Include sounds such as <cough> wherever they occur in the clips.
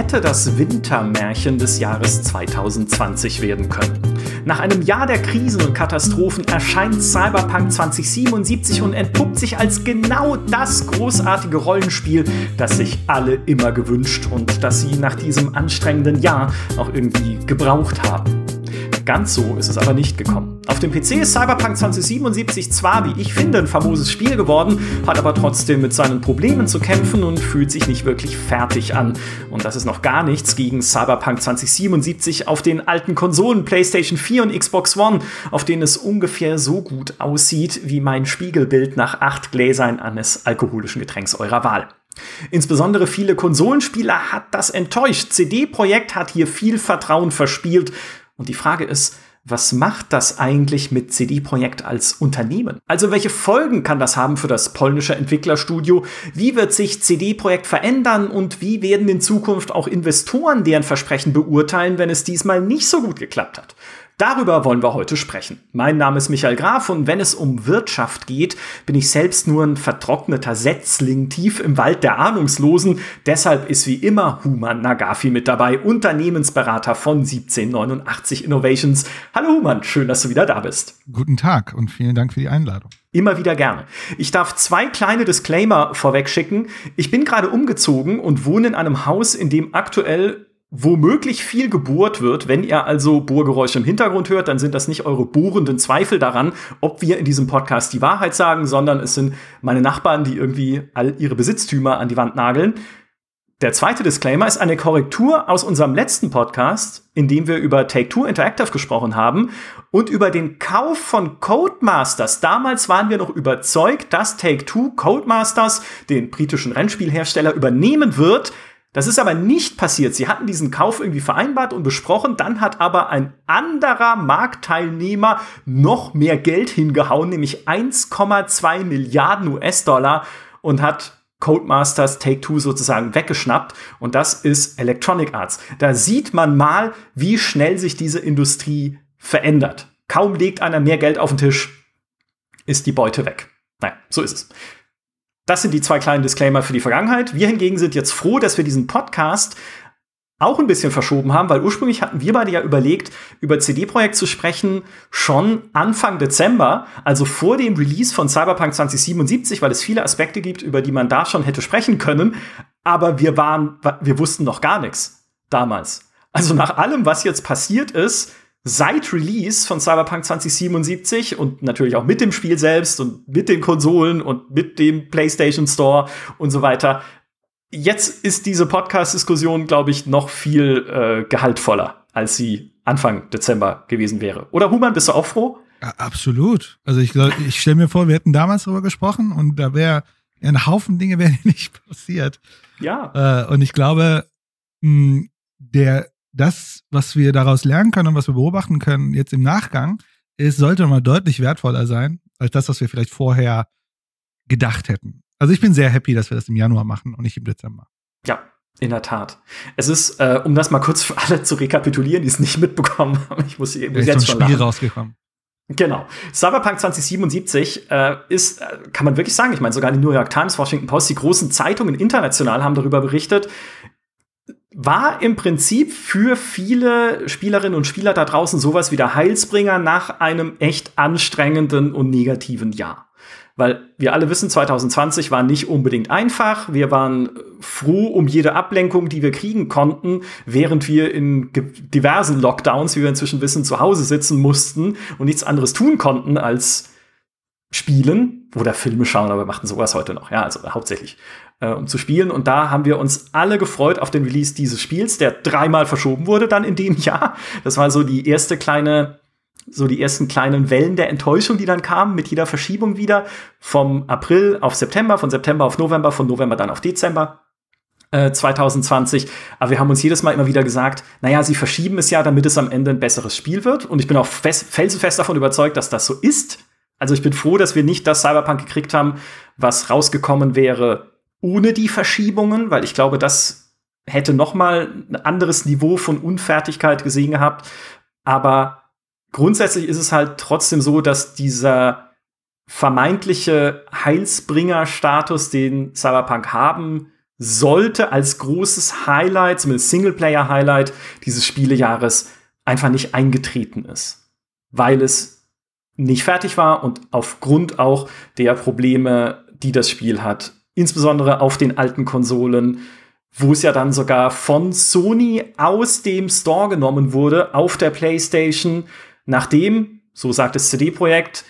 hätte das Wintermärchen des Jahres 2020 werden können. Nach einem Jahr der Krisen und Katastrophen erscheint Cyberpunk 2077 und entpuppt sich als genau das großartige Rollenspiel, das sich alle immer gewünscht und das sie nach diesem anstrengenden Jahr auch irgendwie gebraucht haben. Ganz so ist es aber nicht gekommen. Auf dem PC ist Cyberpunk 2077 zwar, wie ich finde, ein famoses Spiel geworden, hat aber trotzdem mit seinen Problemen zu kämpfen und fühlt sich nicht wirklich fertig an. Und das ist noch gar nichts gegen Cyberpunk 2077 auf den alten Konsolen PlayStation 4 und Xbox One, auf denen es ungefähr so gut aussieht wie mein Spiegelbild nach acht Gläsern eines alkoholischen Getränks eurer Wahl. Insbesondere viele Konsolenspieler hat das enttäuscht. CD Projekt hat hier viel Vertrauen verspielt und die Frage ist, was macht das eigentlich mit CD Projekt als Unternehmen? Also welche Folgen kann das haben für das polnische Entwicklerstudio? Wie wird sich CD Projekt verändern und wie werden in Zukunft auch Investoren deren Versprechen beurteilen, wenn es diesmal nicht so gut geklappt hat? Darüber wollen wir heute sprechen. Mein Name ist Michael Graf und wenn es um Wirtschaft geht, bin ich selbst nur ein vertrockneter Setzling tief im Wald der Ahnungslosen. Deshalb ist wie immer Human Nagafi mit dabei, Unternehmensberater von 1789 Innovations. Hallo Human, schön, dass du wieder da bist. Guten Tag und vielen Dank für die Einladung. Immer wieder gerne. Ich darf zwei kleine Disclaimer vorweg schicken. Ich bin gerade umgezogen und wohne in einem Haus, in dem aktuell womöglich viel gebohrt wird. Wenn ihr also Bohrgeräusche im Hintergrund hört, dann sind das nicht eure bohrenden Zweifel daran, ob wir in diesem Podcast die Wahrheit sagen, sondern es sind meine Nachbarn, die irgendwie all ihre Besitztümer an die Wand nageln. Der zweite Disclaimer ist eine Korrektur aus unserem letzten Podcast, in dem wir über Take-Two Interactive gesprochen haben und über den Kauf von Codemasters. Damals waren wir noch überzeugt, dass Take-Two Codemasters, den britischen Rennspielhersteller, übernehmen wird. Das ist aber nicht passiert. Sie hatten diesen Kauf irgendwie vereinbart und besprochen. Dann hat aber ein anderer Marktteilnehmer noch mehr Geld hingehauen, nämlich 1,2 Milliarden US-Dollar und hat Codemasters Take-Two sozusagen weggeschnappt. Und das ist Electronic Arts. Da sieht man mal, wie schnell sich diese Industrie verändert. Kaum legt einer mehr Geld auf den Tisch, ist die Beute weg. Naja, so ist es. Das sind die zwei kleinen Disclaimer für die Vergangenheit. Wir hingegen sind jetzt froh, dass wir diesen Podcast auch ein bisschen verschoben haben, weil ursprünglich hatten wir beide ja überlegt, über CD-Projekt zu sprechen, schon Anfang Dezember, also vor dem Release von Cyberpunk 2077, weil es viele Aspekte gibt, über die man da schon hätte sprechen können. Aber wir waren, wir wussten noch gar nichts damals. Also nach allem, was jetzt passiert ist, seit Release von Cyberpunk 2077 und natürlich auch mit dem Spiel selbst und mit den Konsolen und mit dem PlayStation Store und so weiter. Jetzt ist diese Podcast-Diskussion, glaube ich, noch viel äh, gehaltvoller, als sie Anfang Dezember gewesen wäre. Oder Human, bist du auch froh? Ja, absolut. Also ich glaube, ich stelle mir vor, wir hätten damals darüber gesprochen und da wäre ein Haufen Dinge <laughs> wären nicht passiert. Ja. Äh, und ich glaube, mh, der das, was wir daraus lernen können und was wir beobachten können jetzt im Nachgang, ist, sollte mal deutlich wertvoller sein, als das, was wir vielleicht vorher gedacht hätten. Also ich bin sehr happy, dass wir das im Januar machen und nicht im Dezember. Ja, in der Tat. Es ist, äh, um das mal kurz für alle zu rekapitulieren, die es nicht mitbekommen haben, ich muss eben jetzt schon Spiel lachen. rausgekommen. Genau. Cyberpunk 2077 äh, ist, äh, kann man wirklich sagen, ich meine, sogar die New York Times, Washington Post, die großen Zeitungen international haben darüber berichtet, war im Prinzip für viele Spielerinnen und Spieler da draußen sowas wie der Heilsbringer nach einem echt anstrengenden und negativen Jahr. Weil wir alle wissen, 2020 war nicht unbedingt einfach. Wir waren froh um jede Ablenkung, die wir kriegen konnten, während wir in diversen Lockdowns, wie wir inzwischen wissen, zu Hause sitzen mussten und nichts anderes tun konnten als spielen oder Filme schauen, aber wir machten sowas heute noch, ja, also hauptsächlich äh, um zu spielen. Und da haben wir uns alle gefreut auf den Release dieses Spiels, der dreimal verschoben wurde dann in dem Jahr. Das war so die erste kleine, so die ersten kleinen Wellen der Enttäuschung, die dann kamen mit jeder Verschiebung wieder vom April auf September, von September auf November, von November dann auf Dezember. 2020. Äh, Aber wir haben uns jedes Mal immer wieder gesagt, naja, sie verschieben es ja, damit es am Ende ein besseres Spiel wird. Und ich bin auch fest, felsenfest davon überzeugt, dass das so ist. Also ich bin froh, dass wir nicht das Cyberpunk gekriegt haben, was rausgekommen wäre, ohne die Verschiebungen, weil ich glaube, das hätte noch mal ein anderes Niveau von Unfertigkeit gesehen gehabt. Aber grundsätzlich ist es halt trotzdem so, dass dieser vermeintliche Heilsbringer-Status, den Cyberpunk haben sollte als großes Highlight, zumindest Singleplayer-Highlight dieses Spielejahres einfach nicht eingetreten ist. Weil es nicht fertig war und aufgrund auch der Probleme, die das Spiel hat, insbesondere auf den alten Konsolen, wo es ja dann sogar von Sony aus dem Store genommen wurde auf der PlayStation, nachdem, so sagt das CD-Projekt,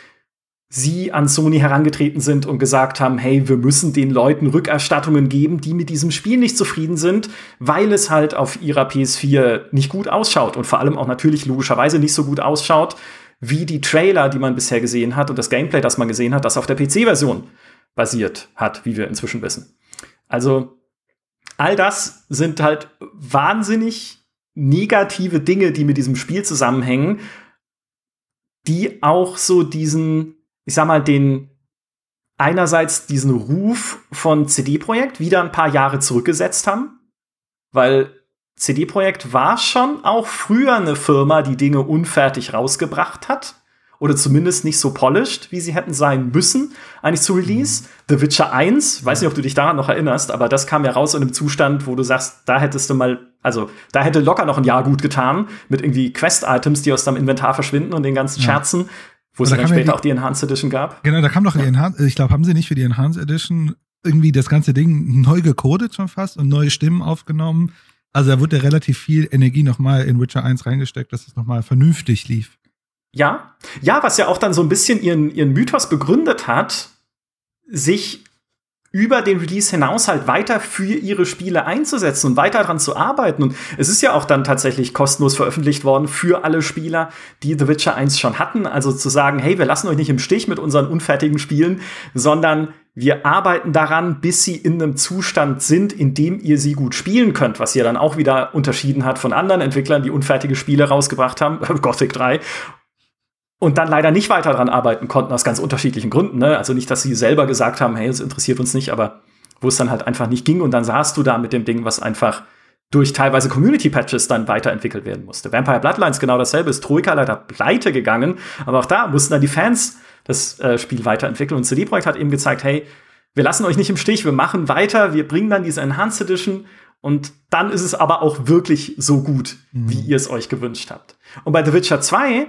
sie an Sony herangetreten sind und gesagt haben, hey, wir müssen den Leuten Rückerstattungen geben, die mit diesem Spiel nicht zufrieden sind, weil es halt auf ihrer PS4 nicht gut ausschaut und vor allem auch natürlich logischerweise nicht so gut ausschaut, wie die Trailer, die man bisher gesehen hat und das Gameplay, das man gesehen hat, das auf der PC-Version basiert hat, wie wir inzwischen wissen. Also all das sind halt wahnsinnig negative Dinge, die mit diesem Spiel zusammenhängen, die auch so diesen ich sag mal, den einerseits diesen Ruf von CD-Projekt wieder ein paar Jahre zurückgesetzt haben, weil CD-Projekt war schon auch früher eine Firma, die Dinge unfertig rausgebracht hat oder zumindest nicht so polished, wie sie hätten sein müssen, eigentlich zu Release. Mhm. The Witcher 1, weiß nicht, ob du dich daran noch erinnerst, aber das kam ja raus in einem Zustand, wo du sagst, da hättest du mal, also da hätte locker noch ein Jahr gut getan, mit irgendwie Quest-Items, die aus deinem Inventar verschwinden und den ganzen Scherzen. Wo es dann später die, auch die Enhanced Edition gab. Genau, da kam doch die Enhanced, ich glaube, haben sie nicht für die Enhanced Edition irgendwie das ganze Ding neu gecodet schon fast und neue Stimmen aufgenommen. Also da wurde relativ viel Energie nochmal in Witcher 1 reingesteckt, dass es nochmal vernünftig lief. Ja, ja, was ja auch dann so ein bisschen ihren, ihren Mythos begründet hat, sich über den Release hinaus halt weiter für ihre Spiele einzusetzen und weiter daran zu arbeiten. Und es ist ja auch dann tatsächlich kostenlos veröffentlicht worden für alle Spieler, die The Witcher 1 schon hatten. Also zu sagen, hey, wir lassen euch nicht im Stich mit unseren unfertigen Spielen, sondern wir arbeiten daran, bis sie in einem Zustand sind, in dem ihr sie gut spielen könnt, was ihr dann auch wieder unterschieden hat von anderen Entwicklern, die unfertige Spiele rausgebracht haben, <laughs> Gothic 3 und dann leider nicht weiter daran arbeiten konnten aus ganz unterschiedlichen Gründen. Ne? Also nicht, dass sie selber gesagt haben, hey, es interessiert uns nicht, aber wo es dann halt einfach nicht ging und dann saßt du da mit dem Ding, was einfach durch teilweise Community-Patches dann weiterentwickelt werden musste. Vampire Bloodlines genau dasselbe, ist Troika leider pleite gegangen, aber auch da mussten dann die Fans das äh, Spiel weiterentwickeln und CD Projekt hat eben gezeigt, hey, wir lassen euch nicht im Stich, wir machen weiter, wir bringen dann diese Enhanced Edition und dann ist es aber auch wirklich so gut, mhm. wie ihr es euch gewünscht habt. Und bei The Witcher 2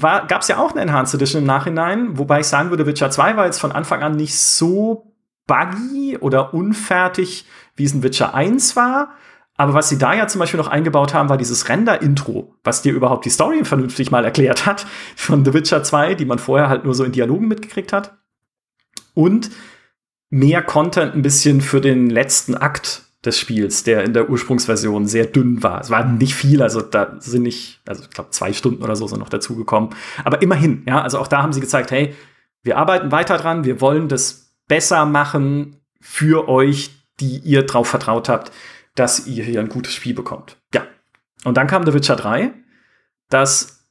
gab es ja auch eine Enhanced Edition im Nachhinein, wobei ich sagen würde, Witcher 2 war jetzt von Anfang an nicht so buggy oder unfertig, wie es in Witcher 1 war. Aber was sie da ja zum Beispiel noch eingebaut haben, war dieses Render-Intro, was dir überhaupt die Story vernünftig mal erklärt hat <laughs> von The Witcher 2, die man vorher halt nur so in Dialogen mitgekriegt hat. Und mehr Content ein bisschen für den letzten Akt des Spiels, der in der Ursprungsversion sehr dünn war. Es war nicht viel, also da sind nicht, also ich glaube zwei Stunden oder so sind noch dazugekommen. Aber immerhin, ja, also auch da haben sie gezeigt, hey, wir arbeiten weiter dran, wir wollen das besser machen für euch, die ihr drauf vertraut habt, dass ihr hier ein gutes Spiel bekommt. Ja. Und dann kam The Witcher 3, das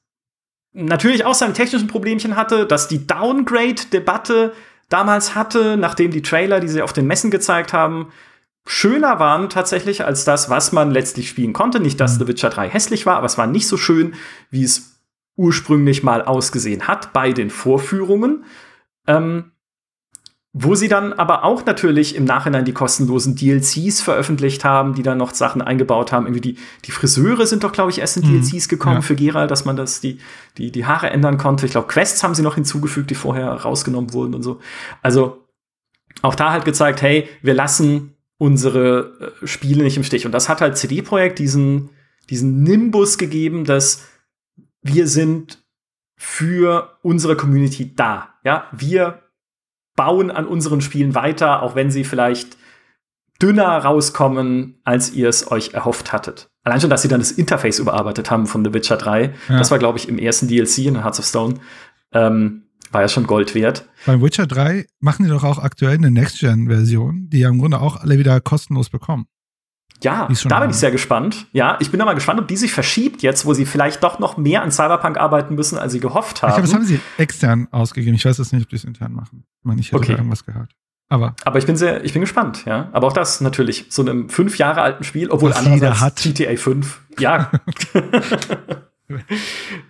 natürlich auch seine technischen Problemchen hatte, dass die Downgrade-Debatte damals hatte, nachdem die Trailer, die sie auf den Messen gezeigt haben, schöner waren tatsächlich als das, was man letztlich spielen konnte. Nicht, dass mhm. The Witcher 3 hässlich war, aber es war nicht so schön, wie es ursprünglich mal ausgesehen hat bei den Vorführungen. Ähm, wo sie dann aber auch natürlich im Nachhinein die kostenlosen DLCs veröffentlicht haben, die dann noch Sachen eingebaut haben. Irgendwie die, die Friseure sind doch, glaube ich, erst in mhm. DLCs gekommen ja. für Geralt, dass man das, die, die, die Haare ändern konnte. Ich glaube, Quests haben sie noch hinzugefügt, die vorher rausgenommen wurden und so. Also auch da halt gezeigt, hey, wir lassen unsere äh, Spiele nicht im Stich. Und das hat halt CD Projekt diesen, diesen Nimbus gegeben, dass wir sind für unsere Community da. Ja, wir bauen an unseren Spielen weiter, auch wenn sie vielleicht dünner rauskommen, als ihr es euch erhofft hattet. Allein schon, dass sie dann das Interface überarbeitet haben von The Witcher 3. Ja. Das war, glaube ich, im ersten DLC in Hearts of Stone. Ähm, war ja schon Gold wert. Bei Witcher 3 machen die doch auch aktuell eine Next-Gen-Version, die ja im Grunde auch alle wieder kostenlos bekommen. Ja, da bin ich sehr gespannt. Ja, ich bin da mal gespannt, ob die sich verschiebt jetzt, wo sie vielleicht doch noch mehr an Cyberpunk arbeiten müssen, als sie gehofft haben. Ich glaube, das haben sie extern ausgegeben. Ich weiß jetzt nicht, ob die es intern machen. Ich meine, ich hätte okay. irgendwas gehört. Aber, aber ich bin sehr, ich bin gespannt, ja. Aber auch das natürlich, so einem fünf Jahre alten Spiel, obwohl andererseits hat. GTA 5. Ja. <laughs> <laughs>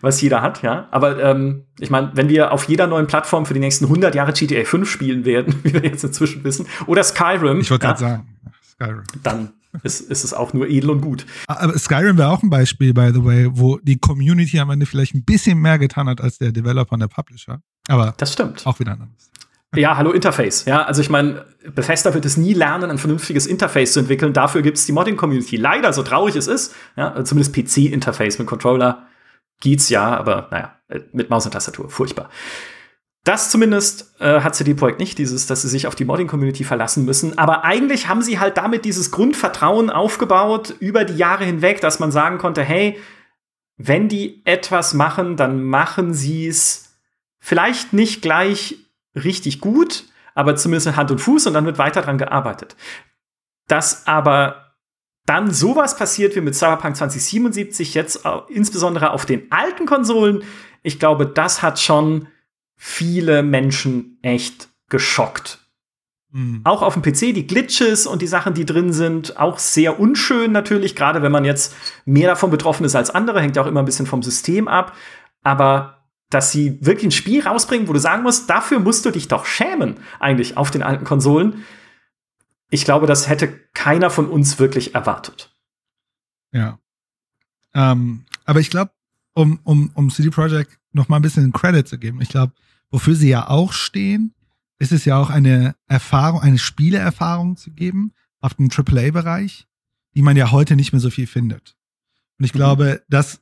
was jeder hat, ja. Aber ähm, ich meine, wenn wir auf jeder neuen Plattform für die nächsten 100 Jahre GTA 5 spielen werden, <laughs> wie wir jetzt inzwischen wissen, oder Skyrim, ich wollte ja, gerade sagen, Skyrim, dann ist, ist es auch nur edel und gut. Aber Skyrim wäre auch ein Beispiel, by the way, wo die Community am Ende vielleicht ein bisschen mehr getan hat als der Developer und der Publisher. Aber das stimmt. Auch wieder anders. Ja, hallo Interface. Ja, also ich meine, Bethesda wird es nie lernen, ein vernünftiges Interface zu entwickeln. Dafür gibt es die Modding-Community. Leider, so traurig es ist, ja, zumindest PC-Interface mit Controller geht's ja, aber naja, mit Maus und Tastatur, furchtbar. Das zumindest äh, hat CD Projekt nicht, dieses, dass sie sich auf die Modding-Community verlassen müssen. Aber eigentlich haben sie halt damit dieses Grundvertrauen aufgebaut über die Jahre hinweg, dass man sagen konnte, hey, wenn die etwas machen, dann machen sie es vielleicht nicht gleich richtig gut, aber zumindest Hand und Fuß und dann wird weiter dran gearbeitet. Dass aber dann sowas passiert wie mit Cyberpunk 2077 jetzt insbesondere auf den alten Konsolen, ich glaube, das hat schon viele Menschen echt geschockt. Mhm. Auch auf dem PC, die Glitches und die Sachen, die drin sind, auch sehr unschön natürlich, gerade wenn man jetzt mehr davon betroffen ist als andere, hängt ja auch immer ein bisschen vom System ab. Aber dass sie wirklich ein Spiel rausbringen, wo du sagen musst, dafür musst du dich doch schämen, eigentlich auf den alten Konsolen. Ich glaube, das hätte keiner von uns wirklich erwartet. Ja. Ähm, aber ich glaube, um, um, um CD Projekt noch mal ein bisschen Credit zu geben, ich glaube, wofür sie ja auch stehen, ist es ja auch eine Erfahrung, eine Spieleerfahrung zu geben auf dem AAA-Bereich, die man ja heute nicht mehr so viel findet. Und ich mhm. glaube, das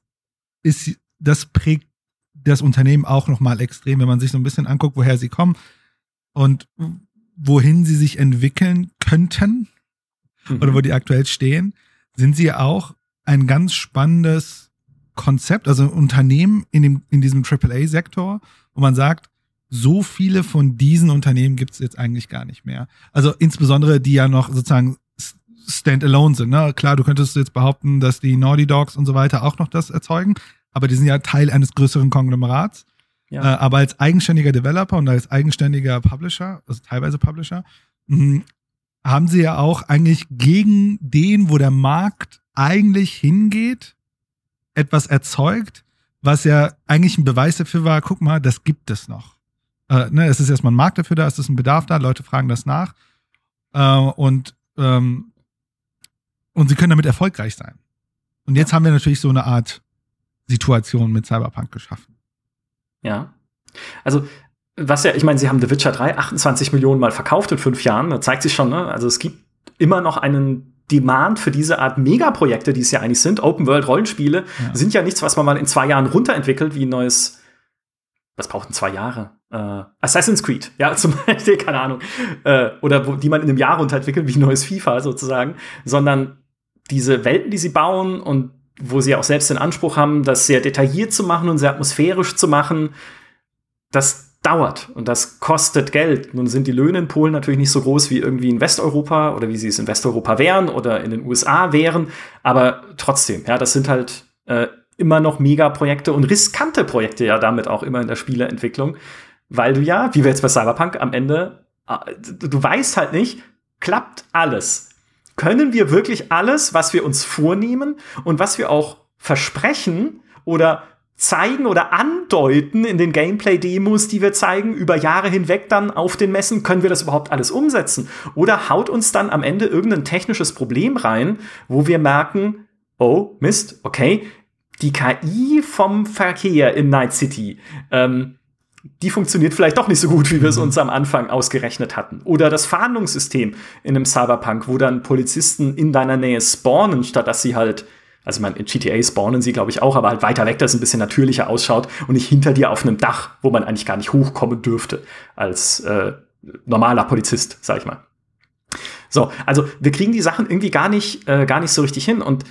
ist, das prägt das Unternehmen auch nochmal extrem, wenn man sich so ein bisschen anguckt, woher sie kommen und wohin sie sich entwickeln könnten mhm. oder wo die aktuell stehen, sind sie auch ein ganz spannendes Konzept, also ein Unternehmen in, dem, in diesem AAA-Sektor, wo man sagt, so viele von diesen Unternehmen gibt es jetzt eigentlich gar nicht mehr. Also insbesondere die ja noch sozusagen standalone sind. Ne? Klar, du könntest jetzt behaupten, dass die Naughty Dogs und so weiter auch noch das erzeugen, aber die sind ja Teil eines größeren Konglomerats. Ja. Äh, aber als eigenständiger Developer und als eigenständiger Publisher, also teilweise Publisher, mh, haben sie ja auch eigentlich gegen den, wo der Markt eigentlich hingeht, etwas erzeugt, was ja eigentlich ein Beweis dafür war, guck mal, das gibt es noch. Äh, ne, es ist erstmal ein Markt dafür da, es ist ein Bedarf da, Leute fragen das nach. Äh, und, ähm, und sie können damit erfolgreich sein. Und jetzt haben wir natürlich so eine Art Situation mit Cyberpunk geschaffen. Ja. Also, was ja, ich meine, sie haben The Witcher 3 28 Millionen Mal verkauft in fünf Jahren. Da zeigt sich schon, ne? Also es gibt immer noch einen Demand für diese Art Megaprojekte, die es ja eigentlich sind. Open-World-Rollenspiele ja. sind ja nichts, was man mal in zwei Jahren runterentwickelt, wie ein neues, was braucht denn zwei Jahre? Äh, Assassin's Creed, ja, <laughs> zum Beispiel, keine Ahnung. Äh, oder wo, die man in einem Jahr runterentwickelt, wie ein neues FIFA sozusagen. Sondern diese Welten, die sie bauen und wo sie auch selbst den Anspruch haben, das sehr detailliert zu machen und sehr atmosphärisch zu machen, das dauert und das kostet Geld. Nun sind die Löhne in Polen natürlich nicht so groß wie irgendwie in Westeuropa oder wie sie es in Westeuropa wären oder in den USA wären, aber trotzdem, ja, das sind halt äh, immer noch Megaprojekte und riskante Projekte ja damit auch immer in der Spieleentwicklung, weil du ja, wie wir jetzt bei Cyberpunk am Ende, äh, du weißt halt nicht, klappt alles können wir wirklich alles, was wir uns vornehmen und was wir auch versprechen oder zeigen oder andeuten in den Gameplay-Demos, die wir zeigen, über Jahre hinweg dann auf den Messen, können wir das überhaupt alles umsetzen? Oder haut uns dann am Ende irgendein technisches Problem rein, wo wir merken, oh, Mist, okay, die KI vom Verkehr in Night City, ähm, die funktioniert vielleicht doch nicht so gut, wie wir es mhm. uns am Anfang ausgerechnet hatten. Oder das Fahndungssystem in einem Cyberpunk, wo dann Polizisten in deiner Nähe spawnen, statt dass sie halt, also man in GTA spawnen sie, glaube ich, auch, aber halt weiter weg, dass es ein bisschen natürlicher ausschaut und nicht hinter dir auf einem Dach, wo man eigentlich gar nicht hochkommen dürfte als äh, normaler Polizist, sag ich mal. So, also wir kriegen die Sachen irgendwie gar nicht, äh, gar nicht so richtig hin und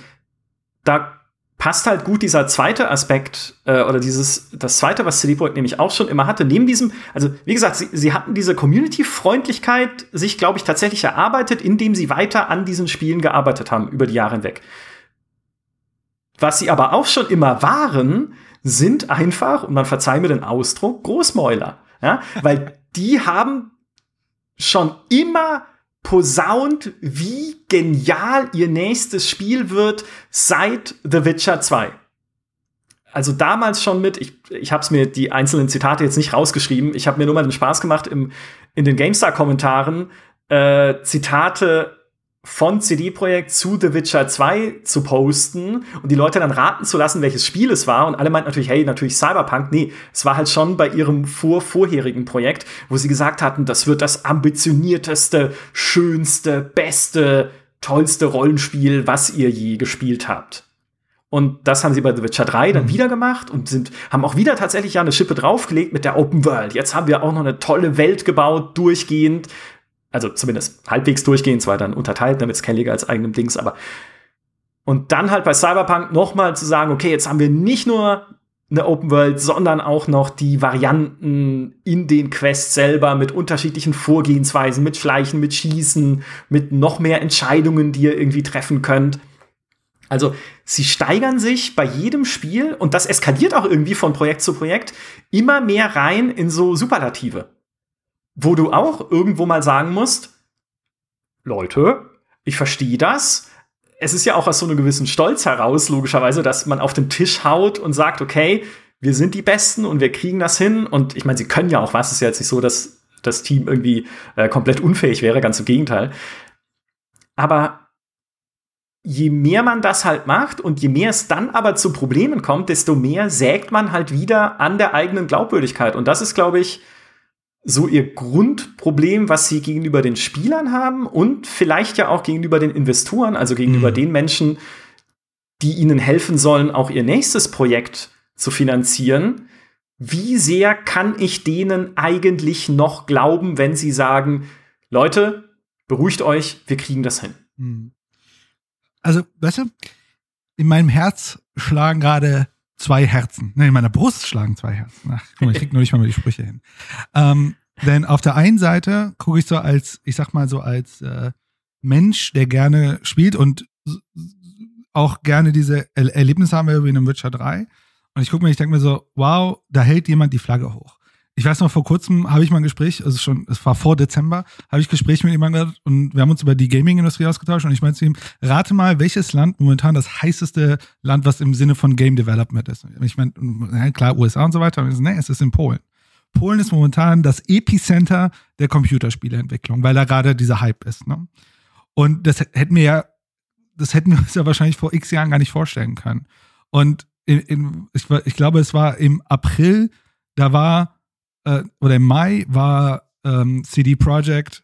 da passt halt gut dieser zweite Aspekt äh, oder dieses das zweite, was CD Projekt nämlich auch schon immer hatte. Neben diesem, also wie gesagt, sie, sie hatten diese Community-Freundlichkeit sich, glaube ich, tatsächlich erarbeitet, indem sie weiter an diesen Spielen gearbeitet haben über die Jahre hinweg. Was sie aber auch schon immer waren, sind einfach, und man verzeiht mir den Ausdruck, Großmäuler. Ja? Weil die haben schon immer posaunt, wie genial ihr nächstes Spiel wird seit The Witcher 2. also damals schon mit, ich, ich habe es mir die einzelnen Zitate jetzt nicht rausgeschrieben, ich habe mir nur mal den Spaß gemacht, im, in den GameStar-Kommentaren äh, Zitate von CD Projekt zu The Witcher 2 zu posten und die Leute dann raten zu lassen, welches Spiel es war. Und alle meinten natürlich, hey, natürlich Cyberpunk. Nee, es war halt schon bei ihrem vor vorherigen Projekt, wo sie gesagt hatten, das wird das ambitionierteste, schönste, beste, tollste Rollenspiel, was ihr je gespielt habt. Und das haben sie bei The Witcher 3 dann mhm. wieder gemacht und sind, haben auch wieder tatsächlich ja eine Schippe draufgelegt mit der Open World. Jetzt haben wir auch noch eine tolle Welt gebaut, durchgehend. Also zumindest halbwegs durchgehend, zwar dann unterteilt, damit Skellige als eigenem Dings, aber. Und dann halt bei Cyberpunk nochmal zu sagen, okay, jetzt haben wir nicht nur eine Open World, sondern auch noch die Varianten in den Quests selber mit unterschiedlichen Vorgehensweisen, mit Schleichen, mit Schießen, mit noch mehr Entscheidungen, die ihr irgendwie treffen könnt. Also sie steigern sich bei jedem Spiel und das eskaliert auch irgendwie von Projekt zu Projekt immer mehr rein in so Superlative. Wo du auch irgendwo mal sagen musst, Leute, ich verstehe das. Es ist ja auch aus so einem gewissen Stolz heraus, logischerweise, dass man auf den Tisch haut und sagt, okay, wir sind die Besten und wir kriegen das hin. Und ich meine, sie können ja auch was. Es ist ja jetzt nicht so, dass das Team irgendwie äh, komplett unfähig wäre, ganz im Gegenteil. Aber je mehr man das halt macht und je mehr es dann aber zu Problemen kommt, desto mehr sägt man halt wieder an der eigenen Glaubwürdigkeit. Und das ist, glaube ich, so ihr Grundproblem, was sie gegenüber den Spielern haben und vielleicht ja auch gegenüber den Investoren, also gegenüber mhm. den Menschen, die ihnen helfen sollen, auch ihr nächstes Projekt zu finanzieren. Wie sehr kann ich denen eigentlich noch glauben, wenn sie sagen, Leute, beruhigt euch, wir kriegen das hin? Mhm also, weißt du, in meinem Herz schlagen gerade zwei Herzen. Ne, in meiner Brust schlagen zwei Herzen. Ach, guck mal, ich krieg nur nicht mal die Sprüche hin. Ähm, denn auf der einen Seite gucke ich so als, ich sag mal so als äh, Mensch, der gerne spielt und auch gerne diese er Erlebnisse haben wir wie in einem Witcher 3. Und ich gucke mir, ich denke mir so, wow, da hält jemand die Flagge hoch ich weiß noch, vor kurzem habe ich mal ein Gespräch, also schon, es war vor Dezember, habe ich Gespräch mit jemandem gehabt und wir haben uns über die Gaming-Industrie ausgetauscht und ich meinte zu ihm, rate mal, welches Land momentan das heißeste Land, was im Sinne von Game Development ist. Ich meine, klar, USA und so weiter, aber ich so, nee, es ist in Polen. Polen ist momentan das Epicenter der Computerspieleentwicklung, weil da gerade dieser Hype ist. Ne? Und das hätten wir ja, das hätten wir uns ja wahrscheinlich vor x Jahren gar nicht vorstellen können. Und in, in, ich, ich glaube, es war im April, da war äh, oder im Mai war ähm, CD Projekt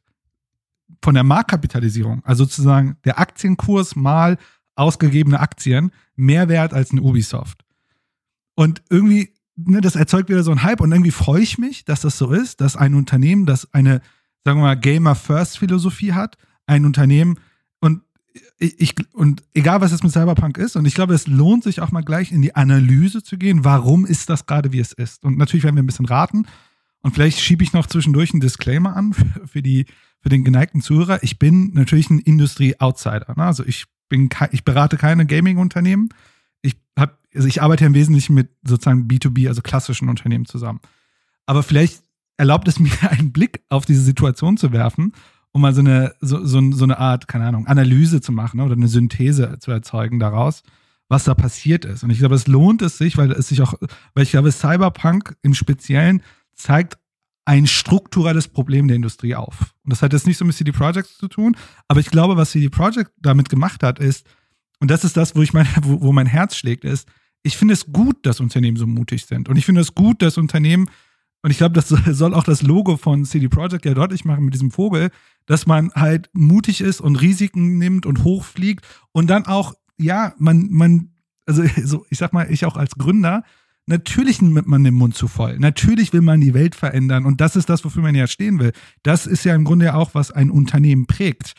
von der Marktkapitalisierung, also sozusagen der Aktienkurs mal ausgegebene Aktien, mehr wert als ein Ubisoft. Und irgendwie, ne, das erzeugt wieder so einen Hype und irgendwie freue ich mich, dass das so ist, dass ein Unternehmen, das eine, sagen wir mal, Gamer-First-Philosophie hat, ein Unternehmen, und ich, und egal was es mit Cyberpunk ist, und ich glaube, es lohnt sich auch mal gleich in die Analyse zu gehen, warum ist das gerade, wie es ist. Und natürlich werden wir ein bisschen raten, und vielleicht schiebe ich noch zwischendurch einen Disclaimer an für, die, für den geneigten Zuhörer. Ich bin natürlich ein Industrie-Outsider. Ne? Also ich bin, ich berate keine Gaming-Unternehmen. Ich habe, also ich arbeite ja im Wesentlichen mit sozusagen B2B, also klassischen Unternehmen zusammen. Aber vielleicht erlaubt es mir <laughs> einen Blick auf diese Situation zu werfen, um mal so eine, so, so, so eine Art, keine Ahnung, Analyse zu machen oder eine Synthese zu erzeugen daraus, was da passiert ist. Und ich glaube, es lohnt es sich, weil es sich auch, weil ich glaube, Cyberpunk im Speziellen zeigt ein strukturelles Problem der Industrie auf. Und das hat jetzt nicht so mit CD Projekt zu tun, aber ich glaube, was CD Projekt damit gemacht hat, ist, und das ist das, wo ich mein, wo, wo mein Herz schlägt, ist, ich finde es gut, dass Unternehmen so mutig sind. Und ich finde es gut, dass Unternehmen, und ich glaube, das soll auch das Logo von CD Projekt ja deutlich machen mit diesem Vogel, dass man halt mutig ist und Risiken nimmt und hochfliegt und dann auch, ja, man, man, also <laughs> so, ich sag mal, ich auch als Gründer, Natürlich nimmt man den Mund zu voll. Natürlich will man die Welt verändern. Und das ist das, wofür man ja stehen will. Das ist ja im Grunde ja auch, was ein Unternehmen prägt.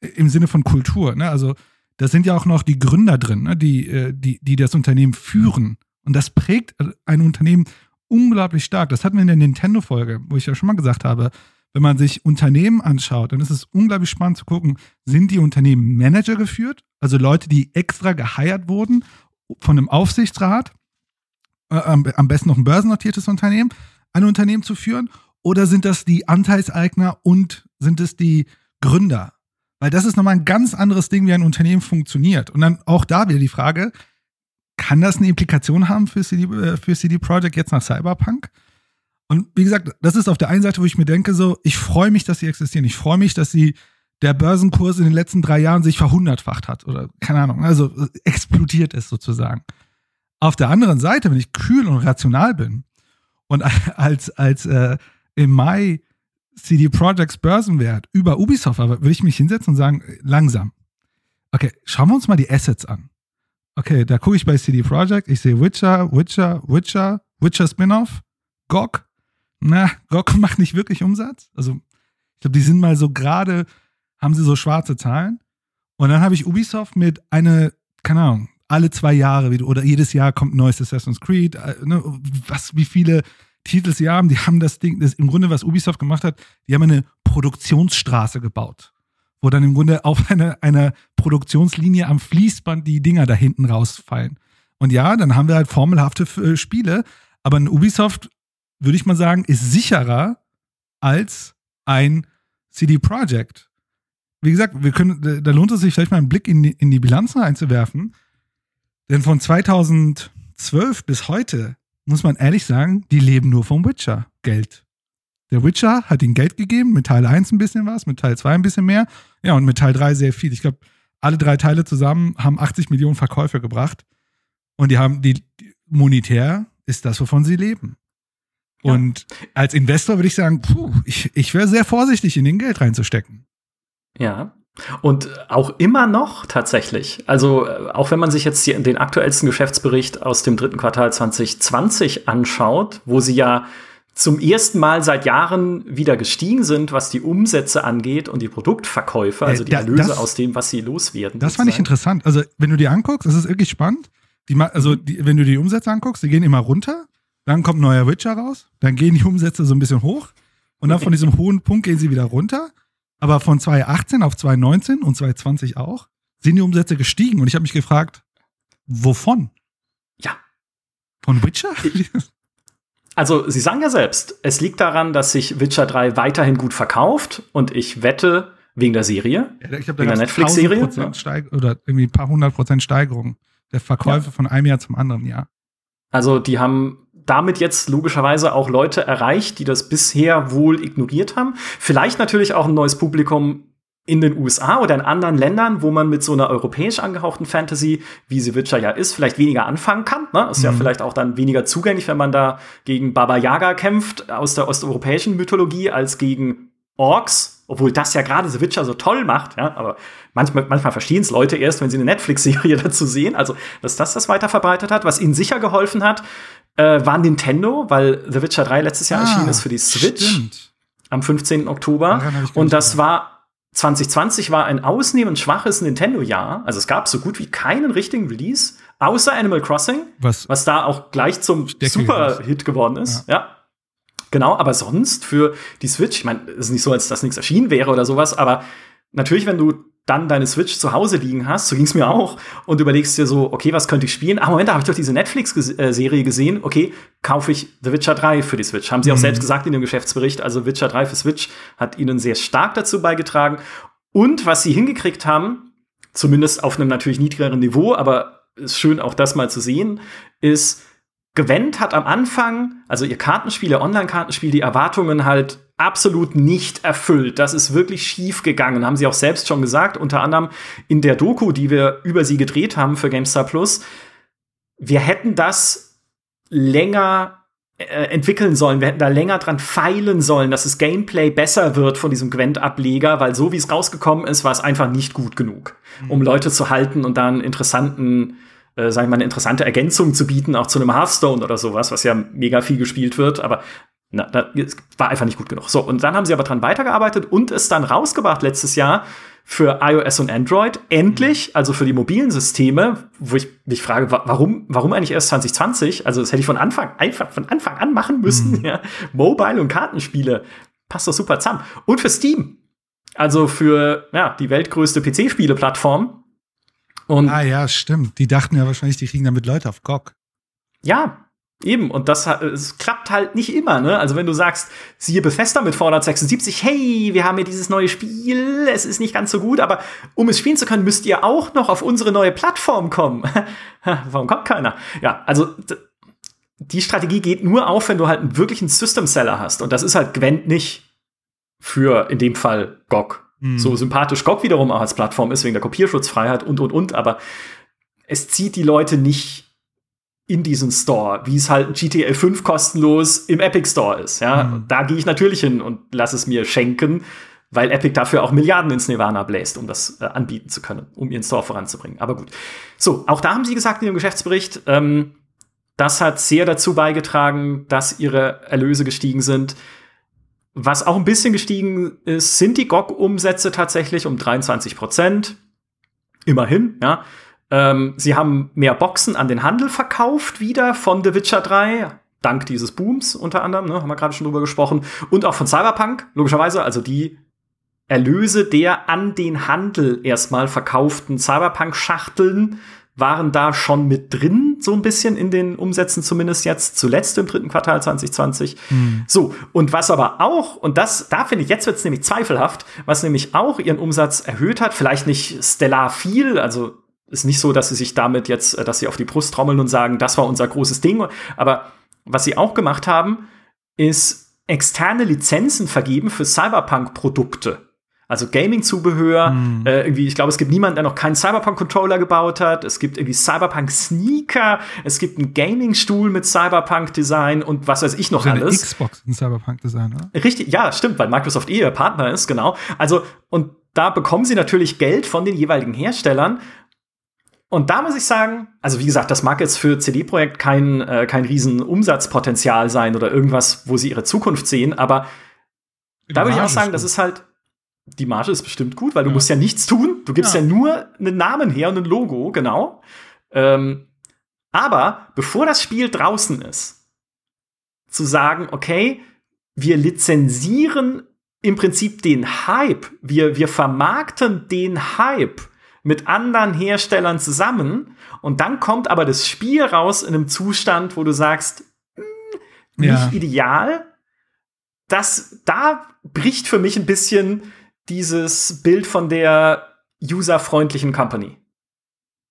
Im Sinne von Kultur. Ne? Also, da sind ja auch noch die Gründer drin, ne? die, äh, die, die das Unternehmen führen. Und das prägt ein Unternehmen unglaublich stark. Das hatten wir in der Nintendo-Folge, wo ich ja schon mal gesagt habe, wenn man sich Unternehmen anschaut, dann ist es unglaublich spannend zu gucken, sind die Unternehmen Manager geführt, also Leute, die extra geheiert wurden von einem Aufsichtsrat, äh, am besten noch ein börsennotiertes Unternehmen, ein Unternehmen zu führen? Oder sind das die Anteilseigner und sind es die Gründer? Weil das ist nochmal ein ganz anderes Ding, wie ein Unternehmen funktioniert. Und dann auch da wieder die Frage, kann das eine Implikation haben für CD, äh, für CD Projekt jetzt nach Cyberpunk? Und wie gesagt, das ist auf der einen Seite, wo ich mir denke, so, ich freue mich, dass sie existieren. Ich freue mich, dass sie der Börsenkurs in den letzten drei Jahren sich verhundertfacht hat oder keine Ahnung, also explodiert ist sozusagen. Auf der anderen Seite, wenn ich kühl und rational bin und <laughs> als, als äh, im Mai CD Projekts Börsenwert über Ubisoft, aber würde ich mich hinsetzen und sagen, langsam. Okay, schauen wir uns mal die Assets an. Okay, da gucke ich bei CD Projekt, ich sehe Witcher, Witcher, Witcher, Witcher Spin-off, GOG. Na, GOG <laughs> macht nicht wirklich Umsatz. Also, ich glaube, die sind mal so gerade, haben sie so schwarze Zahlen. Und dann habe ich Ubisoft mit eine, keine Ahnung, alle zwei Jahre wieder oder jedes Jahr kommt ein neues Assassin's Creed. Äh, ne, was, wie viele Titel sie haben? Die haben das Ding, das im Grunde, was Ubisoft gemacht hat, die haben eine Produktionsstraße gebaut wo dann im Grunde auf <laughs> einer eine Produktionslinie am Fließband die Dinger da hinten rausfallen. Und ja, dann haben wir halt formelhafte äh, Spiele, aber ein Ubisoft, würde ich mal sagen, ist sicherer als ein CD Projekt. Wie gesagt, wir können, da lohnt es sich vielleicht mal einen Blick in die, in die Bilanzen einzuwerfen. Denn von 2012 bis heute, muss man ehrlich sagen, die leben nur vom Witcher-Geld. Der Witcher hat ihnen Geld gegeben, mit Teil 1 ein bisschen was, mit Teil 2 ein bisschen mehr. Ja, und mit Teil 3 sehr viel. Ich glaube, alle drei Teile zusammen haben 80 Millionen Verkäufe gebracht. Und die haben, die, monetär ist das, wovon sie leben. Ja. Und als Investor würde ich sagen, puh, ich, ich wäre sehr vorsichtig, in den Geld reinzustecken. Ja. Und auch immer noch tatsächlich. Also, äh, auch wenn man sich jetzt den aktuellsten Geschäftsbericht aus dem dritten Quartal 2020 anschaut, wo sie ja zum ersten Mal seit Jahren wieder gestiegen sind, was die Umsätze angeht und die Produktverkäufe, also die Erlöse das, aus dem, was sie loswerden. Das fand ich interessant. Also, wenn du dir anguckst, das ist wirklich spannend. Die, also, die, wenn du die Umsätze anguckst, die gehen immer runter, dann kommt ein neuer Witcher raus, dann gehen die Umsätze so ein bisschen hoch und dann von diesem hohen Punkt gehen sie wieder runter. Aber von 2018 auf 2019 und 2020 auch sind die Umsätze gestiegen. Und ich habe mich gefragt, wovon? Ja. Von Witcher? Also, Sie sagen ja selbst, es liegt daran, dass sich Witcher 3 weiterhin gut verkauft und ich wette, wegen der Serie, ja, ich wegen der Netflix-Serie. Oder irgendwie ein paar hundert Prozent Steigerung der Verkäufe ja. von einem Jahr zum anderen Jahr. Also, die haben damit jetzt logischerweise auch Leute erreicht, die das bisher wohl ignoriert haben. Vielleicht natürlich auch ein neues Publikum, in den USA oder in anderen Ländern, wo man mit so einer europäisch angehauchten Fantasy, wie sie Witcher ja ist, vielleicht weniger anfangen kann. Ne? Ist mhm. ja vielleicht auch dann weniger zugänglich, wenn man da gegen Baba Yaga kämpft aus der osteuropäischen Mythologie als gegen Orks, obwohl das ja gerade The Witcher so toll macht, ja, aber manchmal, manchmal verstehen es Leute erst, wenn sie eine Netflix-Serie <laughs> dazu sehen, also dass das das weiter verbreitet hat. Was ihnen sicher geholfen hat, äh, war Nintendo, weil The Witcher 3 letztes Jahr ah, erschienen ist für die Switch stimmt. am 15. Oktober. Und das war 2020 war ein ausnehmend schwaches Nintendo-Jahr. Also es gab so gut wie keinen richtigen Release, außer Animal Crossing, was, was da auch gleich zum Super-Hit geworden ist. Ja. ja. Genau, aber sonst für die Switch, ich meine, es ist nicht so, als dass nichts erschienen wäre oder sowas, aber natürlich, wenn du dann deine Switch zu Hause liegen hast, so ging es mir auch, und überlegst dir so, okay, was könnte ich spielen? Ah, Moment, da habe ich doch diese Netflix-Serie gesehen. Okay, kaufe ich The Witcher 3 für die Switch. Haben sie auch mhm. selbst gesagt in dem Geschäftsbericht. Also Witcher 3 für Switch hat ihnen sehr stark dazu beigetragen. Und was sie hingekriegt haben, zumindest auf einem natürlich niedrigeren Niveau, aber ist schön auch das mal zu sehen, ist, Gwent hat am Anfang, also ihr Kartenspiel, ihr Online-Kartenspiel, die Erwartungen halt absolut nicht erfüllt. Das ist wirklich schief gegangen, haben sie auch selbst schon gesagt, unter anderem in der Doku, die wir über sie gedreht haben für GameStar Plus. Wir hätten das länger äh, entwickeln sollen. Wir hätten da länger dran feilen sollen, dass das Gameplay besser wird von diesem Gwent-Ableger, weil so wie es rausgekommen ist, war es einfach nicht gut genug, mhm. um Leute zu halten und da einen interessanten äh, sag ich mal, eine interessante Ergänzung zu bieten, auch zu einem Hearthstone oder sowas, was ja mega viel gespielt wird, aber na, das war einfach nicht gut genug. So, und dann haben sie aber dran weitergearbeitet und es dann rausgebracht letztes Jahr für iOS und Android. Endlich, also für die mobilen Systeme, wo ich mich frage, warum, warum eigentlich erst 2020? Also, das hätte ich von Anfang, einfach von Anfang an machen müssen, mhm. ja. Mobile und Kartenspiele. Passt doch super zusammen. Und für Steam. Also für, ja, die weltgrößte PC-Spiele-Plattform. Und ah ja, stimmt. Die dachten ja wahrscheinlich, die kriegen damit Leute auf GOG. Ja, Eben, und das es klappt halt nicht immer, ne? Also wenn du sagst, siehe Bethesda mit Fallout 76, hey, wir haben hier dieses neue Spiel, es ist nicht ganz so gut, aber um es spielen zu können, müsst ihr auch noch auf unsere neue Plattform kommen. <laughs> Warum kommt keiner? Ja, also die Strategie geht nur auf, wenn du halt einen wirklichen System-Seller hast. Und das ist halt Gwent nicht für in dem Fall GOG. Mhm. So sympathisch GOG wiederum auch als Plattform ist, wegen der Kopierschutzfreiheit und, und, und, aber es zieht die Leute nicht in diesen Store, wie es halt GTA 5 kostenlos im Epic Store ist. Ja, mhm. da gehe ich natürlich hin und lasse es mir schenken, weil Epic dafür auch Milliarden ins Nirvana bläst, um das äh, anbieten zu können, um ihren Store voranzubringen. Aber gut. So, auch da haben sie gesagt in ihrem Geschäftsbericht, ähm, das hat sehr dazu beigetragen, dass ihre Erlöse gestiegen sind. Was auch ein bisschen gestiegen ist, sind die GOG-Umsätze tatsächlich um 23 Prozent. Immerhin, ja. Ähm, sie haben mehr Boxen an den Handel verkauft wieder von The Witcher 3, dank dieses Booms unter anderem, ne, haben wir gerade schon drüber gesprochen, und auch von Cyberpunk, logischerweise, also die Erlöse der an den Handel erstmal verkauften Cyberpunk-Schachteln waren da schon mit drin, so ein bisschen in den Umsätzen zumindest jetzt, zuletzt im dritten Quartal 2020. Mhm. So, und was aber auch, und das, da finde ich, jetzt wird es nämlich zweifelhaft, was nämlich auch ihren Umsatz erhöht hat, vielleicht nicht stellar viel, also ist nicht so, dass sie sich damit jetzt, äh, dass sie auf die Brust trommeln und sagen, das war unser großes Ding. Aber was sie auch gemacht haben, ist externe Lizenzen vergeben für Cyberpunk-Produkte. Also Gaming-Zubehör. Mm. Äh, irgendwie, ich glaube, es gibt niemanden, der noch keinen Cyberpunk-Controller gebaut hat. Es gibt irgendwie Cyberpunk-Sneaker. Es gibt einen Gaming-Stuhl mit Cyberpunk-Design und was weiß ich noch also alles. Xbox ein Cyberpunk-Design, oder? Richtig, ja, stimmt, weil Microsoft eh ihr Partner ist, genau. Also, und da bekommen sie natürlich Geld von den jeweiligen Herstellern und da muss ich sagen, also wie gesagt, das mag jetzt für CD-Projekt kein, äh, kein riesen Umsatzpotenzial sein oder irgendwas, wo sie ihre Zukunft sehen, aber da würde ich auch sagen, das ist halt, die Marge ist bestimmt gut, weil du ja. musst ja nichts tun. Du gibst ja. ja. nur einen Namen her und ein Logo, genau. Ähm, aber bevor das Spiel draußen ist, zu sagen, okay, wir lizenzieren im Prinzip den Hype, wir, wir vermarkten den Hype mit anderen Herstellern zusammen und dann kommt aber das Spiel raus in einem Zustand, wo du sagst, mh, hm, nicht ja. ideal. Das, da bricht für mich ein bisschen dieses Bild von der userfreundlichen Company.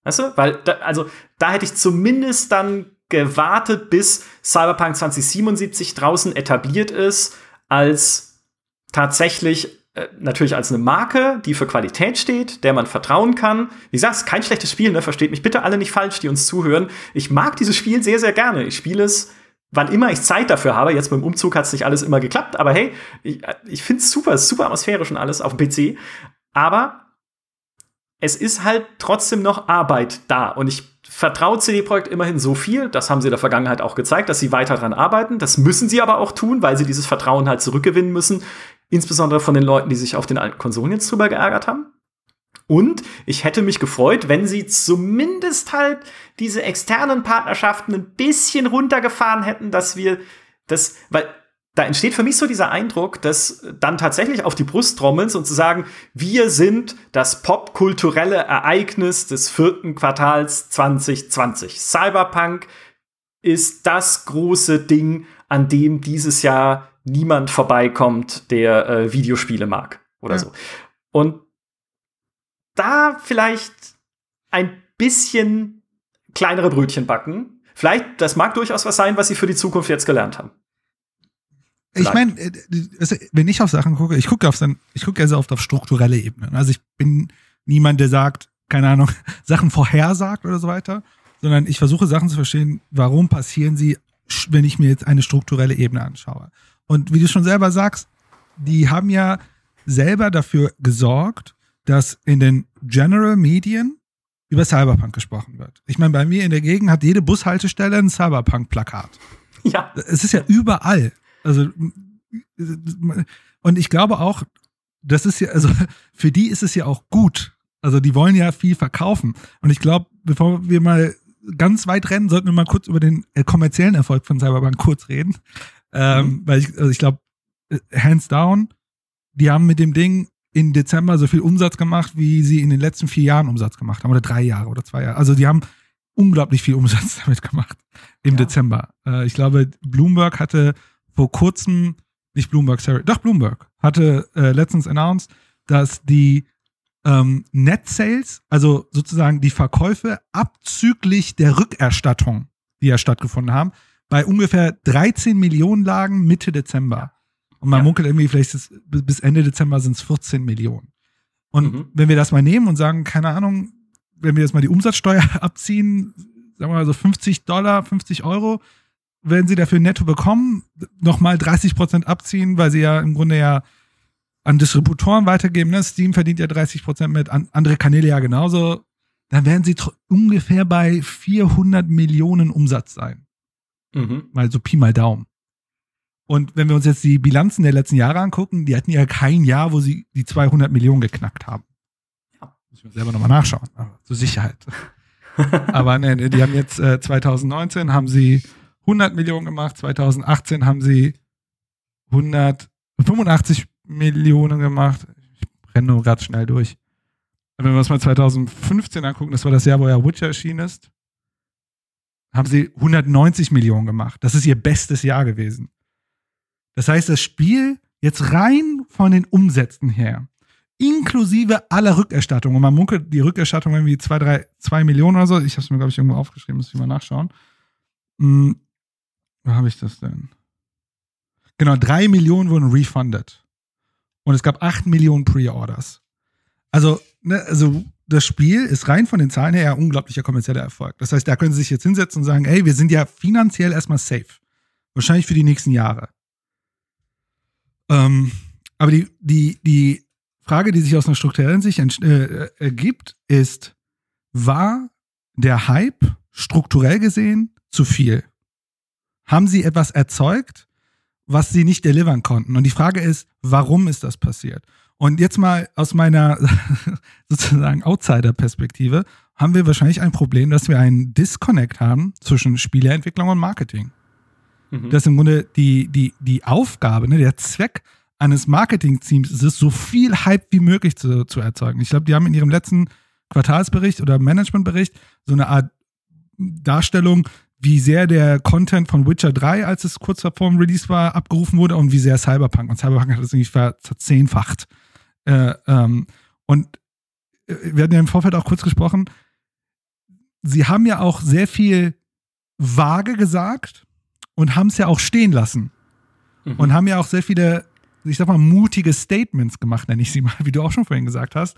Weißt du? Weil, da, also, da hätte ich zumindest dann gewartet, bis Cyberpunk 2077 draußen etabliert ist, als tatsächlich äh, natürlich als eine Marke, die für Qualität steht, der man vertrauen kann. Wie gesagt, kein schlechtes Spiel, ne? versteht mich bitte alle nicht falsch, die uns zuhören. Ich mag dieses Spiel sehr, sehr gerne. Ich spiele es, wann immer ich Zeit dafür habe. Jetzt beim Umzug hat es nicht alles immer geklappt, aber hey, ich, ich finde es super, super atmosphärisch und alles auf dem PC. Aber es ist halt trotzdem noch Arbeit da. Und ich vertraue CD Projekt immerhin so viel, das haben sie in der Vergangenheit auch gezeigt, dass sie weiter daran arbeiten. Das müssen sie aber auch tun, weil sie dieses Vertrauen halt zurückgewinnen müssen. Insbesondere von den Leuten, die sich auf den alten Konsolen jetzt drüber geärgert haben. Und ich hätte mich gefreut, wenn sie zumindest halt diese externen Partnerschaften ein bisschen runtergefahren hätten, dass wir das, weil da entsteht für mich so dieser Eindruck, dass dann tatsächlich auf die Brust trommeln und zu sagen, wir sind das popkulturelle Ereignis des vierten Quartals 2020. Cyberpunk ist das große Ding, an dem dieses Jahr niemand vorbeikommt, der äh, Videospiele mag oder ja. so. Und da vielleicht ein bisschen kleinere Brötchen backen. Vielleicht, das mag durchaus was sein, was sie für die Zukunft jetzt gelernt haben. Vielleicht. Ich meine, äh, wenn ich auf Sachen gucke, ich gucke auf dann, ich gucke ja sehr oft auf strukturelle Ebenen. Also ich bin niemand, der sagt, keine Ahnung, <laughs> Sachen vorhersagt oder so weiter, sondern ich versuche Sachen zu verstehen, warum passieren sie, wenn ich mir jetzt eine strukturelle Ebene anschaue. Und wie du schon selber sagst, die haben ja selber dafür gesorgt, dass in den General Medien über Cyberpunk gesprochen wird. Ich meine, bei mir in der Gegend hat jede Bushaltestelle ein Cyberpunk-Plakat. Ja. Es ist ja überall. Also, und ich glaube auch, das ist ja, also für die ist es ja auch gut. Also die wollen ja viel verkaufen. Und ich glaube, bevor wir mal ganz weit rennen, sollten wir mal kurz über den äh, kommerziellen Erfolg von Cyberpunk kurz reden. Ähm, mhm. Weil ich, also ich glaube, äh, hands down, die haben mit dem Ding in Dezember so viel Umsatz gemacht, wie sie in den letzten vier Jahren Umsatz gemacht haben, oder drei Jahre oder zwei Jahre. Also die haben unglaublich viel Umsatz <laughs> damit gemacht im ja. Dezember. Äh, ich glaube, Bloomberg hatte vor kurzem, nicht Bloomberg, sorry, doch Bloomberg, hatte äh, letztens announced, dass die ähm, Net Sales, also sozusagen die Verkäufe abzüglich der Rückerstattung, die ja stattgefunden haben, bei ungefähr 13 Millionen lagen Mitte Dezember. Und man ja. munkelt irgendwie, vielleicht ist, bis Ende Dezember sind es 14 Millionen. Und mhm. wenn wir das mal nehmen und sagen, keine Ahnung, wenn wir jetzt mal die Umsatzsteuer <laughs> abziehen, sagen wir mal so 50 Dollar, 50 Euro, werden sie dafür netto bekommen, nochmal 30 Prozent abziehen, weil sie ja im Grunde ja an Distributoren weitergeben. Ne? Steam verdient ja 30 Prozent mit, an andere Kanäle ja genauso. Dann werden sie ungefähr bei 400 Millionen Umsatz sein. Mhm. Mal so Pi mal Daumen. Und wenn wir uns jetzt die Bilanzen der letzten Jahre angucken, die hatten ja kein Jahr, wo sie die 200 Millionen geknackt haben. Ja, muss ich mir selber nochmal nachschauen, aber zur Sicherheit. <laughs> aber ne, die haben jetzt äh, 2019 haben sie 100 Millionen gemacht, 2018 haben sie 185 Millionen gemacht. Ich renne nur gerade schnell durch. Wenn wir uns mal 2015 angucken, das war das Jahr, wo ja Witcher erschienen ist, haben sie 190 Millionen gemacht. Das ist ihr bestes Jahr gewesen. Das heißt, das Spiel jetzt rein von den Umsätzen her, inklusive aller Rückerstattungen, und man munkelt die Rückerstattung irgendwie 2, 3, 2 Millionen oder so, ich habe es mir, glaube ich, irgendwo aufgeschrieben, muss ich mal nachschauen. Hm, wo habe ich das denn? Genau, 3 Millionen wurden refunded. Und es gab 8 Millionen Pre-Orders. Also, ne, also das Spiel ist rein von den Zahlen her ja unglaublicher kommerzieller Erfolg. Das heißt, da können sie sich jetzt hinsetzen und sagen, ey, wir sind ja finanziell erstmal safe. Wahrscheinlich für die nächsten Jahre. Ähm, aber die, die, die Frage, die sich aus einer strukturellen Sicht äh, ergibt, ist, war der Hype strukturell gesehen zu viel? Haben sie etwas erzeugt, was sie nicht delivern konnten? Und die Frage ist, warum ist das passiert? Und jetzt mal aus meiner <laughs> sozusagen Outsider-Perspektive haben wir wahrscheinlich ein Problem, dass wir einen Disconnect haben zwischen Spieleentwicklung und Marketing. Mhm. Dass im Grunde die, die, die Aufgabe, ne, der Zweck eines Marketing-Teams ist es, so viel Hype wie möglich zu, zu erzeugen. Ich glaube, die haben in ihrem letzten Quartalsbericht oder Managementbericht so eine Art Darstellung, wie sehr der Content von Witcher 3, als es kurz vor dem Release war, abgerufen wurde und wie sehr Cyberpunk. Und Cyberpunk hat das irgendwie verzehnfacht. Äh, ähm, und äh, wir hatten ja im Vorfeld auch kurz gesprochen, sie haben ja auch sehr viel vage gesagt und haben es ja auch stehen lassen. Mhm. Und haben ja auch sehr viele, ich sag mal, mutige Statements gemacht, nenne ich sie mal, <laughs> wie du auch schon vorhin gesagt hast.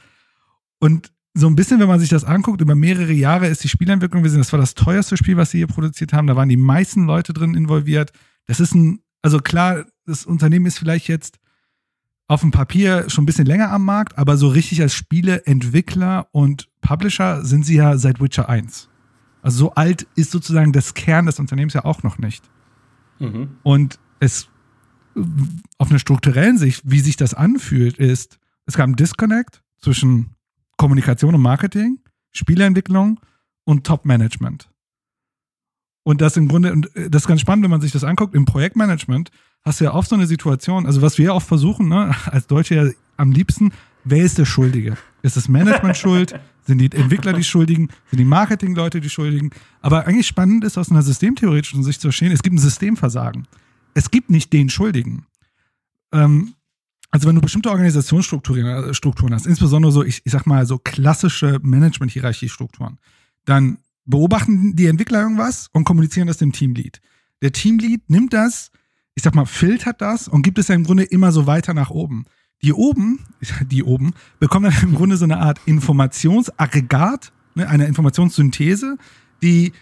Und so ein bisschen, wenn man sich das anguckt, über mehrere Jahre ist die Spielentwicklung gewesen. Das war das teuerste Spiel, was sie hier produziert haben. Da waren die meisten Leute drin involviert. Das ist ein, also klar, das Unternehmen ist vielleicht jetzt auf dem Papier schon ein bisschen länger am Markt, aber so richtig als Spieleentwickler und Publisher sind sie ja seit Witcher 1. Also so alt ist sozusagen das Kern des Unternehmens ja auch noch nicht. Mhm. Und es auf einer strukturellen Sicht, wie sich das anfühlt, ist, es gab einen Disconnect zwischen Kommunikation und Marketing, Spieleentwicklung und Top-Management. Und das im Grunde, und das ist ganz spannend, wenn man sich das anguckt, im Projektmanagement hast du ja oft so eine Situation, also was wir ja oft versuchen, ne, <laughs> als Deutsche ja am liebsten, wer ist der Schuldige? Ist das Management schuld? <laughs> Sind die Entwickler die Schuldigen? Sind die Marketingleute die Schuldigen? Aber eigentlich spannend ist aus einer systemtheoretischen Sicht zu verstehen, es gibt ein Systemversagen. Es gibt nicht den Schuldigen. Ähm, also wenn du bestimmte Organisationsstrukturen äh, hast, insbesondere so, ich, ich sag mal, so klassische Management-Hierarchie-Strukturen, dann beobachten die Entwickler irgendwas und kommunizieren das dem Teamlead. Der Teamlead nimmt das, ich sag mal, filtert das und gibt es ja im Grunde immer so weiter nach oben. Die oben, <laughs> die oben, bekommen dann im Grunde so eine Art Informationsaggregat, ne, eine Informationssynthese, die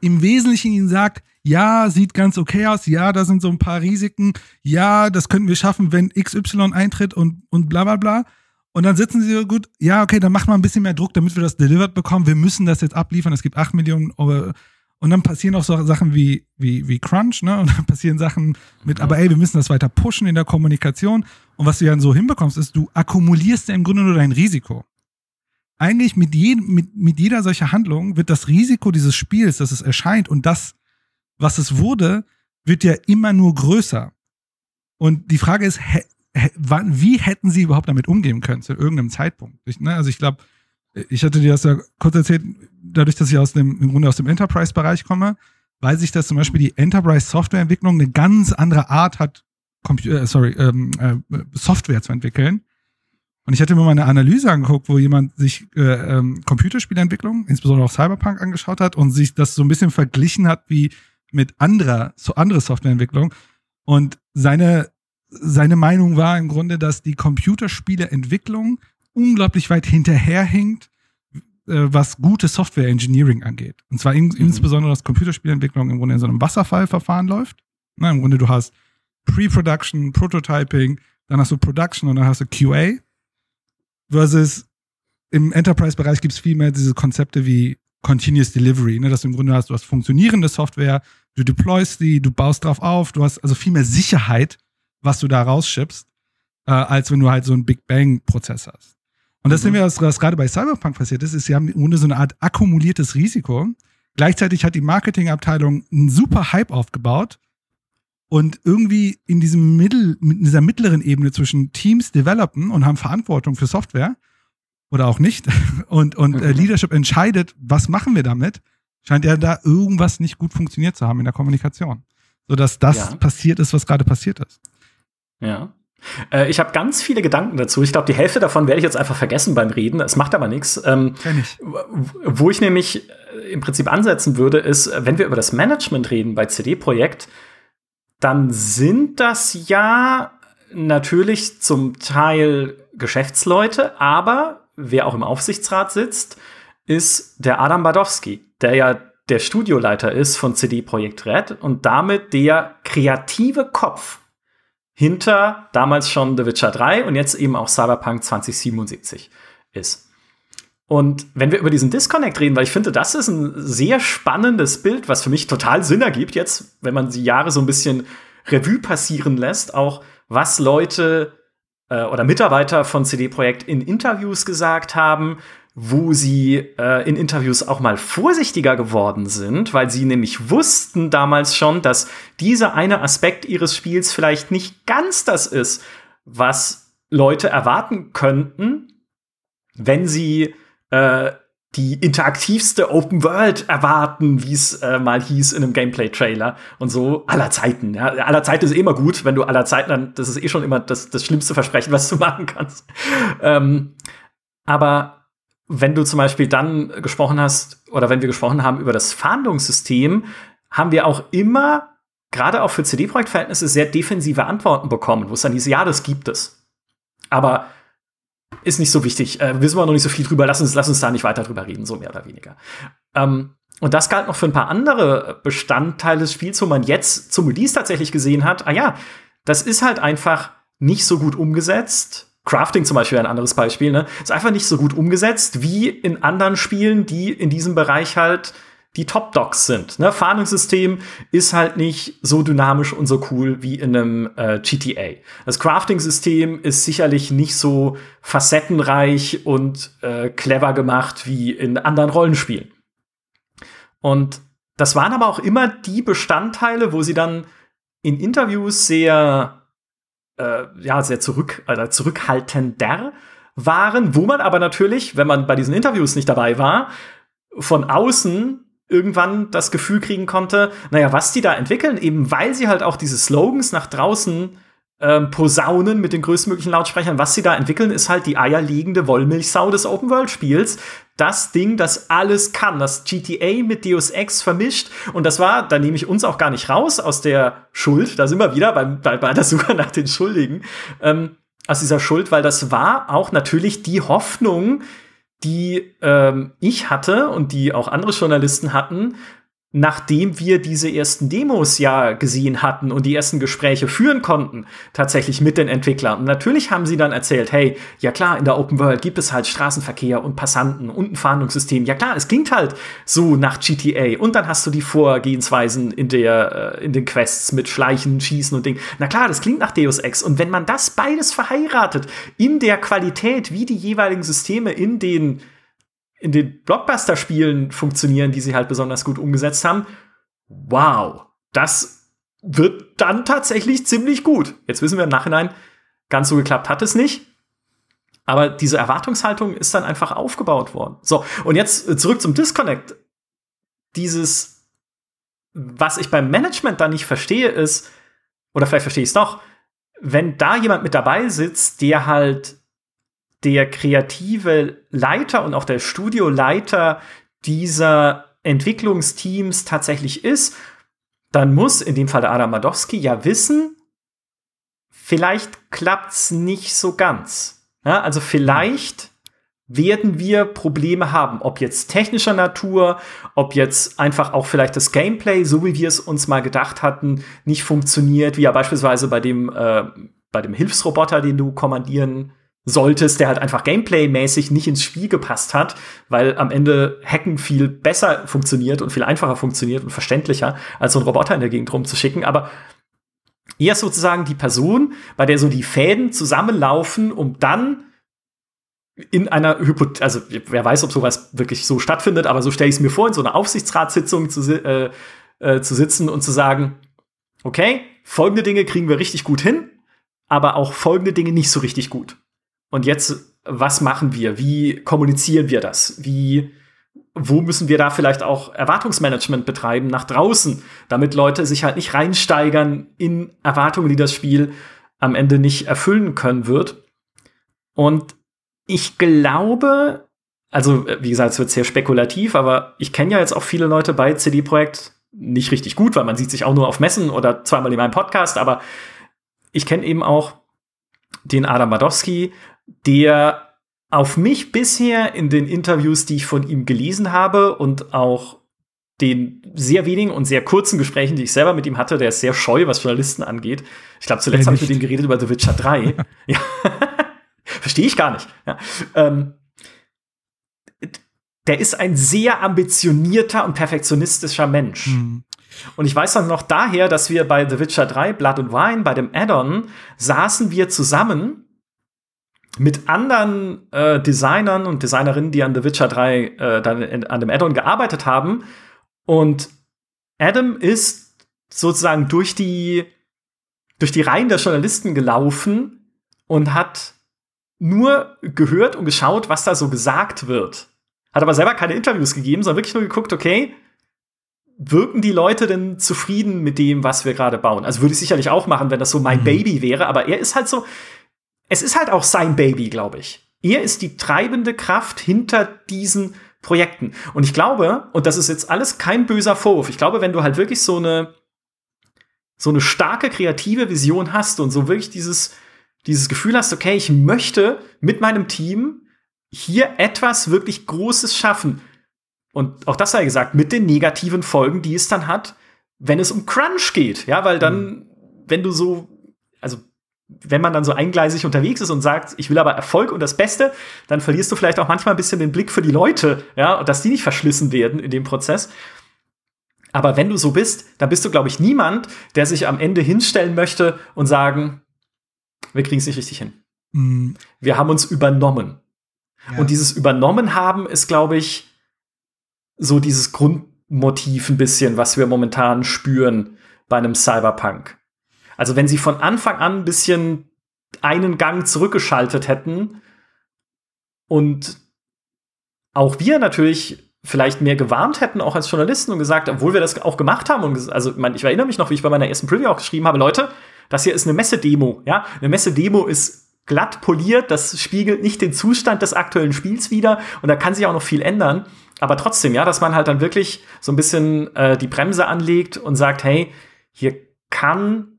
im Wesentlichen ihnen sagt, ja, sieht ganz okay aus, ja, da sind so ein paar Risiken, ja, das könnten wir schaffen, wenn XY eintritt und, und bla bla bla. Und dann sitzen sie so gut, ja, okay, dann machen wir ein bisschen mehr Druck, damit wir das delivered bekommen. Wir müssen das jetzt abliefern. Es gibt 8 Millionen. Und dann passieren auch so Sachen wie, wie, wie Crunch, ne? Und dann <laughs> passieren Sachen mit, aber ey, wir müssen das weiter pushen in der Kommunikation. Und was du dann so hinbekommst, ist, du akkumulierst ja im Grunde nur dein Risiko. Eigentlich mit, je, mit, mit jeder solcher Handlung wird das Risiko dieses Spiels, dass es erscheint und das was es wurde, wird ja immer nur größer. Und die Frage ist, wie hätten sie überhaupt damit umgehen können zu irgendeinem Zeitpunkt? ne? Also ich glaube, ich hatte dir das ja kurz erzählt, dadurch, dass ich aus dem, im Grunde aus dem Enterprise-Bereich komme, weiß ich, dass zum Beispiel die Enterprise-Softwareentwicklung eine ganz andere Art hat, Computer, äh, sorry, ähm, äh, Software zu entwickeln. Und ich hatte mir mal eine Analyse angeguckt, wo jemand sich äh, ähm, Computerspielentwicklung, insbesondere auch Cyberpunk, angeschaut hat und sich das so ein bisschen verglichen hat wie mit anderer, so andere Softwareentwicklung. Und seine, seine Meinung war im Grunde, dass die Computerspieleentwicklung unglaublich weit hinterherhinkt, äh, was gute Software Engineering angeht. Und zwar in, mhm. insbesondere, dass Computerspielentwicklung im Grunde in so einem Wasserfallverfahren läuft. Na, Im Grunde, du hast Pre-Production, Prototyping, dann hast du Production und dann hast du QA. Versus im Enterprise-Bereich gibt es viel mehr diese Konzepte wie Continuous Delivery, ne, dass du im Grunde hast, du hast funktionierende Software, du deployst die, du baust drauf auf, du hast also viel mehr Sicherheit, was du da rausschippst, äh, als wenn du halt so einen Big Bang-Prozess hast. Und das mhm. sehen wir, was, was gerade bei Cyberpunk passiert ist, ist, sie haben im Grunde so eine Art akkumuliertes Risiko. Gleichzeitig hat die Marketingabteilung einen super Hype aufgebaut, und irgendwie in diesem Mittel, in dieser mittleren Ebene zwischen Teams developen und haben Verantwortung für Software oder auch nicht <laughs> und, und äh, Leadership entscheidet, was machen wir damit, scheint ja da irgendwas nicht gut funktioniert zu haben in der Kommunikation. Sodass das ja. passiert ist, was gerade passiert ist. Ja. Äh, ich habe ganz viele Gedanken dazu. Ich glaube, die Hälfte davon werde ich jetzt einfach vergessen beim Reden. Es macht aber nichts. Ähm, ich. Wo ich nämlich äh, im Prinzip ansetzen würde, ist, wenn wir über das Management reden bei CD-Projekt, dann sind das ja natürlich zum Teil Geschäftsleute, aber wer auch im Aufsichtsrat sitzt, ist der Adam Badowski, der ja der Studioleiter ist von CD Projekt Red und damit der kreative Kopf hinter damals schon The Witcher 3 und jetzt eben auch Cyberpunk 2077 ist. Und wenn wir über diesen Disconnect reden, weil ich finde, das ist ein sehr spannendes Bild, was für mich total Sinn ergibt, jetzt, wenn man die Jahre so ein bisschen Revue passieren lässt, auch was Leute äh, oder Mitarbeiter von CD Projekt in Interviews gesagt haben, wo sie äh, in Interviews auch mal vorsichtiger geworden sind, weil sie nämlich wussten damals schon, dass dieser eine Aspekt ihres Spiels vielleicht nicht ganz das ist, was Leute erwarten könnten, wenn sie äh, die interaktivste Open World erwarten, wie es äh, mal hieß in einem Gameplay-Trailer und so aller Zeiten. Ja. Aller Zeiten ist immer gut, wenn du aller Zeiten, dann, das ist eh schon immer das, das schlimmste Versprechen, was du <laughs> machen kannst. Ähm, aber wenn du zum Beispiel dann gesprochen hast, oder wenn wir gesprochen haben über das Fahndungssystem, haben wir auch immer, gerade auch für CD-Projekt-Verhältnisse, sehr defensive Antworten bekommen, wo es dann hieß, ja, das gibt es. Aber ist nicht so wichtig. Äh, wissen wir noch nicht so viel drüber. Lass uns, lass uns da nicht weiter drüber reden, so mehr oder weniger. Ähm, und das galt noch für ein paar andere Bestandteile des Spiels, wo man jetzt zum Release tatsächlich gesehen hat, ah ja, das ist halt einfach nicht so gut umgesetzt. Crafting zum Beispiel ein anderes Beispiel, ne? Ist einfach nicht so gut umgesetzt wie in anderen Spielen, die in diesem Bereich halt die Top-Docs sind. Ne? Fahndungssystem ist halt nicht so dynamisch und so cool wie in einem äh, GTA. Das Crafting-System ist sicherlich nicht so facettenreich und äh, clever gemacht wie in anderen Rollenspielen. Und das waren aber auch immer die Bestandteile, wo sie dann in Interviews sehr, äh, ja, sehr zurück, äh, zurückhaltender waren, wo man aber natürlich, wenn man bei diesen Interviews nicht dabei war, von außen irgendwann das Gefühl kriegen konnte, naja, was die da entwickeln, eben weil sie halt auch diese Slogans nach draußen ähm, posaunen mit den größtmöglichen Lautsprechern, was sie da entwickeln, ist halt die eierlegende Wollmilchsau des Open-World-Spiels. Das Ding, das alles kann, das GTA mit Deus Ex vermischt. Und das war, da nehme ich uns auch gar nicht raus aus der Schuld, da sind wir wieder bei, bei, bei der Suche <laughs> nach den Schuldigen, ähm, aus dieser Schuld, weil das war auch natürlich die Hoffnung, die ähm, ich hatte und die auch andere Journalisten hatten, nachdem wir diese ersten Demos ja gesehen hatten und die ersten Gespräche führen konnten, tatsächlich mit den Entwicklern. Und natürlich haben sie dann erzählt, hey, ja klar, in der Open World gibt es halt Straßenverkehr und Passanten und ein Fahndungssystem. Ja klar, es klingt halt so nach GTA. Und dann hast du die Vorgehensweisen in der, äh, in den Quests mit Schleichen, Schießen und Ding. Na klar, das klingt nach Deus Ex. Und wenn man das beides verheiratet in der Qualität, wie die jeweiligen Systeme in den in den Blockbuster-Spielen funktionieren, die sie halt besonders gut umgesetzt haben. Wow, das wird dann tatsächlich ziemlich gut. Jetzt wissen wir im Nachhinein, ganz so geklappt hat es nicht. Aber diese Erwartungshaltung ist dann einfach aufgebaut worden. So, und jetzt äh, zurück zum Disconnect. Dieses, was ich beim Management da nicht verstehe, ist, oder vielleicht verstehe ich es doch, wenn da jemand mit dabei sitzt, der halt der kreative Leiter und auch der Studioleiter dieser Entwicklungsteams tatsächlich ist, dann muss in dem Fall der Adam Madowski ja wissen, vielleicht klappt's nicht so ganz. Ja, also vielleicht werden wir Probleme haben, ob jetzt technischer Natur, ob jetzt einfach auch vielleicht das Gameplay, so wie wir es uns mal gedacht hatten, nicht funktioniert, wie ja beispielsweise bei dem, äh, bei dem Hilfsroboter, den du kommandieren solltest, der halt einfach Gameplay-mäßig nicht ins Spiel gepasst hat, weil am Ende Hacken viel besser funktioniert und viel einfacher funktioniert und verständlicher, als so einen Roboter in der Gegend rumzuschicken. Aber eher sozusagen die Person, bei der so die Fäden zusammenlaufen, um dann in einer Hypothese, also wer weiß, ob sowas wirklich so stattfindet, aber so stelle ich es mir vor, in so einer Aufsichtsratssitzung zu, äh, äh, zu sitzen und zu sagen, okay, folgende Dinge kriegen wir richtig gut hin, aber auch folgende Dinge nicht so richtig gut. Und jetzt, was machen wir? Wie kommunizieren wir das? Wie, wo müssen wir da vielleicht auch Erwartungsmanagement betreiben nach draußen, damit Leute sich halt nicht reinsteigern in Erwartungen, die das Spiel am Ende nicht erfüllen können wird? Und ich glaube, also wie gesagt, es wird sehr spekulativ, aber ich kenne ja jetzt auch viele Leute bei CD Projekt nicht richtig gut, weil man sieht sich auch nur auf Messen oder zweimal in meinem Podcast, aber ich kenne eben auch den Adam Badowski, der auf mich bisher in den Interviews, die ich von ihm gelesen habe und auch den sehr wenigen und sehr kurzen Gesprächen, die ich selber mit ihm hatte, der ist sehr scheu, was Journalisten angeht. Ich glaube, zuletzt habe ich mit ihm geredet über The Witcher 3. <laughs> ja. Verstehe ich gar nicht. Ja. Ähm, der ist ein sehr ambitionierter und perfektionistischer Mensch. Mhm. Und ich weiß dann noch daher, dass wir bei The Witcher 3 Blood and Wine, bei dem Add-on, saßen wir zusammen mit anderen äh, Designern und Designerinnen, die an The Witcher 3 äh, dann in, an dem Add-on gearbeitet haben. Und Adam ist sozusagen durch die, durch die Reihen der Journalisten gelaufen und hat nur gehört und geschaut, was da so gesagt wird. Hat aber selber keine Interviews gegeben, sondern wirklich nur geguckt, okay, wirken die Leute denn zufrieden mit dem, was wir gerade bauen? Also würde ich sicherlich auch machen, wenn das so mein mhm. Baby wäre, aber er ist halt so, es ist halt auch sein Baby, glaube ich. Er ist die treibende Kraft hinter diesen Projekten. Und ich glaube, und das ist jetzt alles kein böser Vorwurf, ich glaube, wenn du halt wirklich so eine, so eine starke kreative Vision hast und so wirklich dieses, dieses Gefühl hast, okay, ich möchte mit meinem Team hier etwas wirklich Großes schaffen. Und auch das sei gesagt, mit den negativen Folgen, die es dann hat, wenn es um Crunch geht. Ja, weil dann, mhm. wenn du so, also wenn man dann so eingleisig unterwegs ist und sagt, ich will aber Erfolg und das Beste, dann verlierst du vielleicht auch manchmal ein bisschen den Blick für die Leute, ja, dass die nicht verschlissen werden in dem Prozess. Aber wenn du so bist, dann bist du, glaube ich, niemand, der sich am Ende hinstellen möchte und sagen, wir kriegen es nicht richtig hin. Mhm. Wir haben uns übernommen. Ja. Und dieses Übernommen haben ist, glaube ich, so dieses Grundmotiv ein bisschen, was wir momentan spüren bei einem Cyberpunk. Also wenn sie von Anfang an ein bisschen einen Gang zurückgeschaltet hätten und auch wir natürlich vielleicht mehr gewarnt hätten, auch als Journalisten und gesagt, obwohl wir das auch gemacht haben, und also ich, mein, ich erinnere mich noch, wie ich bei meiner ersten Preview auch geschrieben habe, Leute, das hier ist eine Messedemo, ja, eine Messedemo ist glatt poliert, das spiegelt nicht den Zustand des aktuellen Spiels wider und da kann sich auch noch viel ändern, aber trotzdem, ja, dass man halt dann wirklich so ein bisschen äh, die Bremse anlegt und sagt, hey, hier kann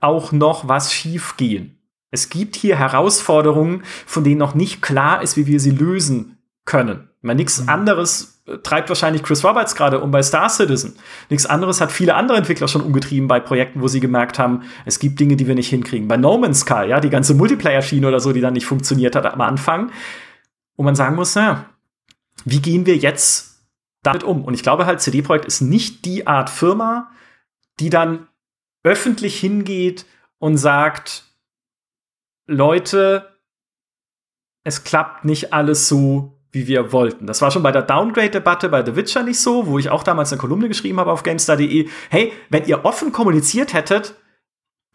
auch noch was schiefgehen. Es gibt hier Herausforderungen, von denen noch nicht klar ist, wie wir sie lösen können. Ich meine, nichts mhm. anderes äh, treibt wahrscheinlich Chris Roberts gerade um bei Star Citizen. Nichts anderes hat viele andere Entwickler schon umgetrieben bei Projekten, wo sie gemerkt haben, es gibt Dinge, die wir nicht hinkriegen. Bei No Man's Sky, ja, die ganze Multiplayer-Schiene oder so, die dann nicht funktioniert hat am Anfang. Wo man sagen muss, ja, wie gehen wir jetzt damit um? Und ich glaube halt, CD Projekt ist nicht die Art Firma, die dann öffentlich hingeht und sagt, Leute, es klappt nicht alles so, wie wir wollten. Das war schon bei der Downgrade-Debatte bei The Witcher nicht so, wo ich auch damals eine Kolumne geschrieben habe auf GameStar.de. Hey, wenn ihr offen kommuniziert hättet,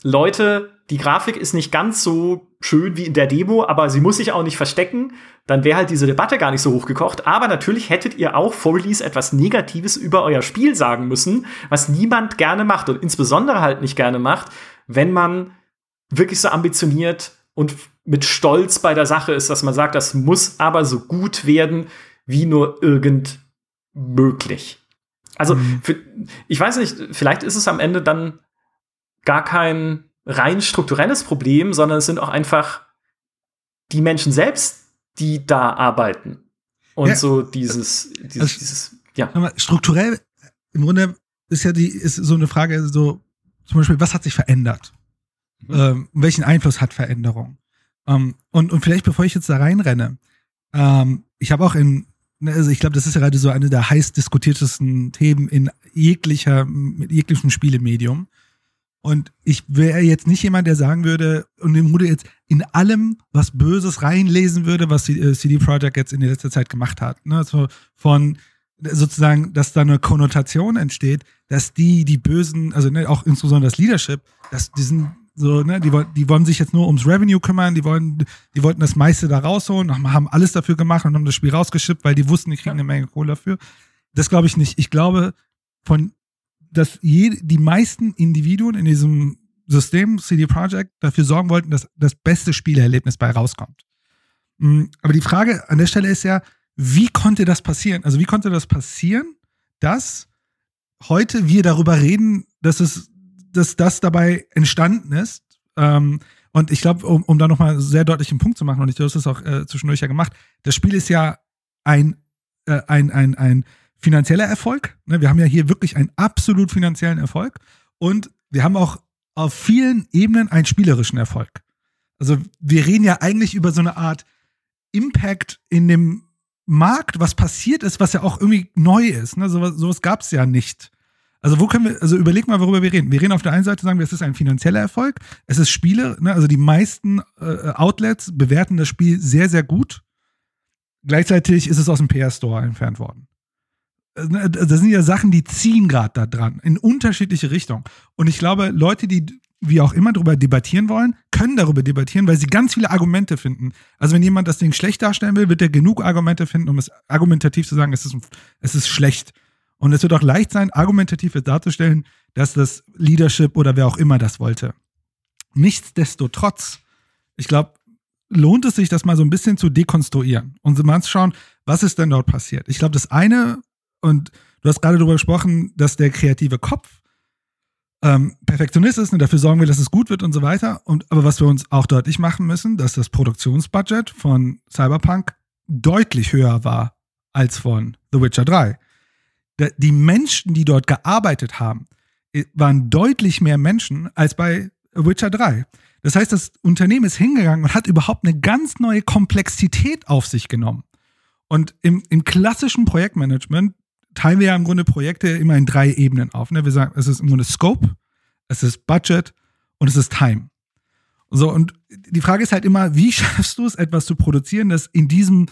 Leute, die Grafik ist nicht ganz so schön wie in der Demo, aber sie muss sich auch nicht verstecken. Dann wäre halt diese Debatte gar nicht so hochgekocht. Aber natürlich hättet ihr auch vor Release etwas Negatives über euer Spiel sagen müssen, was niemand gerne macht und insbesondere halt nicht gerne macht, wenn man wirklich so ambitioniert und mit Stolz bei der Sache ist, dass man sagt, das muss aber so gut werden wie nur irgend möglich. Also, mhm. für, ich weiß nicht, vielleicht ist es am Ende dann gar kein rein strukturelles Problem, sondern es sind auch einfach die Menschen selbst, die da arbeiten. Und ja. so dieses, dieses, also, dieses, ja. Strukturell, im Grunde ist ja die, ist so eine Frage, so, zum Beispiel, was hat sich verändert? Mhm. Ähm, welchen Einfluss hat Veränderung? Ähm, und, und vielleicht, bevor ich jetzt da reinrenne, ähm, ich habe auch in, ne, also ich glaube, das ist ja gerade so eine der heiß diskutiertesten Themen in jeglicher, mit jeglichem Spielemedium. Und ich wäre jetzt nicht jemand, der sagen würde und im Grunde jetzt in allem was Böses reinlesen würde, was CD äh, Projekt jetzt in der letzten Zeit gemacht hat. Ne? Also von sozusagen, dass da eine Konnotation entsteht, dass die, die Bösen, also ne, auch insbesondere das Leadership, dass die sind so, ne, die, die wollen sich jetzt nur ums Revenue kümmern, die wollen, die wollten das meiste da rausholen, haben alles dafür gemacht und haben das Spiel rausgeschippt, weil die wussten, die kriegen eine Menge Kohle dafür. Das glaube ich nicht. Ich glaube, von dass je, die meisten Individuen in diesem System CD Projekt dafür sorgen wollten, dass das beste Spielerlebnis bei rauskommt. Mm, aber die Frage an der Stelle ist ja, wie konnte das passieren? Also wie konnte das passieren, dass heute wir darüber reden, dass es, dass das dabei entstanden ist? Ähm, und ich glaube, um, um da nochmal sehr deutlich einen Punkt zu machen, und ich, du hast es auch äh, zwischendurch ja gemacht, das Spiel ist ja ein, äh, ein, ein, ein finanzieller Erfolg. Ne? Wir haben ja hier wirklich einen absolut finanziellen Erfolg und wir haben auch auf vielen Ebenen einen spielerischen Erfolg. Also wir reden ja eigentlich über so eine Art Impact in dem Markt, was passiert ist, was ja auch irgendwie neu ist. Ne? Sowas, sowas gab es ja nicht. Also wo können wir, also überleg mal, worüber wir reden. Wir reden auf der einen Seite, sagen wir, es ist ein finanzieller Erfolg, es ist Spiele, ne? also die meisten äh, Outlets bewerten das Spiel sehr, sehr gut. Gleichzeitig ist es aus dem PR-Store entfernt worden. Äh, ne, das sind ja Sachen, die ziehen gerade da dran, in unterschiedliche Richtungen. Und ich glaube, Leute, die wie auch immer darüber debattieren wollen, können darüber debattieren, weil sie ganz viele Argumente finden. Also wenn jemand das Ding schlecht darstellen will, wird er genug Argumente finden, um es argumentativ zu sagen, es ist, es ist schlecht. Und es wird auch leicht sein, argumentativ darzustellen, dass das Leadership oder wer auch immer das wollte. Nichtsdestotrotz, ich glaube, lohnt es sich, das mal so ein bisschen zu dekonstruieren und mal zu schauen, was ist denn dort passiert. Ich glaube, das eine, und du hast gerade darüber gesprochen, dass der kreative Kopf ähm, Perfektionist ist und dafür sorgen wir, dass es gut wird und so weiter. Und, aber was wir uns auch deutlich machen müssen, dass das Produktionsbudget von Cyberpunk deutlich höher war als von The Witcher 3. Die Menschen, die dort gearbeitet haben, waren deutlich mehr Menschen als bei Witcher 3. Das heißt, das Unternehmen ist hingegangen und hat überhaupt eine ganz neue Komplexität auf sich genommen. Und im, im klassischen Projektmanagement teilen wir ja im Grunde Projekte immer in drei Ebenen auf. Ne? Wir sagen, es ist im Grunde Scope, es ist Budget und es ist Time. So, und die Frage ist halt immer, wie <laughs> schaffst du es, etwas zu produzieren, das in diesem,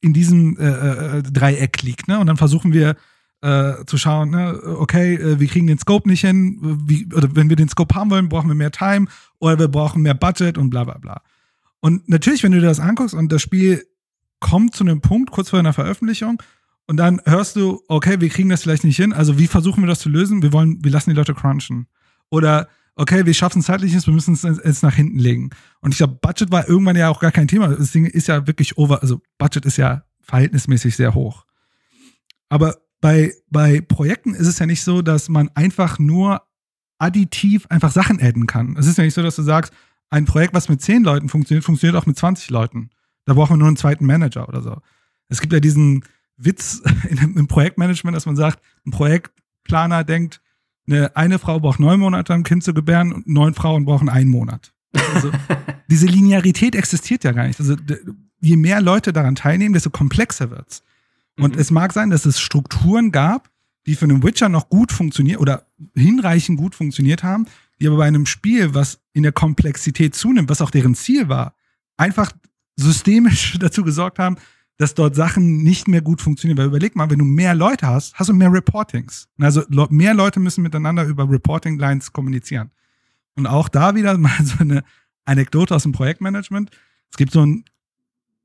in diesem äh, äh, Dreieck liegt, ne? Und dann versuchen wir äh, zu schauen, ne, okay, äh, wir kriegen den Scope nicht hin, wie, oder wenn wir den Scope haben wollen, brauchen wir mehr Time oder wir brauchen mehr Budget und bla bla bla. Und natürlich, wenn du dir das anguckst und das Spiel kommt zu einem Punkt kurz vor einer Veröffentlichung, und dann hörst du, okay, wir kriegen das vielleicht nicht hin. Also wie versuchen wir das zu lösen? Wir wollen, wir lassen die Leute crunchen. Oder okay, wir schaffen es zeitlich nicht, wir müssen es jetzt nach hinten legen. Und ich glaube, Budget war irgendwann ja auch gar kein Thema. Das Ding ist ja wirklich over, also Budget ist ja verhältnismäßig sehr hoch. Aber bei, bei Projekten ist es ja nicht so, dass man einfach nur additiv einfach Sachen adden kann. Es ist ja nicht so, dass du sagst, ein Projekt, was mit zehn Leuten funktioniert, funktioniert auch mit 20 Leuten. Da brauchen wir nur einen zweiten Manager oder so. Es gibt ja diesen, Witz <laughs> im Projektmanagement, dass man sagt, ein Projektplaner denkt, eine, eine Frau braucht neun Monate, um ein Kind zu gebären und neun Frauen brauchen einen Monat. Also, <laughs> diese Linearität existiert ja gar nicht. Also, je mehr Leute daran teilnehmen, desto komplexer wird's. Und mhm. es mag sein, dass es Strukturen gab, die für einen Witcher noch gut funktionieren oder hinreichend gut funktioniert haben, die aber bei einem Spiel, was in der Komplexität zunimmt, was auch deren Ziel war, einfach systemisch <laughs> dazu gesorgt haben, dass dort Sachen nicht mehr gut funktionieren. Weil überleg mal, wenn du mehr Leute hast, hast du mehr Reportings. Also mehr Leute müssen miteinander über Reporting-Lines kommunizieren. Und auch da wieder <laughs> mal so eine Anekdote aus dem Projektmanagement. Es gibt so ein,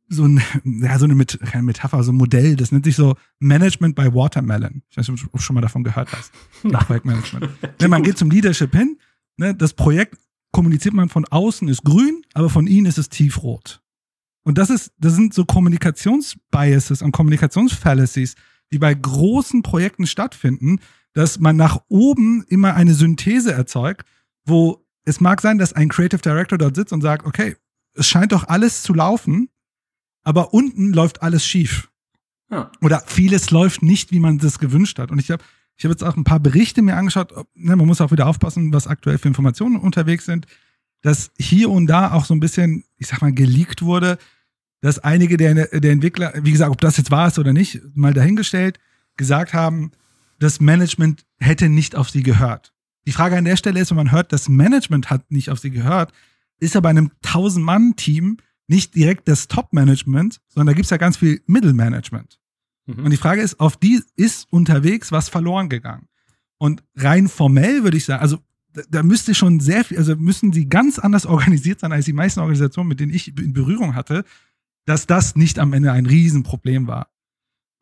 so ein, <laughs> ja, so eine Met keine Metapher, so ein Modell, das nennt sich so Management by Watermelon. Ich weiß nicht, ob du schon mal davon gehört hast. <laughs> Projektmanagement. Wenn man geht zum Leadership hin, ne, das Projekt kommuniziert man von außen ist grün, aber von ihnen ist es tiefrot. Und das ist, das sind so Kommunikationsbiases und Kommunikationsfallacies, die bei großen Projekten stattfinden, dass man nach oben immer eine Synthese erzeugt, wo es mag sein, dass ein Creative Director dort sitzt und sagt, okay, es scheint doch alles zu laufen, aber unten läuft alles schief. Ja. Oder vieles läuft nicht, wie man das gewünscht hat. Und ich habe ich hab jetzt auch ein paar Berichte mir angeschaut. Ne, man muss auch wieder aufpassen, was aktuell für Informationen unterwegs sind, dass hier und da auch so ein bisschen, ich sag mal, geleakt wurde, dass einige der, der Entwickler, wie gesagt, ob das jetzt war es oder nicht, mal dahingestellt, gesagt haben, das Management hätte nicht auf sie gehört. Die Frage an der Stelle ist, wenn man hört, das Management hat nicht auf sie gehört, ist ja bei einem 1000-Mann-Team nicht direkt das Top-Management, sondern da gibt es ja ganz viel Mittelmanagement. Mhm. Und die Frage ist, auf die ist unterwegs was verloren gegangen. Und rein formell würde ich sagen, also da, da müsste schon sehr viel, also müssen sie ganz anders organisiert sein als die meisten Organisationen, mit denen ich in Berührung hatte, dass das nicht am Ende ein Riesenproblem war.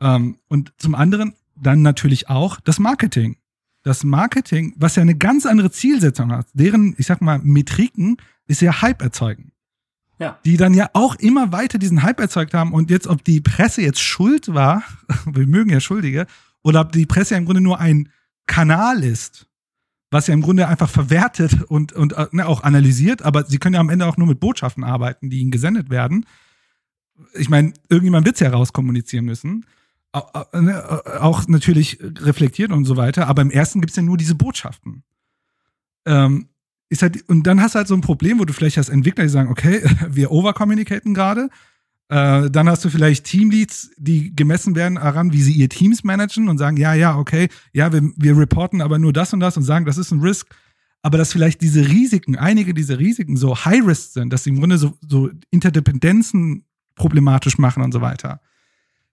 Ähm, und zum anderen dann natürlich auch das Marketing das Marketing, was ja eine ganz andere Zielsetzung hat, deren, ich sag mal, Metriken ist ja Hype erzeugen. Ja. Die dann ja auch immer weiter diesen Hype erzeugt haben und jetzt, ob die Presse jetzt schuld war, <laughs> wir mögen ja Schuldige, oder ob die Presse ja im Grunde nur ein Kanal ist, was ja im Grunde einfach verwertet und, und äh, ne, auch analysiert, aber sie können ja am Ende auch nur mit Botschaften arbeiten, die ihnen gesendet werden. Ich meine, irgendjemand wird es ja rauskommunizieren müssen. Ne, auch natürlich reflektiert und so weiter, aber im ersten gibt es ja nur diese Botschaften. Ähm, ist halt, und dann hast du halt so ein Problem, wo du vielleicht als Entwickler die sagen, okay, <laughs> wir overcommunicaten gerade. Äh, dann hast du vielleicht Teamleads, die gemessen werden daran, wie sie ihr Teams managen und sagen, ja, ja, okay, ja, wir, wir reporten aber nur das und das und sagen, das ist ein Risk. Aber dass vielleicht diese Risiken, einige dieser Risiken so High-Risk sind, dass sie im Grunde so, so Interdependenzen problematisch machen und so weiter.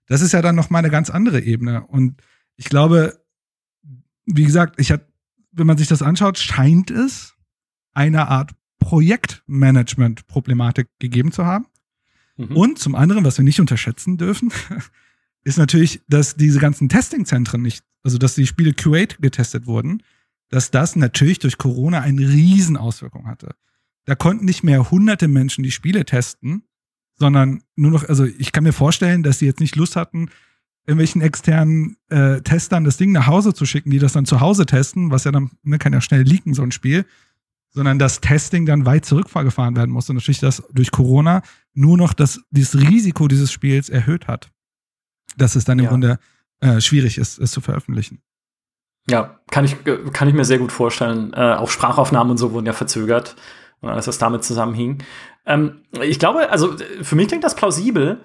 Das ist ja dann noch mal eine ganz andere Ebene. Und ich glaube, wie gesagt, ich hat, wenn man sich das anschaut, scheint es eine Art Projektmanagement-Problematik gegeben zu haben. Mhm. Und zum anderen, was wir nicht unterschätzen dürfen, <laughs> ist natürlich, dass diese ganzen Testingzentren nicht, also dass die Spiele Q8 getestet wurden, dass das natürlich durch Corona eine Riesenauswirkung hatte. Da konnten nicht mehr hunderte Menschen die Spiele testen, sondern nur noch, also ich kann mir vorstellen, dass sie jetzt nicht Lust hatten, irgendwelchen externen äh, Testern das Ding nach Hause zu schicken, die das dann zu Hause testen, was ja dann, ne, kann ja schnell leaken, so ein Spiel, sondern das Testing dann weit zurückgefahren werden muss und natürlich das durch Corona nur noch das, dieses Risiko dieses Spiels erhöht hat, dass es dann im ja. Grunde äh, schwierig ist, es zu veröffentlichen. Ja, kann ich, kann ich mir sehr gut vorstellen. Äh, auch Sprachaufnahmen und so wurden ja verzögert und alles, was damit zusammenhing. Ähm, ich glaube, also für mich klingt das plausibel,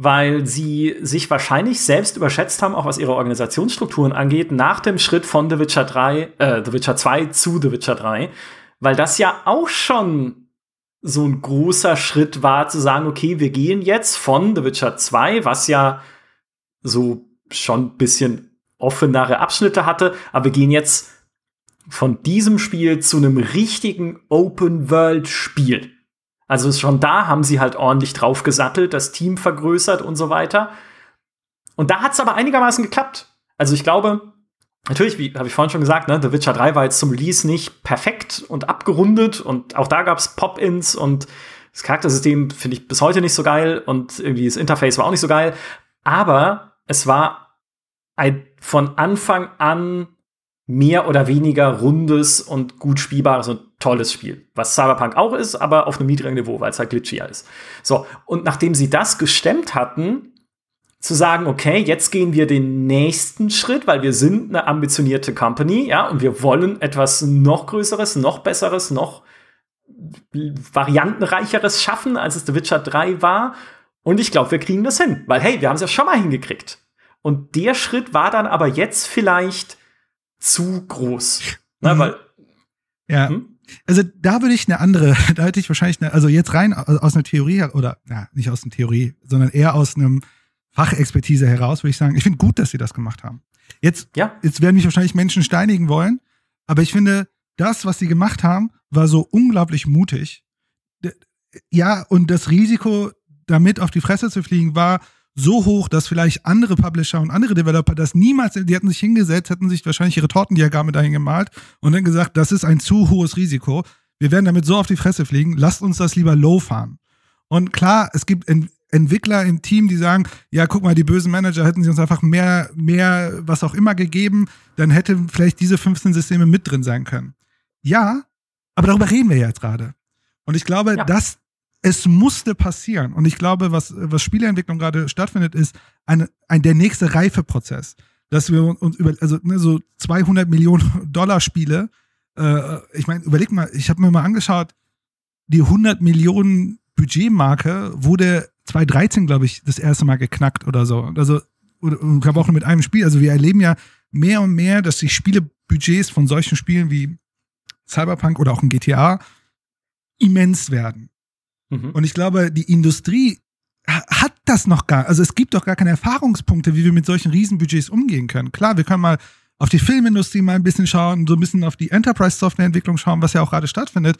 weil sie sich wahrscheinlich selbst überschätzt haben, auch was ihre Organisationsstrukturen angeht, nach dem Schritt von The Witcher 3, äh, The Witcher 2 zu The Witcher 3, weil das ja auch schon so ein großer Schritt war, zu sagen, okay, wir gehen jetzt von The Witcher 2, was ja so schon ein bisschen offenere Abschnitte hatte, aber wir gehen jetzt von diesem Spiel zu einem richtigen Open-World-Spiel. Also schon da haben sie halt ordentlich drauf gesattelt, das Team vergrößert und so weiter. Und da hat es aber einigermaßen geklappt. Also ich glaube, natürlich, wie habe ich vorhin schon gesagt, ne, The Witcher 3 war jetzt zum Release nicht perfekt und abgerundet und auch da gab es Pop-ins und das Charaktersystem finde ich bis heute nicht so geil und irgendwie das Interface war auch nicht so geil. Aber es war ein von Anfang an mehr oder weniger rundes und gut spielbares und tolles Spiel. Was Cyberpunk auch ist, aber auf einem niedrigen Niveau, weil es halt glitchier ist. So, und nachdem sie das gestemmt hatten, zu sagen, okay, jetzt gehen wir den nächsten Schritt, weil wir sind eine ambitionierte Company, ja, und wir wollen etwas noch Größeres, noch Besseres, noch variantenreicheres schaffen, als es The Witcher 3 war. Und ich glaube, wir kriegen das hin, weil hey, wir haben es ja schon mal hingekriegt. Und der Schritt war dann aber jetzt vielleicht zu groß. Ne, mhm. weil, ja. Hm? Also da würde ich eine andere, <laughs> da hätte ich wahrscheinlich eine, also jetzt rein aus einer Theorie oder ja, nicht aus einer Theorie, sondern eher aus einem Fachexpertise heraus, würde ich sagen, ich finde gut, dass sie das gemacht haben. Jetzt, ja. jetzt werden mich wahrscheinlich Menschen steinigen wollen, aber ich finde, das, was sie gemacht haben, war so unglaublich mutig. ja, und das Risiko, damit auf die Fresse zu fliegen, war so hoch, dass vielleicht andere Publisher und andere Developer das niemals, die hätten sich hingesetzt, hätten sich wahrscheinlich ihre Tortendiagramme dahin gemalt und dann gesagt, das ist ein zu hohes Risiko. Wir werden damit so auf die Fresse fliegen, lasst uns das lieber low fahren. Und klar, es gibt Ent Entwickler im Team, die sagen, ja, guck mal, die bösen Manager hätten sie uns einfach mehr, mehr, was auch immer gegeben, dann hätten vielleicht diese 15 Systeme mit drin sein können. Ja, aber darüber reden wir jetzt gerade. Und ich glaube, ja. dass es musste passieren. Und ich glaube, was, was Spieleentwicklung gerade stattfindet, ist eine, ein, der nächste Reifeprozess. Dass wir uns über, also ne, so 200 Millionen <laughs> Dollar Spiele, äh, ich meine, überleg mal, ich habe mir mal angeschaut, die 100 Millionen Budgetmarke wurde 2013, glaube ich, das erste Mal geknackt oder so. Also, ich glaube auch nur mit einem Spiel. Also wir erleben ja mehr und mehr, dass die Spielebudgets von solchen Spielen wie Cyberpunk oder auch ein GTA immens werden. Mhm. Und ich glaube, die Industrie hat das noch gar, also es gibt doch gar keine Erfahrungspunkte, wie wir mit solchen Riesenbudgets umgehen können. Klar, wir können mal auf die Filmindustrie mal ein bisschen schauen, so ein bisschen auf die Enterprise-Softwareentwicklung schauen, was ja auch gerade stattfindet.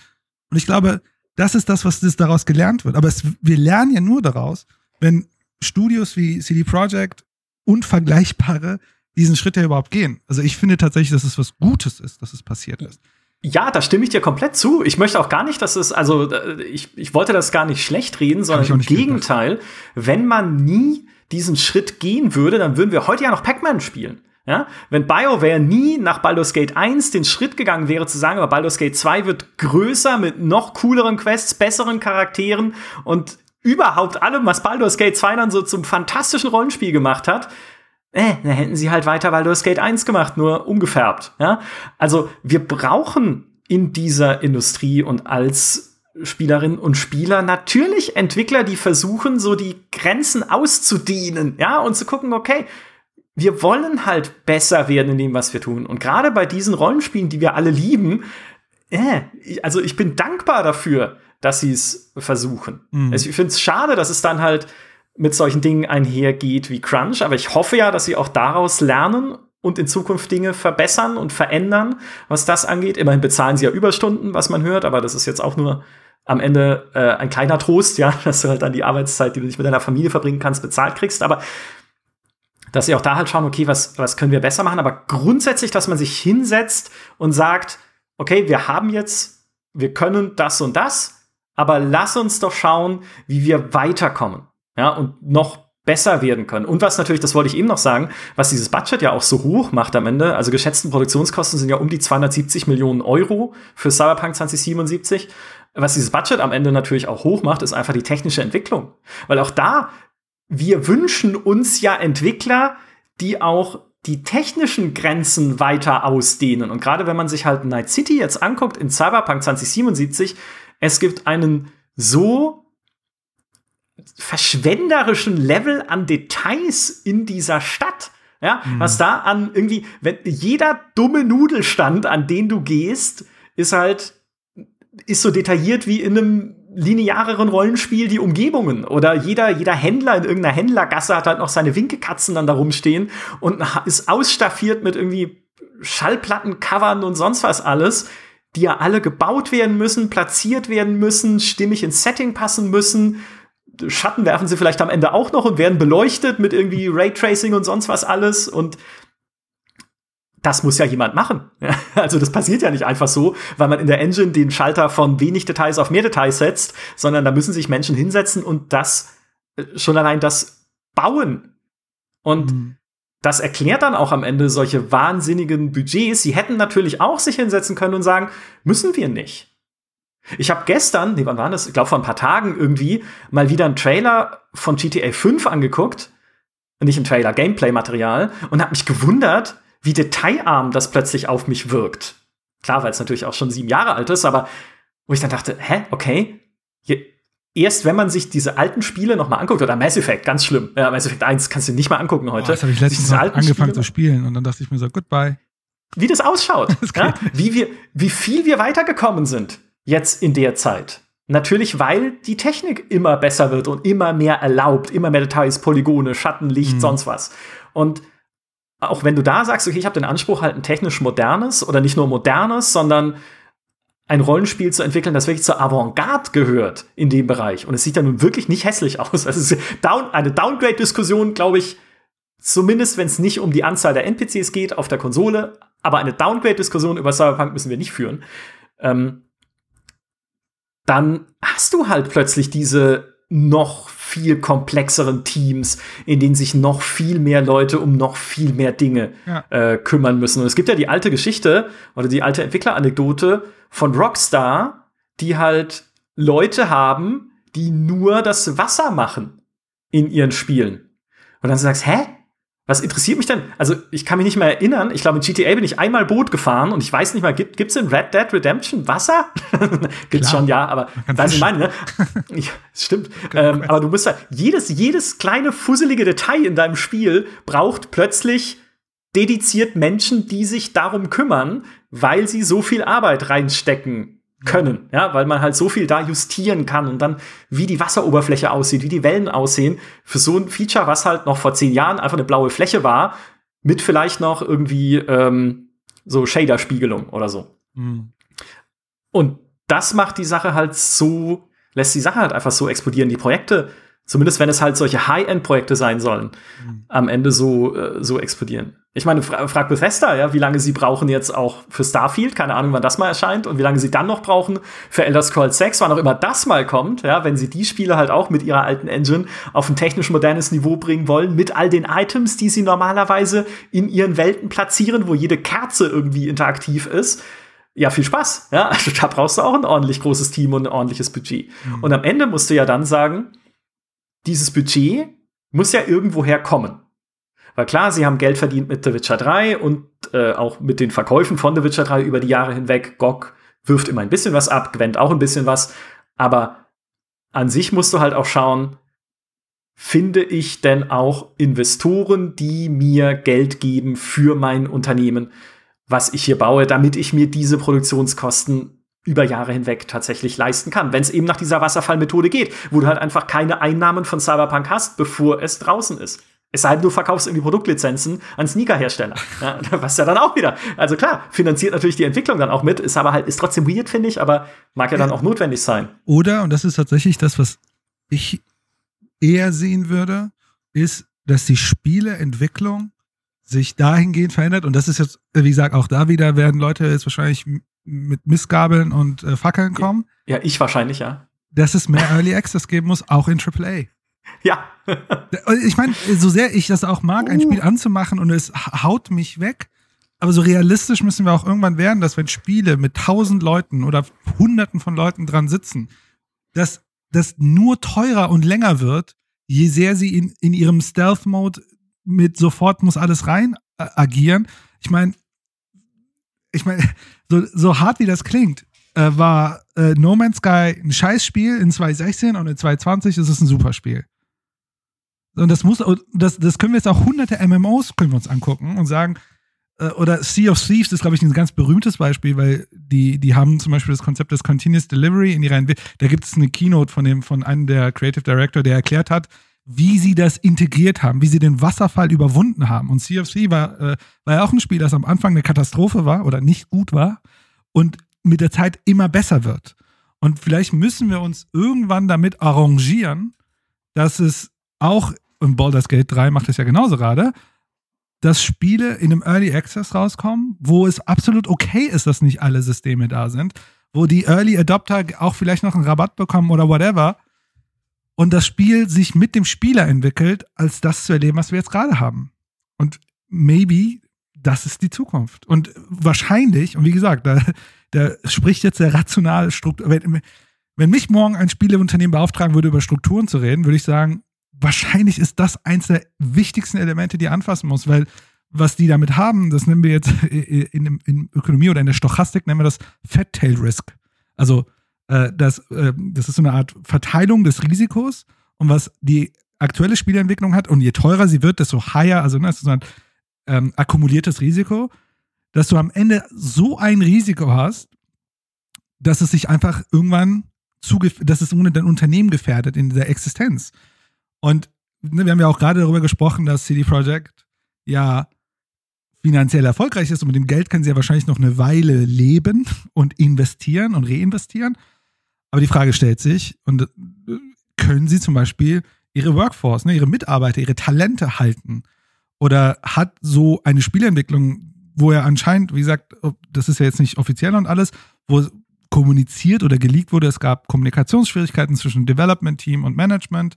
Und ich glaube, das ist das, was daraus gelernt wird. Aber es, wir lernen ja nur daraus, wenn Studios wie CD Projekt und vergleichbare diesen Schritt ja überhaupt gehen. Also ich finde tatsächlich, dass es was Gutes ist, dass es passiert ist. Ja, da stimme ich dir komplett zu. Ich möchte auch gar nicht, dass es, also äh, ich, ich wollte das gar nicht schlecht reden, sondern im Gegenteil, gedacht. wenn man nie diesen Schritt gehen würde, dann würden wir heute ja noch Pac-Man spielen. Ja? Wenn BioWare nie nach Baldur's Gate 1 den Schritt gegangen wäre, zu sagen, aber Baldur's Gate 2 wird größer mit noch cooleren Quests, besseren Charakteren und überhaupt allem, was Baldur's Gate 2 dann so zum fantastischen Rollenspiel gemacht hat, äh, dann hätten sie halt weiter Baldur's Gate 1 gemacht, nur umgefärbt. Ja? Also wir brauchen in dieser Industrie und als Spielerinnen und Spieler natürlich Entwickler, die versuchen, so die Grenzen auszudehnen, ja, und zu gucken, okay, wir wollen halt besser werden in dem, was wir tun. Und gerade bei diesen Rollenspielen, die wir alle lieben, äh, also ich bin dankbar dafür, dass sie es versuchen. Mhm. Also ich finde es schade, dass es dann halt mit solchen Dingen einhergeht wie Crunch. Aber ich hoffe ja, dass sie auch daraus lernen und in Zukunft Dinge verbessern und verändern, was das angeht. Immerhin bezahlen sie ja Überstunden, was man hört, aber das ist jetzt auch nur am Ende äh, ein kleiner Trost, ja, <laughs> dass du halt dann die Arbeitszeit, die du nicht mit deiner Familie verbringen kannst, bezahlt kriegst. Aber dass sie auch da halt schauen, okay, was, was können wir besser machen? Aber grundsätzlich, dass man sich hinsetzt und sagt, okay, wir haben jetzt, wir können das und das, aber lass uns doch schauen, wie wir weiterkommen ja, und noch besser werden können. Und was natürlich, das wollte ich eben noch sagen, was dieses Budget ja auch so hoch macht am Ende, also geschätzten Produktionskosten sind ja um die 270 Millionen Euro für Cyberpunk 2077. Was dieses Budget am Ende natürlich auch hoch macht, ist einfach die technische Entwicklung. Weil auch da, wir wünschen uns ja Entwickler, die auch die technischen Grenzen weiter ausdehnen. Und gerade wenn man sich halt Night City jetzt anguckt in Cyberpunk 2077, es gibt einen so verschwenderischen Level an Details in dieser Stadt. Ja, mhm. was da an irgendwie, wenn jeder dumme Nudelstand, an den du gehst, ist halt, ist so detailliert wie in einem lineareren Rollenspiel die Umgebungen. Oder jeder, jeder Händler in irgendeiner Händlergasse hat halt noch seine Winkekatzen dann da rumstehen und ist ausstaffiert mit irgendwie Schallplatten, Covern und sonst was alles, die ja alle gebaut werden müssen, platziert werden müssen, stimmig ins Setting passen müssen Schatten werfen sie vielleicht am Ende auch noch und werden beleuchtet mit irgendwie Raytracing und sonst was alles und das muss ja jemand machen. <laughs> Also das passiert ja nicht einfach so, weil man in der Engine den Schalter von wenig Details auf mehr Details setzt, sondern da müssen sich Menschen hinsetzen und das äh, schon allein das bauen. Und mhm. das erklärt dann auch am Ende solche wahnsinnigen Budgets. Sie hätten natürlich auch sich hinsetzen können und sagen, müssen wir nicht. Ich habe gestern, nee, wann war das? Ich glaube vor ein paar Tagen irgendwie mal wieder einen Trailer von GTA 5 angeguckt. Nicht ein Trailer, Gameplay-Material und habe mich gewundert, wie detailarm das plötzlich auf mich wirkt. Klar, weil es natürlich auch schon sieben Jahre alt ist, aber wo ich dann dachte, hä, okay, je, erst wenn man sich diese alten Spiele noch mal anguckt, oder Mass Effect, ganz schlimm. Ja, Mass Effect 1 kannst du nicht mal angucken heute. Oh, das habe ich letztens angefangen Spiele, zu spielen und dann dachte ich mir so, goodbye. Wie das ausschaut. <laughs> Das ja? wie, wir, wie viel wir weitergekommen sind jetzt in der Zeit. Natürlich, weil die Technik immer besser wird und immer mehr erlaubt, immer mehr Details, Polygone, Schatten, Licht, mhm. sonst was. Und auch wenn du da sagst, okay, ich habe den Anspruch, halt ein technisch modernes oder nicht nur modernes, sondern ein Rollenspiel zu entwickeln, das wirklich zur Avantgarde gehört in dem Bereich. Und es sieht ja nun wirklich nicht hässlich <laughs> aus. Also es ist down, eine Downgrade-Diskussion, glaube ich, zumindest wenn es nicht um die Anzahl der NPCs geht auf der Konsole, aber eine Downgrade-Diskussion über Cyberpunk müssen wir nicht führen. Ähm, dann hast du halt plötzlich diese noch viel komplexeren Teams, in denen sich noch viel mehr Leute um noch viel mehr Dinge ja. äh, kümmern müssen. Und es gibt ja die alte Geschichte oder die alte Entwickleranekdote von Rockstar, die halt Leute haben, die nur das Wasser machen in ihren Spielen. Und dann sagst, hä? Was interessiert mich denn? Also, ich kann mich nicht mehr erinnern. Ich glaube, in GTA bin ich einmal Boot gefahren und ich weiß nicht mal, gibt, gibt's in Red Dead Redemption Wasser? <laughs> gibt's Klar. schon, ja, aber weiß ich meine, ne? <laughs> ja, stimmt. ähm, aber du musst halt, jedes, jedes kleine fusselige Detail in deinem Spiel braucht plötzlich dediziert Menschen, die sich darum kümmern, weil sie so viel Arbeit reinstecken können, ja, weil man halt so viel da justieren kann und dann, wie die Wasseroberfläche aussieht, wie die Wellen aussehen, für so ein Feature, was halt noch vor zehn Jahren einfach eine blaue Fläche war, mit vielleicht noch irgendwie ähm, so Shader-Spiegelung oder so. Mhm. Und das macht die Sache halt so, lässt die Sache halt einfach so explodieren. Die Projekte Zumindest wenn es halt solche High-End-Projekte sein sollen, mhm. am Ende so, äh, so explodieren. Ich meine, fra frag Bethesda, ja, wie lange sie brauchen jetzt auch für Starfield, keine Ahnung, wann das mal erscheint, und wie lange sie dann noch brauchen für Elder Scrolls 6, wann auch immer das mal kommt, ja, wenn sie die Spiele halt auch mit ihrer alten Engine auf ein technisch modernes Niveau bringen wollen, mit all den Items, die sie normalerweise in ihren Welten platzieren, wo jede Kerze irgendwie interaktiv ist ja, viel Spaß. Ja, also <laughs> da brauchst du auch ein ordentlich großes Team und ein ordentliches Budget. Mhm. Und am Ende musst du ja dann sagen, dieses Budget muss ja irgendwoher kommen. Weil klar, sie haben Geld verdient mit The Witcher 3 und äh, auch mit den Verkäufen von The Witcher 3 über die Jahre hinweg. GOG wirft immer ein bisschen was ab, Gwent auch ein bisschen was. Aber an sich musst du halt auch schauen, finde ich denn auch Investoren, die mir Geld geben für mein Unternehmen, was ich hier baue, damit ich mir diese Produktionskosten über Jahre hinweg tatsächlich leisten kann. Wenn es eben nach dieser Wasserfallmethode geht, wo du halt einfach keine Einnahmen von Cyberpunk hast, bevor es draußen ist. Es sei denn, du verkaufst irgendwie Produktlizenzen an Sneakerhersteller. <laughs> Ja, was ja dann auch wieder. Also klar, finanziert natürlich die Entwicklung dann auch mit, ist aber halt, ist trotzdem weird, finde ich, aber mag ja dann auch notwendig sein. Oder, und das ist tatsächlich das, was ich eher sehen würde, ist, dass die Spieleentwicklung sich dahingehend verändert. Und das ist jetzt, wie gesagt, auch da wieder werden Leute jetzt wahrscheinlich mit Missgabeln und äh, Fackeln kommen. Ja, ich wahrscheinlich, ja. Dass es mehr <laughs> Early Access geben muss, auch in AAA. Ja. ich meine, so sehr ich das auch mag, ein uh. Spiel anzumachen und es haut mich weg, aber so realistisch müssen wir auch irgendwann werden, dass wenn Spiele mit tausend Leuten oder hunderten von Leuten dran sitzen, dass das nur teurer und länger wird, je sehr sie in, in ihrem Stealth-Mode mit sofort muss alles rein äh, agieren. Ich meine, ich meine, so, so hart wie das klingt, äh, war äh, No Man's Sky ein Scheißspiel in 2016 und in 2020 ist es ein super Spiel. Und das muss, das, das können wir jetzt auch hunderte MMOs können wir uns angucken und sagen, äh, oder Sea of Thieves ist, glaube ich, ein ganz berühmtes Beispiel, weil die, die haben zum Beispiel das Konzept des Continuous Delivery in ihrer Entwicklung. Da gibt es eine Keynote von dem, von einem der Creative Director, der erklärt hat, wie sie das integriert haben, wie sie den Wasserfall überwunden haben. Und Thieves war, äh, war ja auch ein Spiel, das am Anfang eine Katastrophe war oder nicht gut war und mit der Zeit immer besser wird. Und vielleicht müssen wir uns irgendwann damit arrangieren, dass es auch, und Baldur's Gate 3 macht es ja genauso gerade, dass Spiele in einem Early Access rauskommen, wo es absolut okay ist, dass nicht alle Systeme da sind, wo die Early Adopter auch vielleicht noch einen Rabatt bekommen oder whatever, und das Spiel sich mit dem Spieler entwickelt, als das zu erleben, was wir jetzt gerade haben. Und maybe das ist die Zukunft. Und wahrscheinlich, und wie gesagt, da, da spricht jetzt der rationale Struktur. Wenn, wenn mich morgen ein Spieleunternehmen beauftragen würde, über Strukturen zu reden, würde ich sagen, wahrscheinlich ist das eins der wichtigsten Elemente, die anfassen muss, weil was die damit haben, das nennen wir jetzt in, in Ökonomie oder in der Stochastik, nennen wir das Fat Tail Risk. Also äh, das, äh, das ist so eine Art Verteilung des Risikos und was die aktuelle Spielentwicklung hat und je teurer sie wird, desto higher, also ne, so ein ähm, akkumuliertes Risiko, dass du am Ende so ein Risiko hast, dass es sich einfach irgendwann dass es ohne dein Unternehmen gefährdet in der Existenz. Und ne, wir haben ja auch gerade darüber gesprochen, dass CD Projekt ja finanziell erfolgreich ist und mit dem Geld können sie ja wahrscheinlich noch eine Weile leben und investieren und reinvestieren. Aber die Frage stellt sich, und äh, können sie zum Beispiel ihre Workforce, ne, ihre Mitarbeiter, ihre Talente halten? Oder hat so eine Spielentwicklung, wo er anscheinend, wie gesagt, das ist ja jetzt nicht offiziell und alles, wo kommuniziert oder geleakt wurde, es gab Kommunikationsschwierigkeiten zwischen Development Team und Management,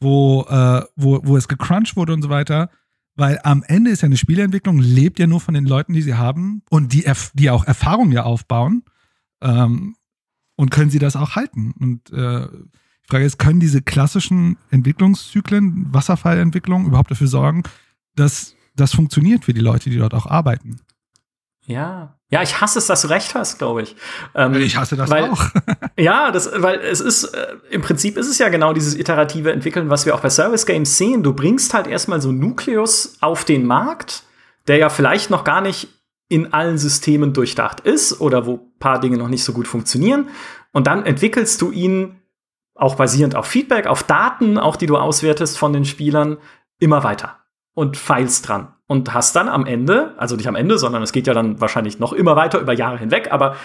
wo, äh, wo, wo es gecrunched wurde und so weiter. Weil am Ende ist ja eine Spieleentwicklung, lebt ja nur von den Leuten, die sie haben und die, die auch Erfahrung ja aufbauen. Ähm, und können sie das auch halten? Und äh, die Frage ist, können diese klassischen Entwicklungszyklen, Wasserfallentwicklung überhaupt dafür sorgen, dass das funktioniert für die Leute, die dort auch arbeiten? Ja, ja, ich hasse es, dass du recht hast, glaube ich. Ähm, ich hasse das weil, auch. <laughs> ja, das, weil es ist, äh, im Prinzip ist es ja genau dieses iterative Entwickeln, was wir auch bei Service Games sehen. Du bringst halt erstmal so Nukleus auf den Markt, der ja vielleicht noch gar nicht in allen Systemen durchdacht ist oder wo paar Dinge noch nicht so gut funktionieren. Und dann entwickelst du ihn auch basierend auf Feedback, auf Daten, auch die du auswertest von den Spielern, immer weiter und feilst dran und hast dann am Ende, also nicht am Ende, sondern es geht ja dann wahrscheinlich noch immer weiter über Jahre hinweg, aber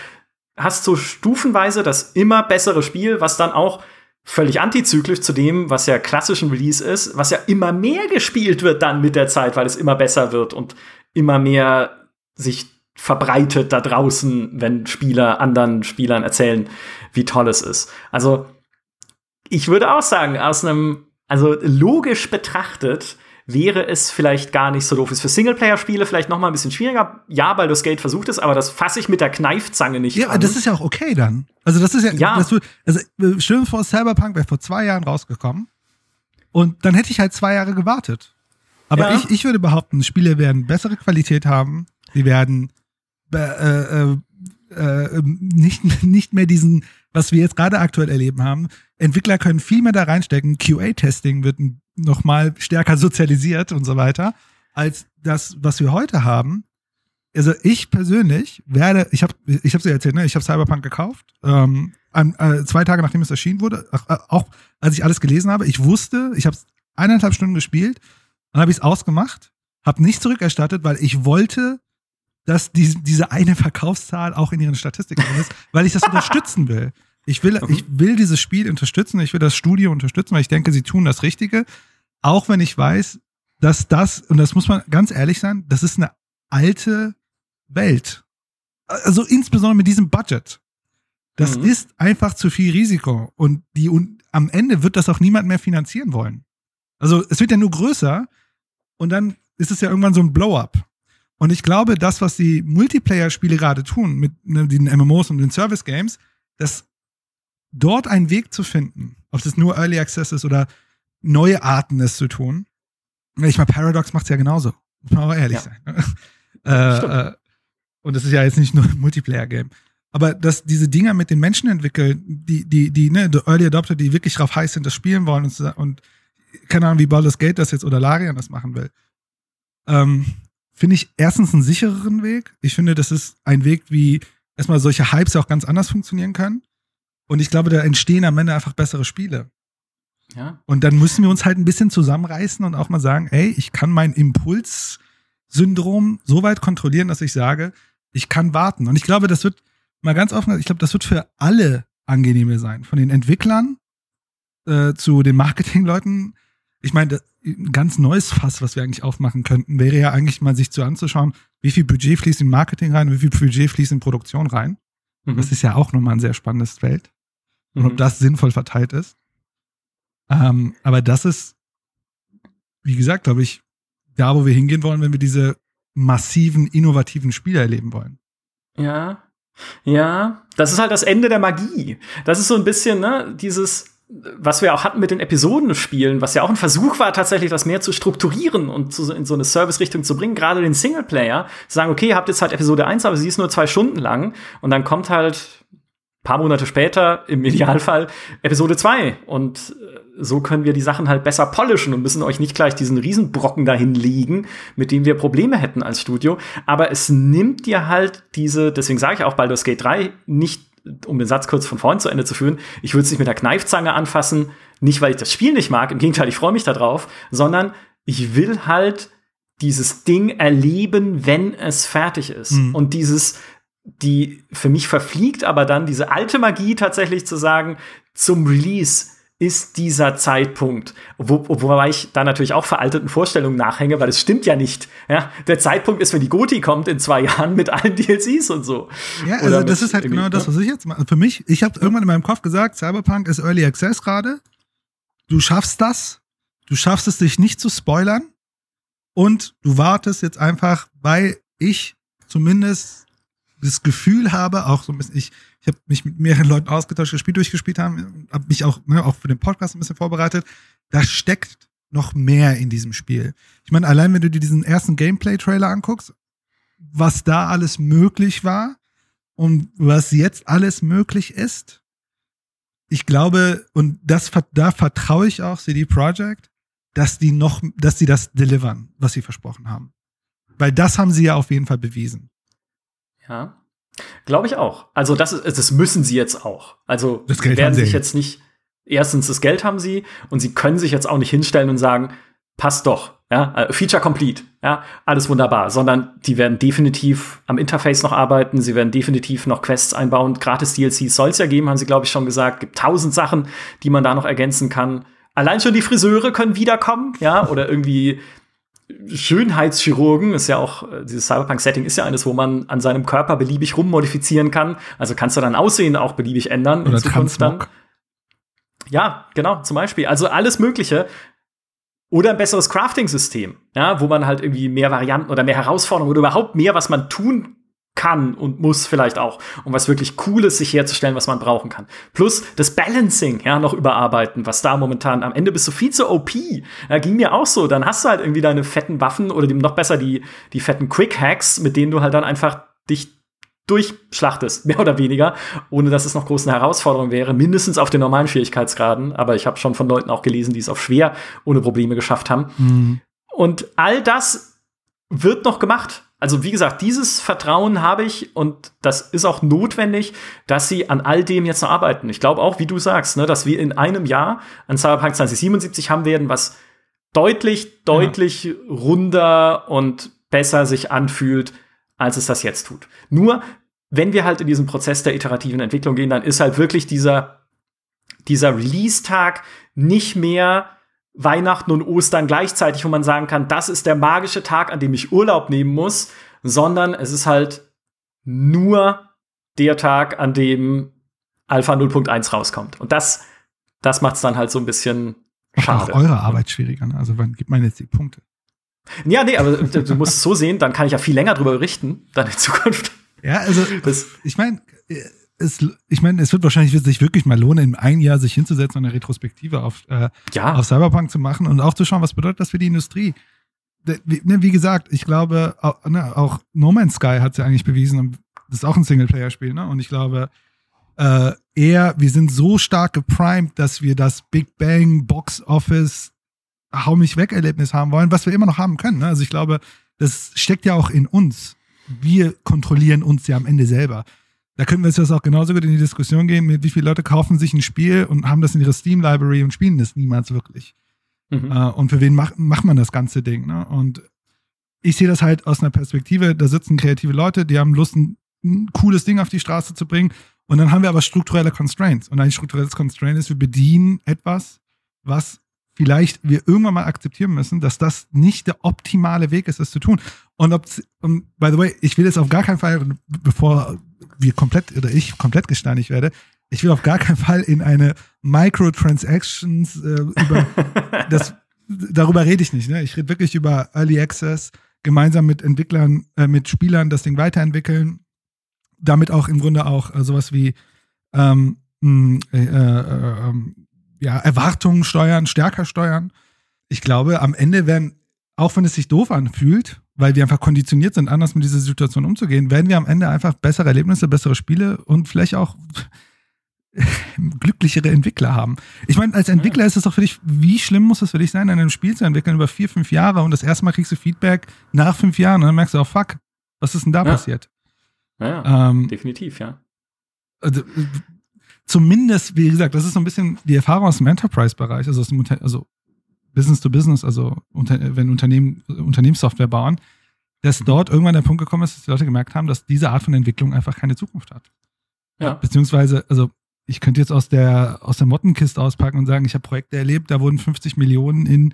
hast so stufenweise das immer bessere Spiel, was dann auch völlig antizyklisch zu dem, was ja klassischen Release ist, was ja immer mehr gespielt wird dann mit der Zeit, weil es immer besser wird und immer mehr sich verbreitet da draußen, wenn Spieler anderen Spielern erzählen, wie toll es ist. Also ich würde auch sagen, aus einem, also logisch betrachtet, wäre es vielleicht gar nicht so doof. Ist für Singleplayer-Spiele vielleicht noch mal ein bisschen schwieriger. Ja, Baldur's Gate versucht es, aber das fasse ich mit der Kneifzange nicht Ja, an. das ist ja auch okay dann. Also das ist ja, ja. Das, also stell vor, Cyberpunk wäre vor zwei Jahren rausgekommen und dann hätte ich halt zwei Jahre gewartet. Aber ja. ich, ich würde behaupten, Spiele werden bessere Qualität haben, sie werden äh, äh, äh, nicht, <laughs> nicht mehr diesen, was wir jetzt gerade aktuell erleben haben. Entwickler können viel mehr da reinstecken. QA-Testing wird noch mal stärker sozialisiert und so weiter, als das, was wir heute haben. Also ich persönlich werde, ich habe, ich habe ja erzählt, ne? ich habe Cyberpunk gekauft, ähm, äh, zwei Tage nachdem es erschienen wurde, äh, auch als ich alles gelesen habe, ich wusste, ich habe eineinhalb Stunden gespielt, dann habe ich es ausgemacht, habe nicht zurückerstattet, weil ich wollte dass die, diese eine Verkaufszahl auch in ihren Statistiken drin ist, weil ich das unterstützen will. Ich will, ich will dieses Spiel unterstützen, ich will das Studio unterstützen, weil ich denke, sie tun das Richtige. Auch wenn ich weiß, dass das, und das muss man ganz ehrlich sein, das ist eine alte Welt. Also insbesondere mit diesem Budget. Das mhm. ist einfach zu viel Risiko. Und die, und am Ende wird das auch niemand mehr finanzieren wollen. Also es wird ja nur größer und dann ist es ja irgendwann so ein Blow-up. Und ich glaube, das, was die Multiplayer-Spiele gerade tun, mit ne, den MMOs und den Service-Games, dass dort einen Weg zu finden, ob das nur Early Access ist oder neue Arten, es zu tun. Ich meine, Paradox macht es ja genauso. Muss man auch ehrlich ja. sein. Ne? <laughs> äh, äh, und das ist ja jetzt nicht nur ein Multiplayer-Game. Aber dass diese Dinger mit den Menschen entwickeln, die, die, die, ne, die Early Adopter, die wirklich drauf heiß sind, das spielen wollen und, und keine Ahnung, wie Baldur's Gate das jetzt oder Larian das machen will. Ähm, finde ich erstens einen sichereren Weg. Ich finde, das ist ein Weg, wie erstmal solche Hypes auch ganz anders funktionieren können. Und ich glaube, da entstehen am Ende einfach bessere Spiele. Ja. Und dann müssen wir uns halt ein bisschen zusammenreißen und auch mal sagen, ey, ich kann mein Impulssyndrom so weit kontrollieren, dass ich sage, ich kann warten. Und ich glaube, das wird mal ganz offen, ich glaube, das wird für alle angenehmer sein. Von den Entwicklern äh, zu den Marketingleuten. Ich meine, ein ganz neues Fass, was wir eigentlich aufmachen könnten, wäre ja eigentlich mal sich zu anzuschauen, wie viel Budget fließt in Marketing rein, wie viel Budget fließt in Produktion rein. Mhm. Das ist ja auch nochmal ein sehr spannendes Feld. Und mhm. ob das sinnvoll verteilt ist. Ähm, aber das ist, wie gesagt, glaube ich, da, wo wir hingehen wollen, wenn wir diese massiven, innovativen Spiele erleben wollen. Ja, ja, das ist halt das Ende der Magie. Das ist so ein bisschen, ne, dieses, was wir auch hatten mit den Episodenspielen, was ja auch ein Versuch war, tatsächlich das mehr zu strukturieren und zu, in so eine Service-Richtung zu bringen, gerade den Singleplayer, sagen, okay, ihr habt jetzt halt Episode 1, aber sie ist nur zwei Stunden lang und dann kommt halt paar Monate später, im Idealfall, Episode 2 und äh, so können wir die Sachen halt besser polischen und müssen euch nicht gleich diesen Riesenbrocken dahin legen, mit dem wir Probleme hätten als Studio. Aber es nimmt dir halt diese, deswegen sage ich auch Baldur's Gate 3, nicht um den Satz kurz von vorn zu Ende zu führen, ich würde es nicht mit der Kneifzange anfassen, nicht weil ich das Spiel nicht mag, im Gegenteil, ich freue mich darauf, sondern ich will halt dieses Ding erleben, wenn es fertig ist. Mhm. Und dieses, die für mich verfliegt, aber dann diese alte Magie tatsächlich zu sagen, zum Release ist dieser Zeitpunkt, wo, wobei ich da natürlich auch veralteten Vorstellungen nachhänge, weil es stimmt ja nicht. Ja? Der Zeitpunkt ist, wenn die Goti kommt in zwei Jahren mit allen DLCs und so. Ja, also das ist halt genau das, ne? was ich jetzt mache. Für mich, ich habe irgendwann in meinem Kopf gesagt, Cyberpunk ist Early Access gerade. Du schaffst das. Du schaffst es, dich nicht zu spoilern. Und du wartest jetzt einfach, weil ich zumindest das Gefühl habe, auch so ein bisschen, ich, ich habe mich mit mehreren Leuten ausgetauscht, das Spiel durchgespielt haben, habe mich auch, ne, auch für den Podcast ein bisschen vorbereitet. Da steckt noch mehr in diesem Spiel. Ich meine, allein wenn du dir diesen ersten Gameplay-Trailer anguckst, was da alles möglich war und was jetzt alles möglich ist, ich glaube, und das, da vertraue ich auch CD Projekt, dass die noch, dass sie das delivern, was sie versprochen haben. Weil das haben sie ja auf jeden Fall bewiesen. Ja. Glaube ich auch. Also das, ist, das müssen sie jetzt auch. Also das Geld werden sich jetzt nicht. Erstens, das Geld haben sie und sie können sich jetzt auch nicht hinstellen und sagen, passt doch, ja, äh, Feature complete, ja, alles wunderbar, sondern die werden definitiv am Interface noch arbeiten, sie werden definitiv noch Quests einbauen, gratis DLCs soll es ja geben, haben sie glaube ich schon gesagt, gibt tausend Sachen, die man da noch ergänzen kann. Allein schon die Friseure können wiederkommen, ja, oder irgendwie Schönheitschirurgen ist ja auch, äh, dieses Cyberpunk-Setting ist ja eines, wo man an seinem Körper beliebig rummodifizieren kann. Also kannst du dann Aussehen auch beliebig ändern Oder in Zukunft dann. Ja, genau, zum Beispiel. Also alles Mögliche. Oder ein besseres Crafting-System, ja, wo man halt irgendwie mehr Varianten oder mehr Herausforderungen oder überhaupt mehr, was man tun kann und muss vielleicht auch, um was wirklich Cooles sich herzustellen, was man brauchen kann. Plus das Balancing, ja, noch überarbeiten, was da momentan am Ende bist du viel zu OP. Ja, ging mir auch so. Dann hast du halt irgendwie deine fetten Waffen oder die, noch besser die, die fetten Quick Hacks, mit denen du halt dann einfach dich durchschlachtest, <laughs> mehr oder weniger, ohne dass es noch große Herausforderung wäre, mindestens auf den normalen Schwierigkeitsgraden. Aber ich habe schon von Leuten auch gelesen, die es auf schwer ohne Probleme geschafft haben. Mhm. Und all das wird noch gemacht. Also wie gesagt, dieses Vertrauen habe ich und das ist auch notwendig, dass sie an all dem jetzt noch arbeiten. Ich glaube auch, wie du sagst, ne, dass wir in einem Jahr an Cyberpunk 2077 haben werden, was deutlich, deutlich ja. runder und besser sich anfühlt, als es das jetzt tut. Nur, wenn wir halt in diesen Prozess der iterativen Entwicklung gehen, dann ist halt wirklich dieser, dieser Release-Tag nicht mehr Weihnachten und Ostern gleichzeitig, wo man sagen kann, das ist der magische Tag, an dem ich Urlaub nehmen muss, sondern es ist halt nur der Tag, an dem Alpha 0.1 rauskommt. Und das, das macht es dann halt so ein bisschen schade. Auch eure Arbeit schwieriger, ne? Also wann gibt man jetzt die Punkte? Ja, nee, aber du musst es so sehen, dann kann ich ja viel länger drüber berichten, dann in Zukunft. Ja, also das, ich meine, es, ich meine, es wird wahrscheinlich sich wirklich mal lohnen, in einem Jahr sich hinzusetzen und eine Retrospektive auf, äh, ja. auf Cyberpunk zu machen und auch zu schauen, was bedeutet das für die Industrie. Wie, ne, wie gesagt, ich glaube, auch, ne, auch No Man's Sky hat es ja eigentlich bewiesen, das ist auch ein Singleplayer-Spiel, ne? Und ich glaube, äh, eher, wir sind so stark geprimed, dass wir das Big Bang Box Office Hau mich weg Erlebnis haben wollen, was wir immer noch haben können. Ne? Also ich glaube, das steckt ja auch in uns. Wir kontrollieren uns ja am Ende selber. Da könnten wir jetzt auch genauso gut in die Diskussion gehen, mit wie viele Leute kaufen sich ein Spiel und haben das in ihrer Steam-Library und spielen das niemals wirklich. Mhm. Äh, und für wen macht, macht man das ganze Ding? Ne? Und ich sehe das halt aus einer Perspektive, da sitzen kreative Leute, die haben Lust, ein, ein, cooles Ding auf die Straße zu bringen. Und dann haben wir aber strukturelle Constraints. Und ein strukturelles Constraint ist, wir bedienen etwas, was vielleicht wir irgendwann mal akzeptieren müssen, dass das nicht der optimale Weg ist, das zu tun. Und ob, und by the way, ich will jetzt auf gar keinen Fall, bevor wir komplett oder ich komplett gesteinigt werde, ich will auf gar keinen Fall in eine Microtransactions äh, über <laughs> das darüber rede ich nicht. Ne? Ich rede wirklich über Early Access, gemeinsam mit Entwicklern, äh, mit Spielern das Ding weiterentwickeln, damit auch im Grunde auch äh, sowas wie ähm, äh, äh, ähm, ja, Erwartungen steuern, stärker steuern. Ich glaube, am Ende werden, auch wenn es sich doof anfühlt, weil wir einfach konditioniert sind, anders mit dieser Situation umzugehen, werden wir am Ende einfach bessere Erlebnisse, bessere Spiele und vielleicht auch <laughs> glücklichere Entwickler haben. Ich meine, als Entwickler ist es doch für dich, wie schlimm muss es für dich sein, ein Spiel zu entwickeln über vier, fünf Jahre und das erste Mal kriegst du Feedback nach fünf Jahren und dann merkst du auch, fuck, was ist denn da ja. passiert? Ja ähm, definitiv, ja. Also, zumindest, wie gesagt, das ist so ein bisschen die Erfahrung aus dem Enterprise-Bereich, also aus dem, also Business to Business, also unter, wenn Unternehmen Unternehmenssoftware bauen, dass mhm. dort irgendwann der Punkt gekommen ist, dass die Leute gemerkt haben, dass diese Art von Entwicklung einfach keine Zukunft hat. Ja. Beziehungsweise, also ich könnte jetzt aus der, aus der Mottenkiste auspacken und sagen, ich habe Projekte erlebt, da wurden 50 Millionen in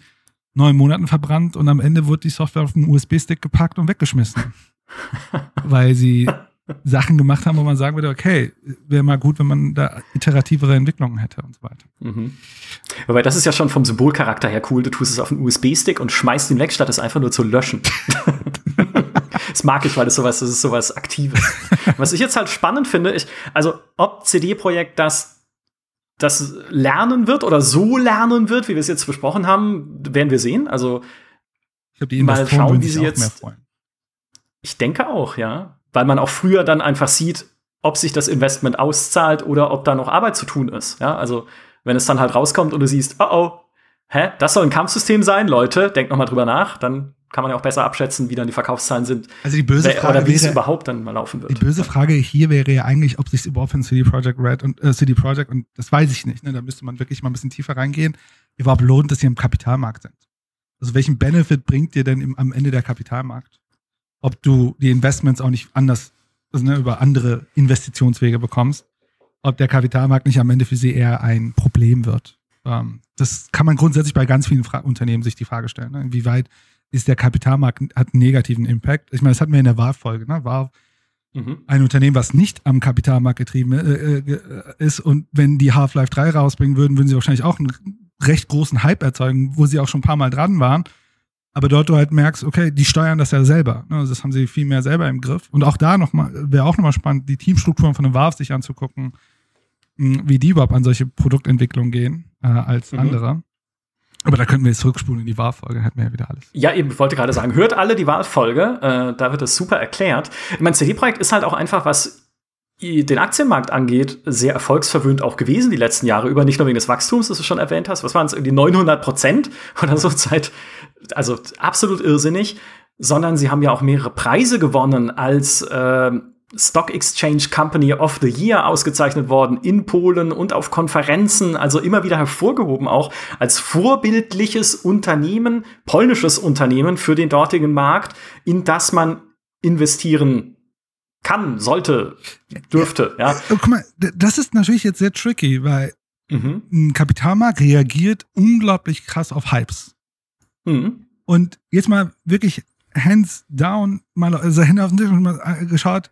neun Monaten verbrannt und am Ende wurde die Software auf einen USB-Stick gepackt und weggeschmissen. <laughs> Weil sie <laughs> Sachen gemacht haben, wo man sagen würde, okay, wäre mal gut, wenn man da iterativere Entwicklungen hätte und so weiter. Mhm. Wobei das ist ja schon vom Symbolcharakter her cool. Du tust es auf einen USB-Stick und schmeißt ihn weg, statt es einfach nur zu löschen. <laughs> das mag ich, weil das sowas, das ist sowas Aktives. Was ich jetzt halt spannend finde, ich, also ob CD-Projekt das das lernen wird oder so lernen wird, wie wir es jetzt besprochen haben, werden wir sehen. Also glaub, mal schauen, wie sie jetzt. Ich denke auch, ja, weil man auch früher dann einfach sieht, ob sich das Investment auszahlt oder ob da noch Arbeit zu tun ist. Ja, also wenn es dann halt rauskommt und du siehst, oh oh, hä, das soll ein Kampfsystem sein, Leute, denkt noch mal drüber nach, dann kann man ja auch besser abschätzen, wie dann die Verkaufszahlen sind. Also die böse Frage oder wie es überhaupt dann mal laufen wird. Die böse Frage hier wäre ja eigentlich, ob sich überhaupt für CD Projekt Red und äh, CD Projekt und das weiß ich nicht. Ne? Da müsste man wirklich mal ein bisschen tiefer reingehen. Überhaupt lohnt, dass sie im Kapitalmarkt sind. Also welchen Benefit bringt dir denn im, am Ende der Kapitalmarkt? Ob du die Investments auch nicht anders, also ne, über andere Investitionswege bekommst, ob der Kapitalmarkt nicht am Ende für sie eher ein Problem wird. Ähm, das kann man grundsätzlich bei ganz vielen Fra Unternehmen sich die Frage stellen. Ne? Inwieweit ist der Kapitalmarkt, hat einen negativen Impact. Ich meine, das hatten wir in der Wahlfolge, ne? War mhm. ein Unternehmen, was nicht am Kapitalmarkt getrieben äh, äh, ist und wenn die Half-Life 3 rausbringen würden, würden sie wahrscheinlich auch einen recht großen Hype erzeugen, wo sie auch schon ein paar Mal dran waren. Aber dort du halt merkst, okay, die steuern das ja selber. Ne? Also das haben sie viel mehr selber im Griff. Und auch da nochmal, wäre auch nochmal spannend, die Teamstrukturen von einem Valve sich anzugucken, wie die überhaupt an solche Produktentwicklungen gehen äh, als mhm. andere. Aber da könnten wir jetzt zurückspulen in die Wahlfolge, hätten wir ja wieder alles. Ja, eben, ich wollte gerade sagen, hört alle die Wahlfolge, äh, da wird es super erklärt. Ich meine, CD-Projekt ist halt auch einfach, was den Aktienmarkt angeht, sehr erfolgsverwöhnt auch gewesen die letzten Jahre über, nicht nur wegen des Wachstums, das du schon erwähnt hast, was waren es, irgendwie 900 Prozent oder so Zeit, also absolut irrsinnig, sondern sie haben ja auch mehrere Preise gewonnen als äh, Stock Exchange Company of the Year ausgezeichnet worden in Polen und auf Konferenzen, also immer wieder hervorgehoben auch als vorbildliches Unternehmen, polnisches Unternehmen für den dortigen Markt, in das man investieren kann, sollte, dürfte. Ja. ja. Guck mal, das ist natürlich jetzt sehr tricky, weil mhm. ein Kapitalmarkt reagiert unglaublich krass auf Hypes. Mhm. Und jetzt mal wirklich hands down, mal also Hände auf den Tisch und mal äh, geschaut,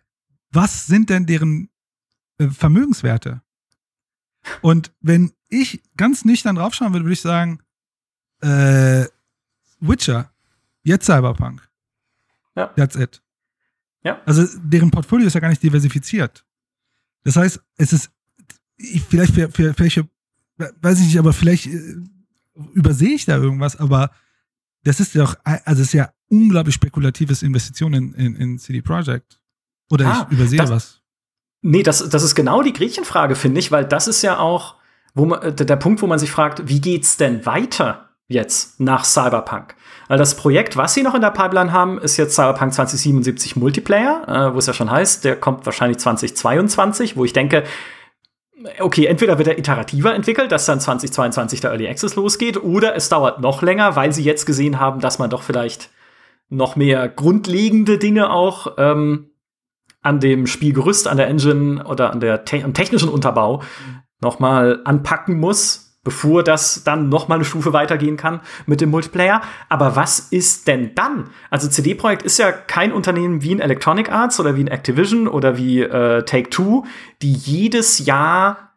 was sind denn deren äh, Vermögenswerte? Und wenn ich ganz nüchtern draufschauen würde, würde ich sagen, äh, Witcher, jetzt Cyberpunk. Ja. That's it. Ja. Also deren Portfolio ist ja gar nicht diversifiziert. Das heißt, es ist vielleicht für, für, für weiß ich nicht, aber vielleicht äh, übersehe ich da irgendwas, aber das ist ja auch, also es ist ja unglaublich spekulatives Investitionen in, in, in CD Projekt. Oder ah, ich übersehe das, was. Nee, das, das ist genau die Gretchenfrage, finde ich, weil das ist ja auch wo man, der Punkt, wo man sich fragt, wie geht's denn weiter jetzt nach Cyberpunk? Weil das Projekt, was sie noch in der Pipeline haben, ist jetzt Cyberpunk 2077 Multiplayer, äh, wo es ja schon heißt, der kommt wahrscheinlich 2022, wo ich denke, okay, entweder wird er iterativer entwickelt, dass dann 2022 der Early Access losgeht, oder es dauert noch länger, weil sie jetzt gesehen haben, dass man doch vielleicht noch mehr grundlegende Dinge auch ähm, an dem Spielgerüst, an der Engine oder an der te am technischen Unterbau nochmal anpacken muss, bevor das dann nochmal eine Stufe weitergehen kann mit dem Multiplayer. Aber was ist denn dann? Also CD Projekt ist ja kein Unternehmen wie ein Electronic Arts oder wie ein Activision oder wie äh, Take Two, die jedes Jahr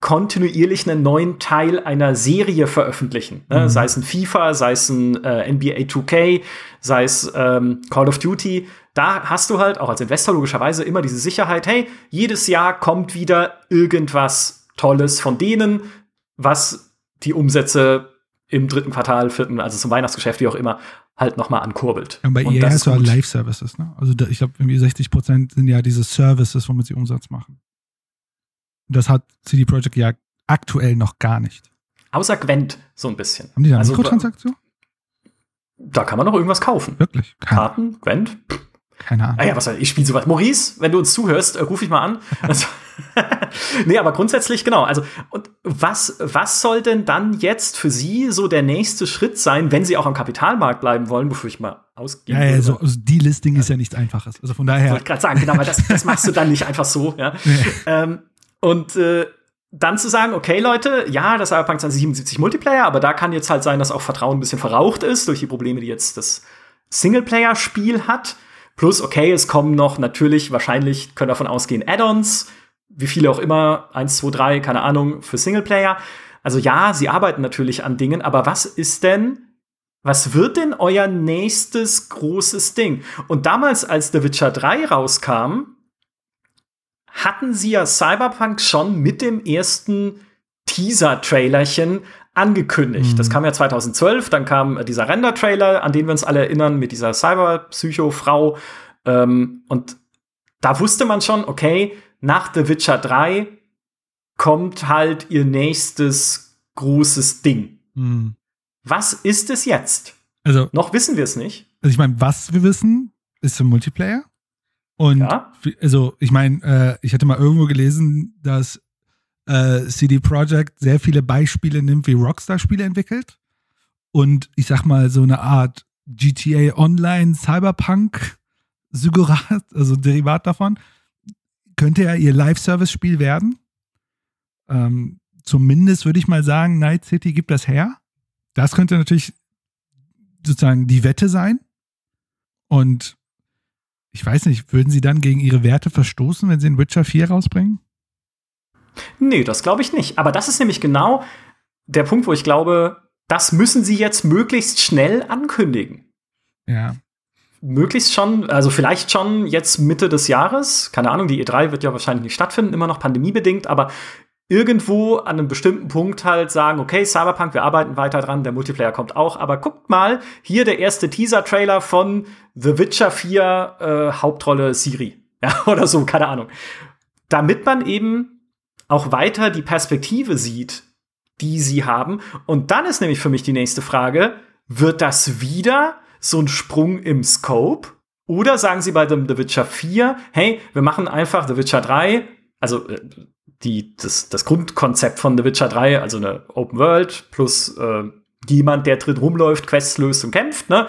kontinuierlich einen neuen Teil einer Serie veröffentlichen. Ne? Mhm. Sei es ein FIFA, sei es ein äh, NBA 2K, sei es ähm, Call of Duty da hast du halt auch als Investor logischerweise immer diese Sicherheit, hey, jedes Jahr kommt wieder irgendwas Tolles von denen, was die Umsätze im dritten Quartal, vierten, also zum Weihnachtsgeschäft, wie auch immer, halt nochmal ankurbelt. Ja, bei EA hast du halt Live-Services, ne? Also ich glaube, irgendwie 60 Prozent sind ja diese Services, womit sie Umsatz machen. Und das hat CD Projekt ja aktuell noch gar nicht. Außer Gwent so ein bisschen. Haben die da also, Mikrotransaktion? Da kann man noch irgendwas kaufen. Wirklich? Keine. Karten, Gwent, keine Ahnung. Ah ja, was weiß ich, ich spiele sowas. Maurice, wenn du uns zuhörst, äh, ruf ich mal an. <laughs> <laughs> Nee, aber grundsätzlich genau. Also, und was, was soll denn dann jetzt für Sie so der nächste Schritt sein, wenn Sie auch am Kapitalmarkt bleiben wollen, wofür ich mal ausgehe? Ja, ja, so, also Delisting ja. ist ja nichts Einfaches. Also von daher. Ich wollte gerade sagen, genau, aber das, das machst du dann nicht einfach so, ja. ähm, und äh, dann zu sagen, okay, Leute, ja, das Cyberpunk 2077 Multiplayer, aber da kann jetzt halt sein, dass auch Vertrauen ein bisschen verraucht ist durch die Probleme, die jetzt das Singleplayer-Spiel hat. Plus, okay, es kommen noch natürlich, wahrscheinlich können davon ausgehen, Add-ons, wie viele auch immer, eins, zwei, drei, keine Ahnung, für Singleplayer. Also ja, sie arbeiten natürlich an Dingen, aber was ist denn, was wird denn euer nächstes großes Ding? Und damals, als The Witcher 3 rauskam, hatten sie ja Cyberpunk schon mit dem ersten Teaser-Trailerchen angekündigt. Mhm. Das kam ja 2012, dann kam dieser Render-Trailer, an den wir uns alle erinnern, mit dieser Cyber-Psycho-Frau. Ähm, und da wusste man schon, okay, nach The Witcher 3 kommt halt ihr nächstes großes Ding. Mhm. Was ist es jetzt? Also, noch wissen wir es nicht. Also, ich meine, was wir wissen, ist im Multiplayer. Und ja? also, ich meine, äh, ich hatte mal irgendwo gelesen, dass äh, CD Projekt sehr viele Beispiele nimmt, wie Rockstar-Spiele entwickelt. Und ich sag mal, so eine Art GTA Online Cyberpunk Sygurat, also Derivat davon, könnte ja ihr Live-Service-Spiel werden. Ähm, zumindest würde ich mal sagen, Night City gibt das her. Das könnte natürlich sozusagen die Wette sein. Und ich weiß nicht, würden sie dann gegen ihre Werte verstoßen, wenn sie in Witcher 4 rausbringen? Nee, das glaube ich nicht. Aber das ist nämlich genau der Punkt, wo ich glaube, das müssen sie jetzt möglichst schnell ankündigen. Ja. Möglichst schon, also vielleicht schon jetzt Mitte des Jahres. Keine Ahnung, die E3 wird ja wahrscheinlich nicht stattfinden, immer noch pandemiebedingt, aber irgendwo an einem bestimmten Punkt halt sagen, okay, Cyberpunk, wir arbeiten weiter dran, der Multiplayer kommt auch, aber guckt mal, hier der erste Teaser-Trailer von The Witcher 4 äh, Hauptrolle Siri. <laughs> Ja, oder so, keine Ahnung. Damit man eben auch weiter die Perspektive sieht, die sie haben. Und dann ist nämlich für mich die nächste Frage, wird das wieder so ein Sprung im Scope? Oder sagen sie bei dem The Witcher 4, hey, wir machen einfach The Witcher 3, also äh, die, das, das Grundkonzept von The Witcher 3, also eine Open World plus äh, jemand, der drin rumläuft, Quests löst und kämpft, ne?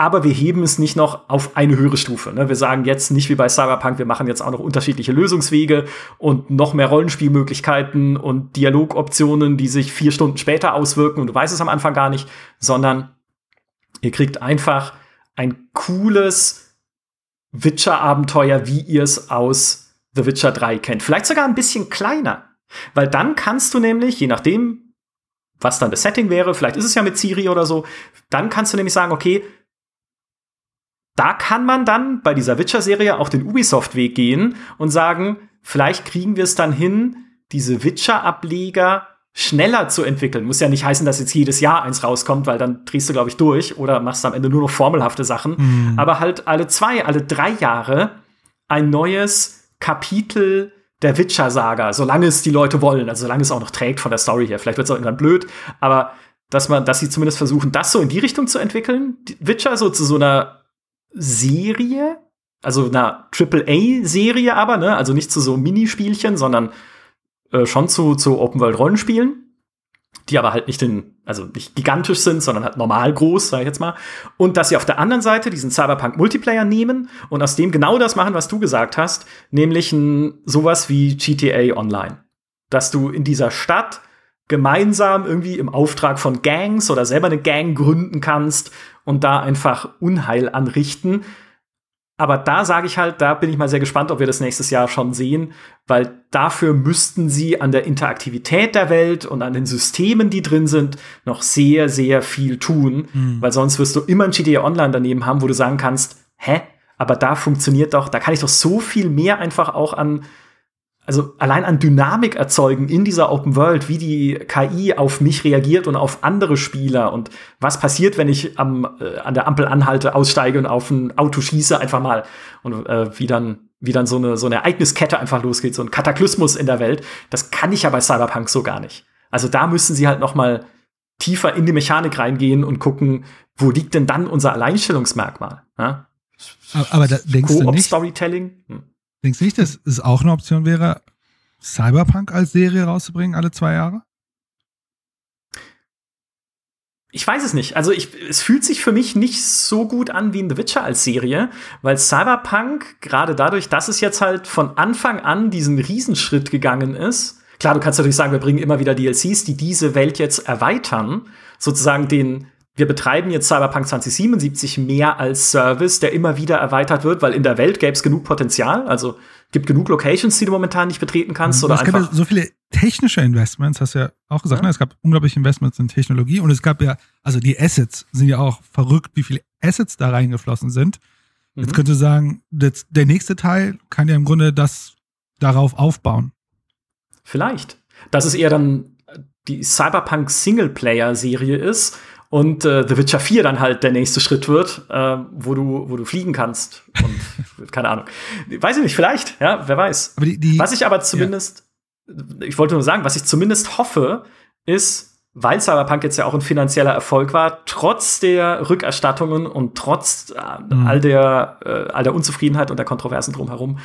Aber wir heben es nicht noch auf eine höhere Stufe. Ne? Wir sagen jetzt nicht wie bei Cyberpunk, wir machen jetzt auch noch unterschiedliche Lösungswege und noch mehr Rollenspielmöglichkeiten und Dialogoptionen, die sich vier Stunden später auswirken und du weißt es am Anfang gar nicht, sondern ihr kriegt einfach ein cooles Witcher-Abenteuer, wie ihr es aus The Witcher 3 kennt. Vielleicht sogar ein bisschen kleiner. Weil dann kannst du nämlich, je nachdem, was dann das Setting wäre, vielleicht ist es ja mit Siri oder so, dann kannst du nämlich sagen, okay, da kann man dann bei dieser Witcher-Serie auch den Ubisoft-Weg gehen und sagen, vielleicht kriegen wir es dann hin, diese Witcher-Ableger schneller zu entwickeln. Muss ja nicht heißen, dass jetzt jedes Jahr eins rauskommt, weil dann drehst du, glaube ich, durch oder machst am Ende nur noch formelhafte Sachen. Mhm. Aber halt alle zwei, alle drei Jahre ein neues Kapitel der Witcher-Saga, solange es die Leute wollen, also solange es auch noch trägt von der Story her. Vielleicht wird es auch irgendwann blöd, aber dass man, dass sie zumindest versuchen, das so in die Richtung zu entwickeln, die Witcher so zu so einer Serie, also einer AAA-Serie aber, ne, also nicht zu so Minispielchen, sondern äh, schon zu, zu Open-World-Rollenspielen die aber halt nicht in, also nicht gigantisch sind, sondern halt normal groß, sage ich jetzt mal. Und dass sie auf der anderen Seite diesen Cyberpunk Multiplayer nehmen und aus dem genau das machen, was du gesagt hast, nämlich ein, sowas wie GTA Online. Dass du in dieser Stadt gemeinsam irgendwie im Auftrag von Gangs oder selber eine Gang gründen kannst und da einfach Unheil anrichten. Aber da sage ich halt, da bin ich mal sehr gespannt, ob wir das nächstes Jahr schon sehen, weil dafür müssten sie an der Interaktivität der Welt und an den Systemen, die drin sind, noch sehr, sehr viel tun, mhm. weil sonst wirst du immer ein GTA Online daneben haben, wo du sagen kannst, hä? Aber da funktioniert doch, da kann ich doch so viel mehr einfach auch an also allein an Dynamik erzeugen in dieser Open World, wie die KI auf mich reagiert und auf andere Spieler und was passiert, wenn ich am, äh, an der Ampel anhalte, aussteige und auf ein Auto schieße, einfach mal und äh, wie dann wie dann so eine so eine Ereigniskette einfach losgeht, so ein Kataklysmus in der Welt. Das kann ich ja bei Cyberpunk so gar nicht. Also da müssen sie halt noch mal tiefer in die Mechanik reingehen und gucken, wo liegt denn dann unser Alleinstellungsmerkmal? Ja? Aber, aber da denkst du nicht Storytelling. Hm. Denkst du nicht, dass es auch eine Option wäre, Cyberpunk als Serie rauszubringen, alle zwei Jahre? Ich weiß es nicht. Also ich, es fühlt sich für mich nicht so gut an wie in The Witcher als Serie, weil Cyberpunk, gerade dadurch, dass es jetzt halt von Anfang an diesen Riesenschritt gegangen ist, klar, du kannst natürlich sagen, wir bringen immer wieder DLCs, die diese Welt jetzt erweitern, sozusagen den, wir betreiben jetzt Cyberpunk 2077 mehr als Service, der immer wieder erweitert wird, weil in der Welt gäbe es genug Potenzial. Also gibt genug Locations, die du momentan nicht betreten kannst. Oder es einfach gab ja so viele technische Investments, hast du ja auch gesagt, ja. Ne? es gab unglaubliche Investments in Technologie und es gab ja, also die Assets sind ja auch verrückt, wie viele Assets da reingeflossen sind. Mhm. Jetzt könnte sagen, das, der nächste Teil kann ja im Grunde das darauf aufbauen. Vielleicht. Dass es eher dann die Cyberpunk Singleplayer-Serie ist und äh, The Witcher 4 dann halt der nächste Schritt wird, äh, wo du wo du fliegen kannst und <laughs> keine Ahnung. Weiß ich nicht, vielleicht, ja, wer weiß. Die, die, was ich aber zumindest ja. ich wollte nur sagen, was ich zumindest hoffe, ist, weil Cyberpunk jetzt ja auch ein finanzieller Erfolg war, trotz der Rückerstattungen und trotz äh, mhm. all der äh, all der Unzufriedenheit und der Kontroversen drumherum,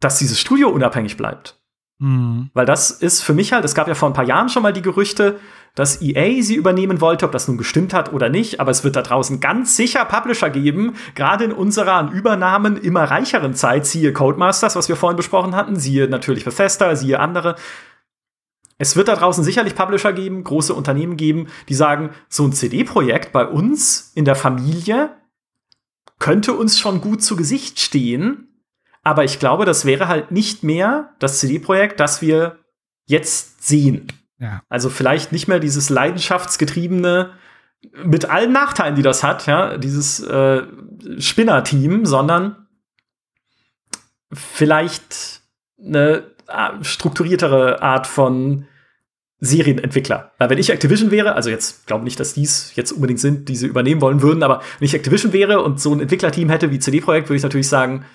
dass dieses Studio unabhängig bleibt. Mhm. Weil das ist für mich halt, es gab ja vor ein paar Jahren schon mal die Gerüchte, dass EA sie übernehmen wollte, ob das nun gestimmt hat oder nicht, aber es wird da draußen ganz sicher Publisher geben, gerade in unserer an Übernahmen immer reicheren Zeit, siehe Codemasters, was wir vorhin besprochen hatten, siehe natürlich Bethesda, siehe andere. Es wird da draußen sicherlich Publisher geben, große Unternehmen geben, die sagen, so ein CD-Projekt bei uns in der Familie könnte uns schon gut zu Gesicht stehen, aber ich glaube, das wäre halt nicht mehr das CD-Projekt, das wir jetzt sehen. Ja. Also vielleicht nicht mehr dieses leidenschaftsgetriebene, mit allen Nachteilen, die das hat, ja, dieses äh, Spinner-Team, sondern vielleicht eine äh, strukturiertere Art von Serienentwickler. Weil wenn ich Activision wäre, also jetzt glaube nicht, dass dies jetzt unbedingt sind, die sie übernehmen wollen würden, aber wenn ich Activision wäre und so ein Entwicklerteam hätte wie CD Projekt, würde ich natürlich sagen,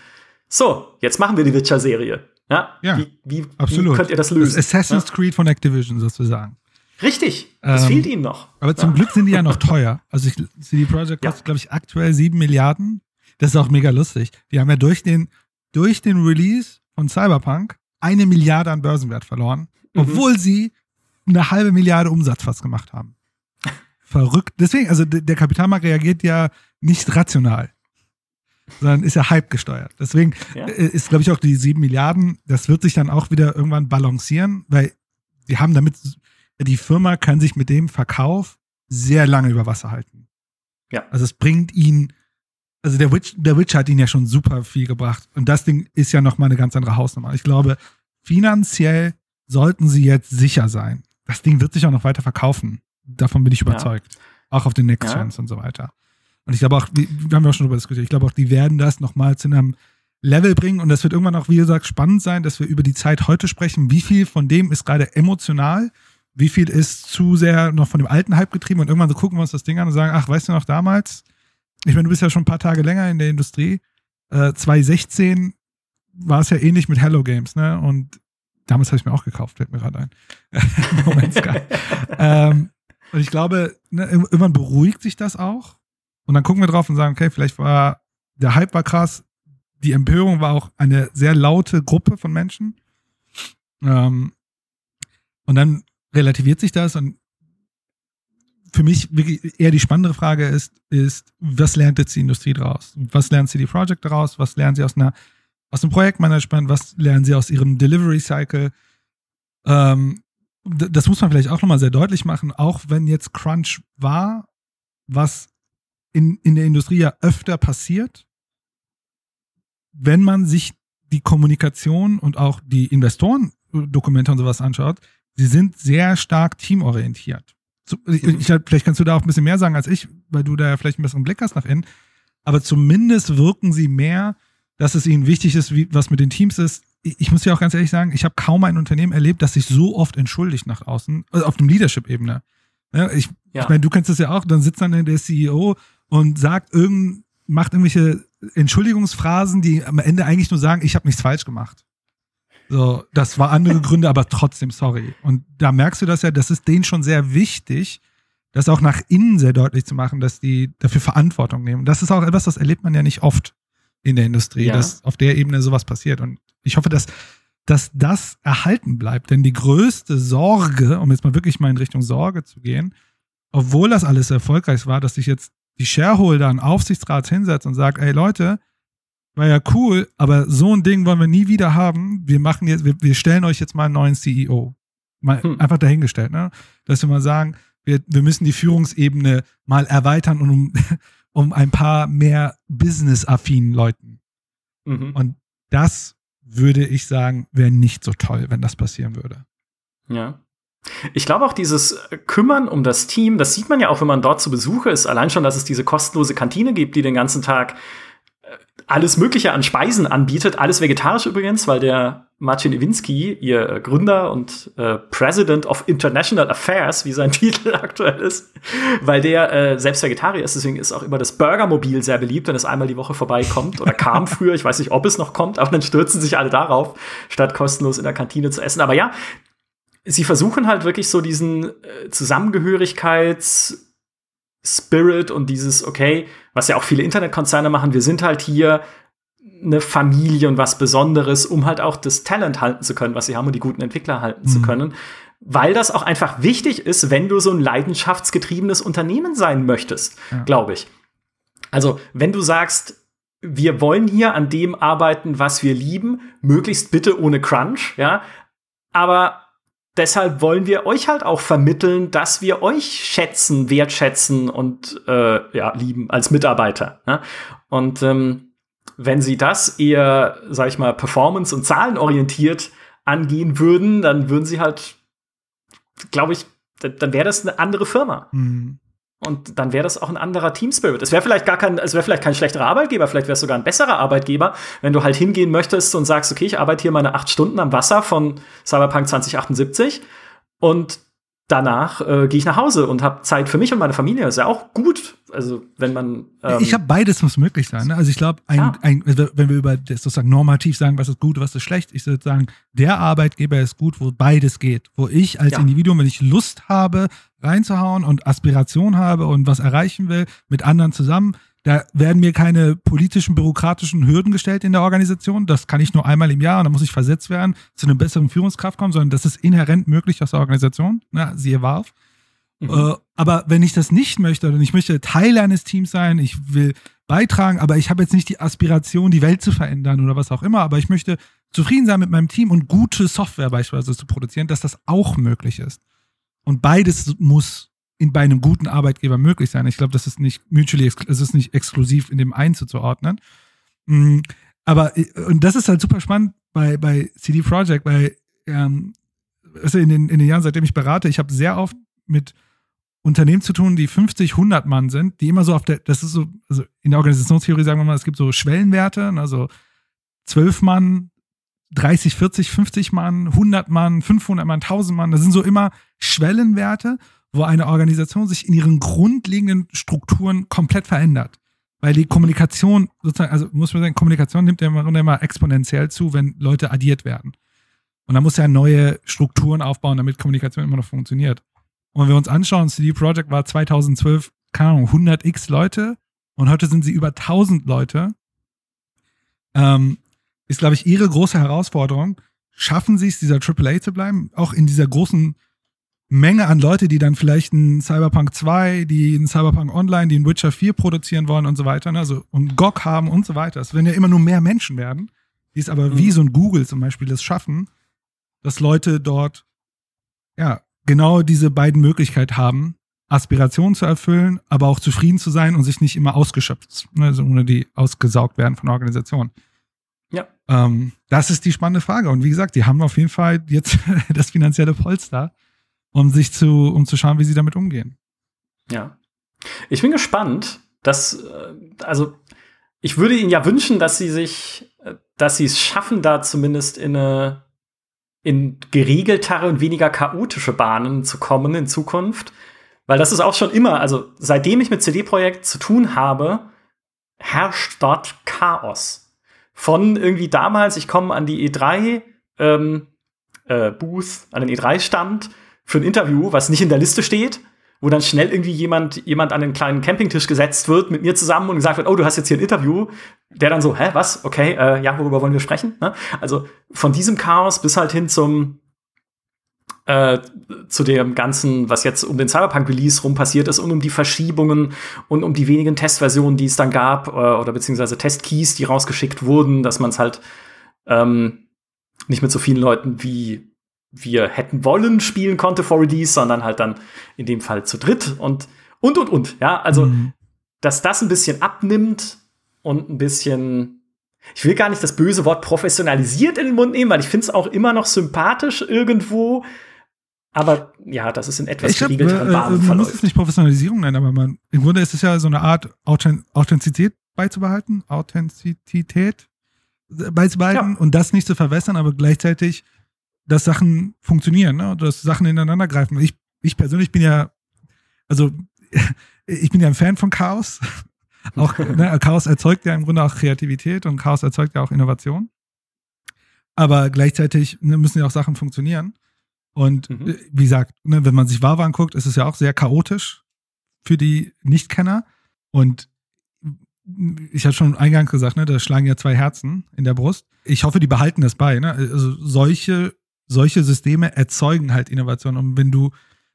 so, jetzt machen wir die Witcher-Serie. Ja, ja wie, wie, absolut. wie könnt ihr das lösen? Das Assassin's ja? Creed von Activision sozusagen. Richtig, das ähm, fehlt ihnen noch. Aber zum Glück sind die ja noch teuer. Also ich, CD Projekt kostet, ja. glaube ich, aktuell sieben Milliarden. Das ist auch mega lustig. Die haben ja durch den, durch den Release von Cyberpunk eine Milliarde an Börsenwert verloren, mhm. obwohl sie eine halbe Milliarde Umsatz fast gemacht haben. <laughs> Verrückt. Deswegen, also der Kapitalmarkt reagiert ja nicht rational sondern ist ja Hype gesteuert. Deswegen ja. Äh, ist, glaube ich, auch die sieben Milliarden, das wird sich dann auch wieder irgendwann balancieren, weil die haben damit, die Firma kann sich mit dem Verkauf sehr lange über Wasser halten. Ja. Also es bringt ihn, also der Witch, der Witch hat ihn ja schon super viel gebracht. Und das Ding ist ja nochmal eine ganz andere Hausnummer. Ich glaube, finanziell sollten sie jetzt sicher sein. Das Ding wird sich auch noch weiter verkaufen. Davon bin ich überzeugt. Ja. Auch auf den Next Gens ja. und so weiter. Und ich glaube auch, wir haben ja auch schon darüber diskutiert, ich glaube auch, die werden das nochmal zu einem Level bringen und das wird irgendwann auch, wie gesagt, spannend sein, dass wir über die Zeit heute sprechen. Wie viel von dem ist gerade emotional? Wie viel ist zu sehr noch von dem alten Hype getrieben? Und irgendwann so gucken wir uns das Ding an und sagen, ach, weißt du noch damals? Ich meine, du bist ja schon ein paar Tage länger in der Industrie. Äh, 2016 war es ja ähnlich mit Hello Games, ne? Und damals habe ich mir auch gekauft, fällt mir gerade ein. <laughs> Moment, Sky. <laughs> ähm, und ich glaube, ne, irgendwann beruhigt sich das auch. Und dann gucken wir drauf und sagen, okay, vielleicht war der Hype war krass, die Empörung war auch eine sehr laute Gruppe von Menschen. Ähm, und dann relativiert sich das und für mich eher die spannendere Frage ist, ist, was lernt jetzt die Industrie daraus? Was lernt CD Projekt daraus? Was lernen sie aus einer, aus dem Projektmanagement? Was lernen sie aus ihrem Delivery Cycle? Ähm, das muss man vielleicht auch nochmal sehr deutlich machen, auch wenn jetzt Crunch war, was in, in der Industrie ja öfter passiert, wenn man sich die Kommunikation und auch die Investorendokumente und sowas anschaut, sie sind sehr stark teamorientiert. Ich, ich, vielleicht kannst du da auch ein bisschen mehr sagen als ich, weil du da ja vielleicht einen besseren Blick hast nach innen. Aber zumindest wirken sie mehr, dass es ihnen wichtig ist, wie, was mit den Teams ist. Ich, ich muss ja auch ganz ehrlich sagen, ich habe kaum ein Unternehmen erlebt, das sich so oft entschuldigt nach außen, also auf dem Leadership-Ebene. Ja, ich, ja. ich meine, du kennst das ja auch, dann sitzt dann der CEO und sagt irgend, macht irgendwelche Entschuldigungsphrasen, die am Ende eigentlich nur sagen, ich habe nichts falsch gemacht. So, das war andere Gründe, aber trotzdem sorry. Und da merkst du das ja, das ist denen schon sehr wichtig, das auch nach innen sehr deutlich zu machen, dass die dafür Verantwortung nehmen. Das ist auch etwas, das erlebt man ja nicht oft in der Industrie, ja. dass auf der Ebene sowas passiert. Und ich hoffe, dass dass das erhalten bleibt. Denn die größte Sorge, um jetzt mal wirklich mal in Richtung Sorge zu gehen, obwohl das alles erfolgreich war, dass sich jetzt die Shareholder und Aufsichtsrat hinsetzt und sagt, ey Leute, war ja cool, aber so ein Ding wollen wir nie wieder haben. Wir machen jetzt, wir, wir stellen euch jetzt mal einen neuen CEO. Mal hm. einfach dahingestellt, ne? Dass wir mal sagen, wir, wir müssen die Führungsebene mal erweitern und um, <laughs> um ein paar mehr business-affinen Leuten. Mhm. Und das würde ich sagen, wäre nicht so toll, wenn das passieren würde. Ja. Ich glaube auch dieses Kümmern um das Team, das sieht man ja auch, wenn man dort zu Besuch ist. Allein schon, dass es diese kostenlose Kantine gibt, die den ganzen Tag alles Mögliche an Speisen anbietet, alles vegetarisch übrigens, weil der Marcin Iwinski, ihr Gründer und äh, President of International Affairs, wie sein <laughs> Titel aktuell ist, weil der äh, selbst Vegetarier ist, deswegen ist auch immer das Burgermobil sehr beliebt, wenn es einmal die Woche vorbeikommt oder kam <laughs> früher, ich weiß nicht, ob es noch kommt, aber dann stürzen sich alle darauf, statt kostenlos in der Kantine zu essen. Aber ja, sie versuchen halt wirklich so diesen äh, Zusammengehörigkeits Spirit und dieses, okay, was ja auch viele Internetkonzerne machen, wir sind halt hier eine Familie und was Besonderes, um halt auch das Talent halten zu können, was sie haben und die guten Entwickler halten mhm. zu können. Weil das auch einfach wichtig ist, wenn du so ein leidenschaftsgetriebenes Unternehmen sein möchtest, ja. glaube ich. Also, wenn du sagst, wir wollen hier an dem arbeiten, was wir lieben, möglichst bitte ohne Crunch, ja, aber deshalb wollen wir euch halt auch vermitteln, dass wir euch schätzen, wertschätzen und äh, ja, lieben als Mitarbeiter. Ne? Und ähm, wenn sie das eher, sag ich mal, performance- und zahlenorientiert angehen würden, dann würden sie halt, glaube ich, dann wäre das eine andere Firma. Mhm. Und dann wäre das auch ein anderer Team Spirit. Es wäre vielleicht gar kein, es wäre vielleicht kein schlechterer Arbeitgeber, vielleicht wäre es sogar ein besserer Arbeitgeber, wenn du halt hingehen möchtest und sagst, okay, ich arbeite hier meine acht Stunden am Wasser von Cyberpunk 2078 und danach äh, gehe ich nach Hause und habe Zeit für mich und meine Familie. Das ist ja auch gut. Also wenn man ähm ich habe beides muss möglich sein. Ne? Also ich glaube, ein, ja. also wenn wir über das sozusagen normativ sagen, was ist gut, was ist schlecht, ich würde sagen, der Arbeitgeber ist gut, wo beides geht, wo ich als ja. Individuum, wenn ich Lust habe, reinzuhauen und Aspiration habe und was erreichen will, mit anderen zusammen, da werden mir keine politischen, bürokratischen Hürden gestellt in der Organisation. Das kann ich nur einmal im Jahr und dann muss ich versetzt werden, zu einer besseren Führungskraft kommen, sondern das ist inhärent möglich aus der Organisation. Ne? Siehe WARF. Mhm. Äh, aber wenn ich das nicht möchte oder ich möchte Teil eines Teams sein, ich will beitragen, aber ich habe jetzt nicht die Aspiration, die Welt zu verändern oder was auch immer, aber ich möchte zufrieden sein mit meinem Team und gute Software beispielsweise zu produzieren, dass das auch möglich ist. Und beides muss in, bei einem guten Arbeitgeber möglich sein. Ich glaube, das ist nicht mutually, es ist nicht exklusiv in dem einen zuzuordnen. Mhm. Aber, äh, und das ist halt super spannend bei, bei CD Projekt, weil ähm, also in, den, in den Jahren, seitdem ich berate, ich habe sehr oft mit Unternehmen zu tun, die 50, 100 Mann sind, die immer so auf der, das ist so, also in der Organisationstheorie sagen wir mal, es gibt so Schwellenwerte, also 12 Mann, 30, 40, 50 Mann, 100 Mann, 500 Mann, 1000 Mann, das sind so immer Schwellenwerte wo eine Organisation sich in ihren grundlegenden Strukturen komplett verändert. Weil die Kommunikation, sozusagen, also muss man sagen, Kommunikation nimmt ja immer, immer exponentiell zu, wenn Leute addiert werden. Und da muss ja neue Strukturen aufbauen, damit Kommunikation immer noch funktioniert. Und wenn wir uns anschauen, CD Projekt war 2012, keine Ahnung, 100 x Leute und heute sind sie über 1000 Leute. Ähm, ist, glaube ich, ihre große Herausforderung. Schaffen sie es, dieser AAA zu bleiben, auch in dieser großen Menge an Leute, die dann vielleicht ein Cyberpunk 2, die ein Cyberpunk Online, die ein Witcher 4 produzieren wollen und so weiter, ne? also und GOG haben und so weiter. Es werden ja immer nur mehr Menschen werden, die es aber mhm. wie so ein Google zum Beispiel das schaffen, dass Leute dort ja genau diese beiden Möglichkeiten haben, Aspirationen zu erfüllen, aber auch zufrieden zu sein und sich nicht immer ausgeschöpft, ne? also ohne die ausgesaugt werden von der Organisation. Ja. Ähm, das ist die spannende Frage. Und wie gesagt, die haben auf jeden Fall jetzt <laughs> das finanzielle Polster um sich zu, um zu schauen, wie sie damit umgehen. Ja. Ich bin gespannt, dass, äh, also, ich würde ihnen ja wünschen, dass sie sich, äh, dass sie es schaffen, da zumindest in eine, in geregeltere und weniger chaotische Bahnen zu kommen in Zukunft. Weil das ist auch schon immer, also seitdem ich mit CD-Projekt zu tun habe, herrscht dort Chaos. Von irgendwie damals, ich komme an die E3 ähm, äh, Booth, an den E3-Stand für ein Interview, was nicht in der Liste steht, wo dann schnell irgendwie jemand, jemand an einen kleinen Campingtisch gesetzt wird mit mir zusammen und gesagt wird, oh, du hast jetzt hier ein Interview, der dann so, hä, was? Okay, äh, ja, worüber wollen wir sprechen? Ne? Also von diesem Chaos bis halt hin zum äh, zu dem Ganzen, was jetzt um den Cyberpunk-Release rum passiert ist und um die Verschiebungen und um die wenigen Testversionen, die es dann gab, äh, oder beziehungsweise Testkeys, die rausgeschickt wurden, dass man es halt ähm, nicht mit so vielen Leuten wie wir hätten wollen spielen konnte vor Release, sondern halt dann in dem Fall zu dritt und und und und. Ja, also mhm. dass das ein bisschen abnimmt und ein bisschen ich will gar nicht das böse Wort professionalisiert in den Mund nehmen, weil ich finde es auch immer noch sympathisch irgendwo. Aber ja, das ist in etwas ich geregelteren äh, Bahnen äh, Man muss es nicht Professionalisierung nennen, aber man, im Grunde ist es ja so eine Art Authentizität beizubehalten, Authentizität beizubehalten ja. und das nicht zu verwässern, aber gleichzeitig dass Sachen funktionieren, ne? dass Sachen ineinander greifen. Ich, ich persönlich bin ja, also <laughs> ich bin ja ein Fan von Chaos. <laughs> auch <laughs> ne, Chaos erzeugt ja im Grunde auch Kreativität und Chaos erzeugt ja auch Innovation. Aber gleichzeitig ne, müssen ja auch Sachen funktionieren. Und mhm. Äh, wie gesagt, ne, wenn man sich Wawa anguckt, ist es ja auch sehr chaotisch für die Nichtkenner. Und ich hatte schon eingangs gesagt, ne, da schlagen ja zwei Herzen in der Brust. Ich hoffe, die behalten das bei. Ne? Also solche solche Systeme erzeugen halt Innovation. Und wenn du,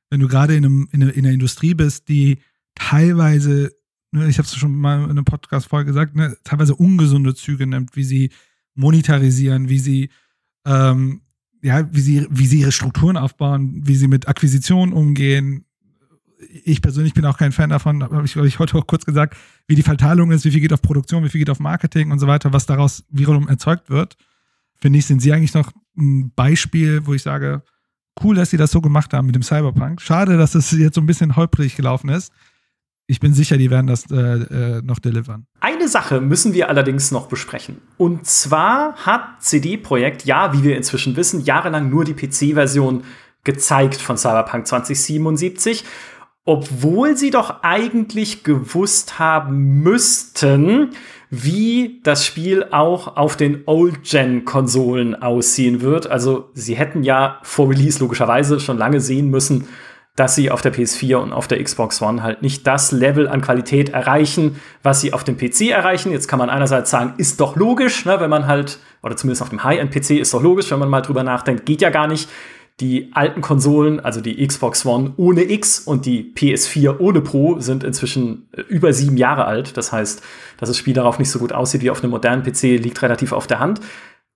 wenn du gerade in, einem, in, in einer Industrie bist, die teilweise, ne, ich habe es schon mal in einer Podcast-Folge gesagt, ne, teilweise ungesunde Züge nimmt, wie sie monetarisieren, wie sie, ähm, ja, wie sie, wie sie ihre Strukturen aufbauen, wie sie mit Akquisitionen umgehen. Ich persönlich bin auch kein Fan davon, habe ich, ich heute auch kurz gesagt, wie die Verteilung ist, wie viel geht auf Produktion, wie viel geht auf Marketing und so weiter, was daraus wiederum erzeugt wird. Finde ich, sind sie eigentlich noch ein Beispiel, wo ich sage, cool, dass sie das so gemacht haben mit dem Cyberpunk. Schade, dass es jetzt so ein bisschen holprig gelaufen ist. Ich bin sicher, die werden das äh, äh, noch delivern. Eine Sache müssen wir allerdings noch besprechen. Und zwar hat CD Projekt, ja, wie wir inzwischen wissen, jahrelang nur die PC-Version gezeigt von Cyberpunk 2077, obwohl sie doch eigentlich gewusst haben müssten, wie das Spiel auch auf den Old-Gen-Konsolen aussehen wird. Also sie hätten ja vor Release logischerweise schon lange sehen müssen, dass sie auf der PS4 und auf der Xbox One halt nicht das Level an Qualität erreichen, was sie auf dem PC erreichen. Jetzt kann man einerseits sagen, ist doch logisch, ne, wenn man halt, oder zumindest auf dem High-End-PC ist doch logisch, wenn man mal drüber nachdenkt, geht ja gar nicht die alten Konsolen, also die Xbox One ohne X und die PS4 ohne Pro, sind inzwischen äh, über sieben Jahre alt. Das heißt, dass das Spiel darauf nicht so gut aussieht wie auf einem modernen PC, liegt relativ auf der Hand.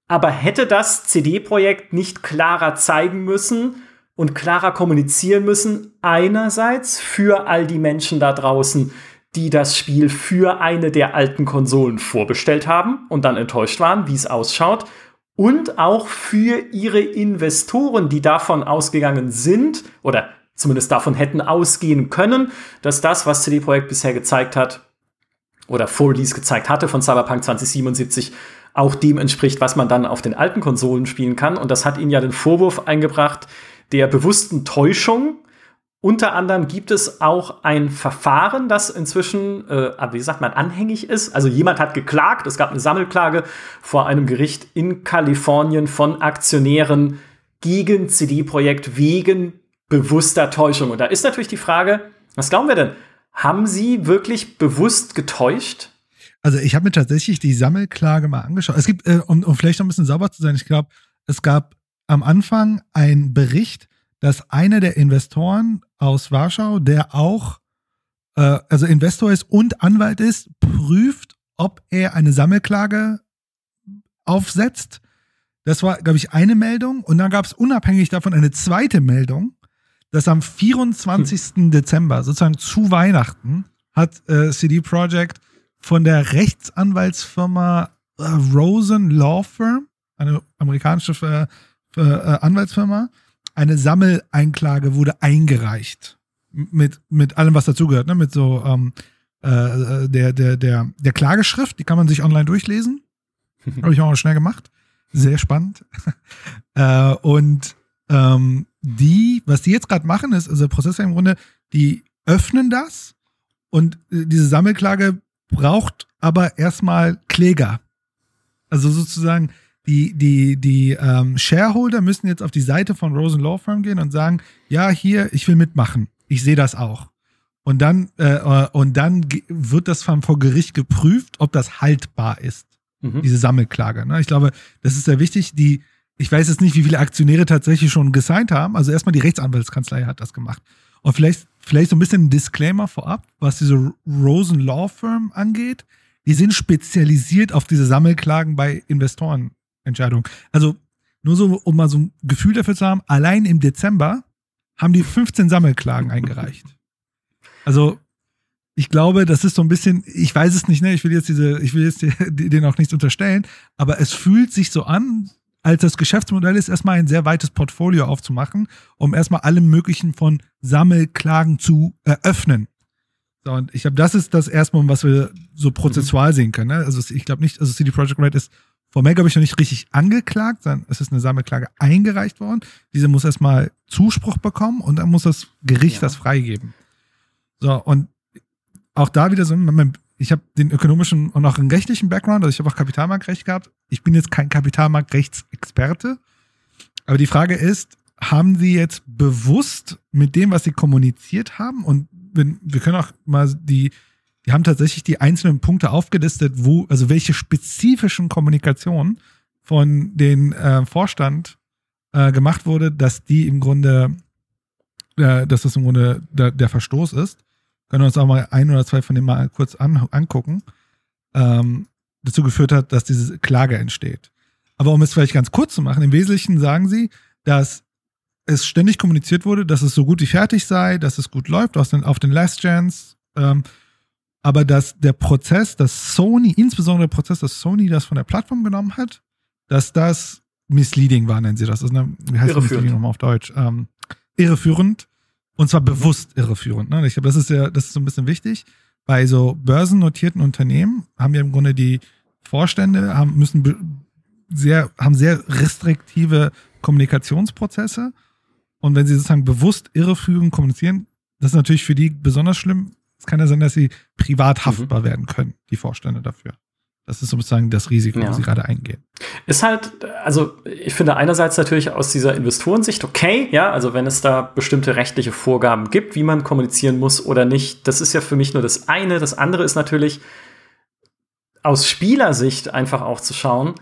Aber hätte das CD-Projekt nicht klarer zeigen müssen und klarer kommunizieren müssen, einerseits für all die Menschen da draußen, die das Spiel für eine der alten Konsolen vorbestellt haben und dann enttäuscht waren, wie es ausschaut, und auch für ihre Investoren, die davon ausgegangen sind oder zumindest davon hätten ausgehen können, dass das, was CD Projekt bisher gezeigt hat oder vor Release gezeigt hatte von Cyberpunk 2077, auch dem entspricht, was man dann auf den alten Konsolen spielen kann. Und das hat ihnen ja den Vorwurf eingebracht der bewussten Täuschung unter anderem gibt es auch ein Verfahren, das inzwischen, äh, wie sagt man, anhängig ist. Also jemand hat geklagt, es gab eine Sammelklage vor einem Gericht in Kalifornien von Aktionären gegen CD-Projekt wegen bewusster Täuschung. Und da ist natürlich die Frage, was glauben wir denn? Haben sie wirklich bewusst getäuscht? Also ich habe mir tatsächlich die Sammelklage mal angeschaut. Es gibt, äh, um, um vielleicht noch ein bisschen sauber zu sein, ich glaube, es gab am Anfang einen Bericht, dass einer der Investoren aus Warschau, der auch äh, also Investor ist und Anwalt ist, prüft, ob er eine Sammelklage aufsetzt. Das war, glaube ich, eine Meldung. Und dann gab es unabhängig davon eine zweite Meldung, dass am 24. Hm. Dezember, sozusagen zu Weihnachten, hat äh, CD Projekt von der Rechtsanwaltsfirma äh, Rosen Law Firm, eine amerikanische äh, äh Anwaltsfirma, eine Sammeleinklage wurde eingereicht. Mit, mit allem, was dazugehört, ne? Mit so ähm, äh, der, der, der, der Klageschrift, die kann man sich online durchlesen. <laughs> Habe ich auch schnell gemacht. Sehr spannend. <laughs> äh, und ähm, die, was die jetzt gerade machen, ist, also der Prozess im Grunde, die öffnen das und äh, diese Sammelklage braucht aber erstmal Kläger. Also sozusagen, die, die, die ähm, Shareholder müssen jetzt auf die Seite von Rosen Law Firm gehen und sagen, ja, hier, ich will mitmachen. ich sehe das auch. Und dann, äh, äh und dann wird das vor Gericht geprüft, ob das haltbar ist, mhm. diese Sammelklage. Ne? Ich glaube, das ist sehr wichtig. Die, ich weiß jetzt nicht, wie viele Aktionäre tatsächlich schon gesigned haben. Also erstmal die Rechtsanwaltskanzlei hat das gemacht. Und vielleicht, vielleicht so ein bisschen ein Disclaimer vorab, was diese Rosen Law Firm angeht. Die sind spezialisiert auf diese Sammelklagen bei Investorenentscheidungen. Also nur so, um mal so ein Gefühl dafür zu haben, allein im Dezember haben die 15 Sammelklagen eingereicht. Also ich glaube, das ist so ein bisschen, ich weiß es nicht, ne? Ich will jetzt diese, ich will jetzt <laughs> denen auch nichts unterstellen, aber es fühlt sich so an, als das Geschäftsmodell ist, erstmal ein sehr weites Portfolio aufzumachen, um erstmal alle möglichen von Sammelklagen zu eröffnen. So, und ich glaube, das ist das erstmal, was wir so prozessual mhm. sehen können. Ne? Also ich glaube nicht, also CD Projekt Red ist formell, glaube ich, noch nicht richtig angeklagt, sondern es ist eine Sammelklage eingereicht worden. Diese muss erstmal Zuspruch bekommen und dann muss das Gericht ja. das freigeben. So, und auch da wieder so, ich habe den ökonomischen und auch den rechtlichen Background, also ich habe auch Kapitalmarktrecht gehabt. Ich bin jetzt kein Kapitalmarktrechtsexperte, aber die Frage ist, haben Sie jetzt bewusst mit dem, was Sie kommuniziert haben und wenn, wir können auch mal die, die haben tatsächlich die einzelnen Punkte aufgelistet, wo, also welche spezifischen Kommunikationen von den äh, Vorstand äh, gemacht wurde, dass die im Grunde, äh, dass das im Grunde der, der Verstoß ist. Können wir uns auch mal ein oder zwei von denen mal kurz an, angucken, ähm, dazu geführt hat, dass diese Klage entsteht. Aber um es vielleicht ganz kurz zu machen, im Wesentlichen sagen sie, dass es ständig kommuniziert wurde, dass es so gut wie fertig sei, dass es gut läuft den, auf den Last Chance, ähm, aber dass der Prozess, dass Sony, insbesondere der Prozess, dass Sony das von der Plattform genommen hat, dass das misleading war, nennen sie das. das eine, wie heißt misleading nochmal auf Deutsch? Ähm, irreführend und zwar bewusst irreführend. Ne? Ich glaube, das ist ja, das ist so ein bisschen wichtig. Bei so börsennotierten Unternehmen haben ja im Grunde die Vorstände haben, müssen sehr, haben sehr restriktive Kommunikationsprozesse. Und wenn sie sozusagen bewusst irreführend kommunizieren, das ist natürlich für die besonders schlimm. Es kann ja sein, dass sie privat haftbar mhm. werden können, die Vorstände dafür. Das ist sozusagen das Risiko, ja. das sie gerade eingehen. Ist halt, also ich finde einerseits natürlich aus dieser Investorensicht okay, ja, also wenn es da bestimmte rechtliche Vorgaben gibt, wie man kommunizieren muss oder nicht, das ist ja für mich nur das eine. Das andere ist natürlich aus Spielersicht einfach auch zu schauen,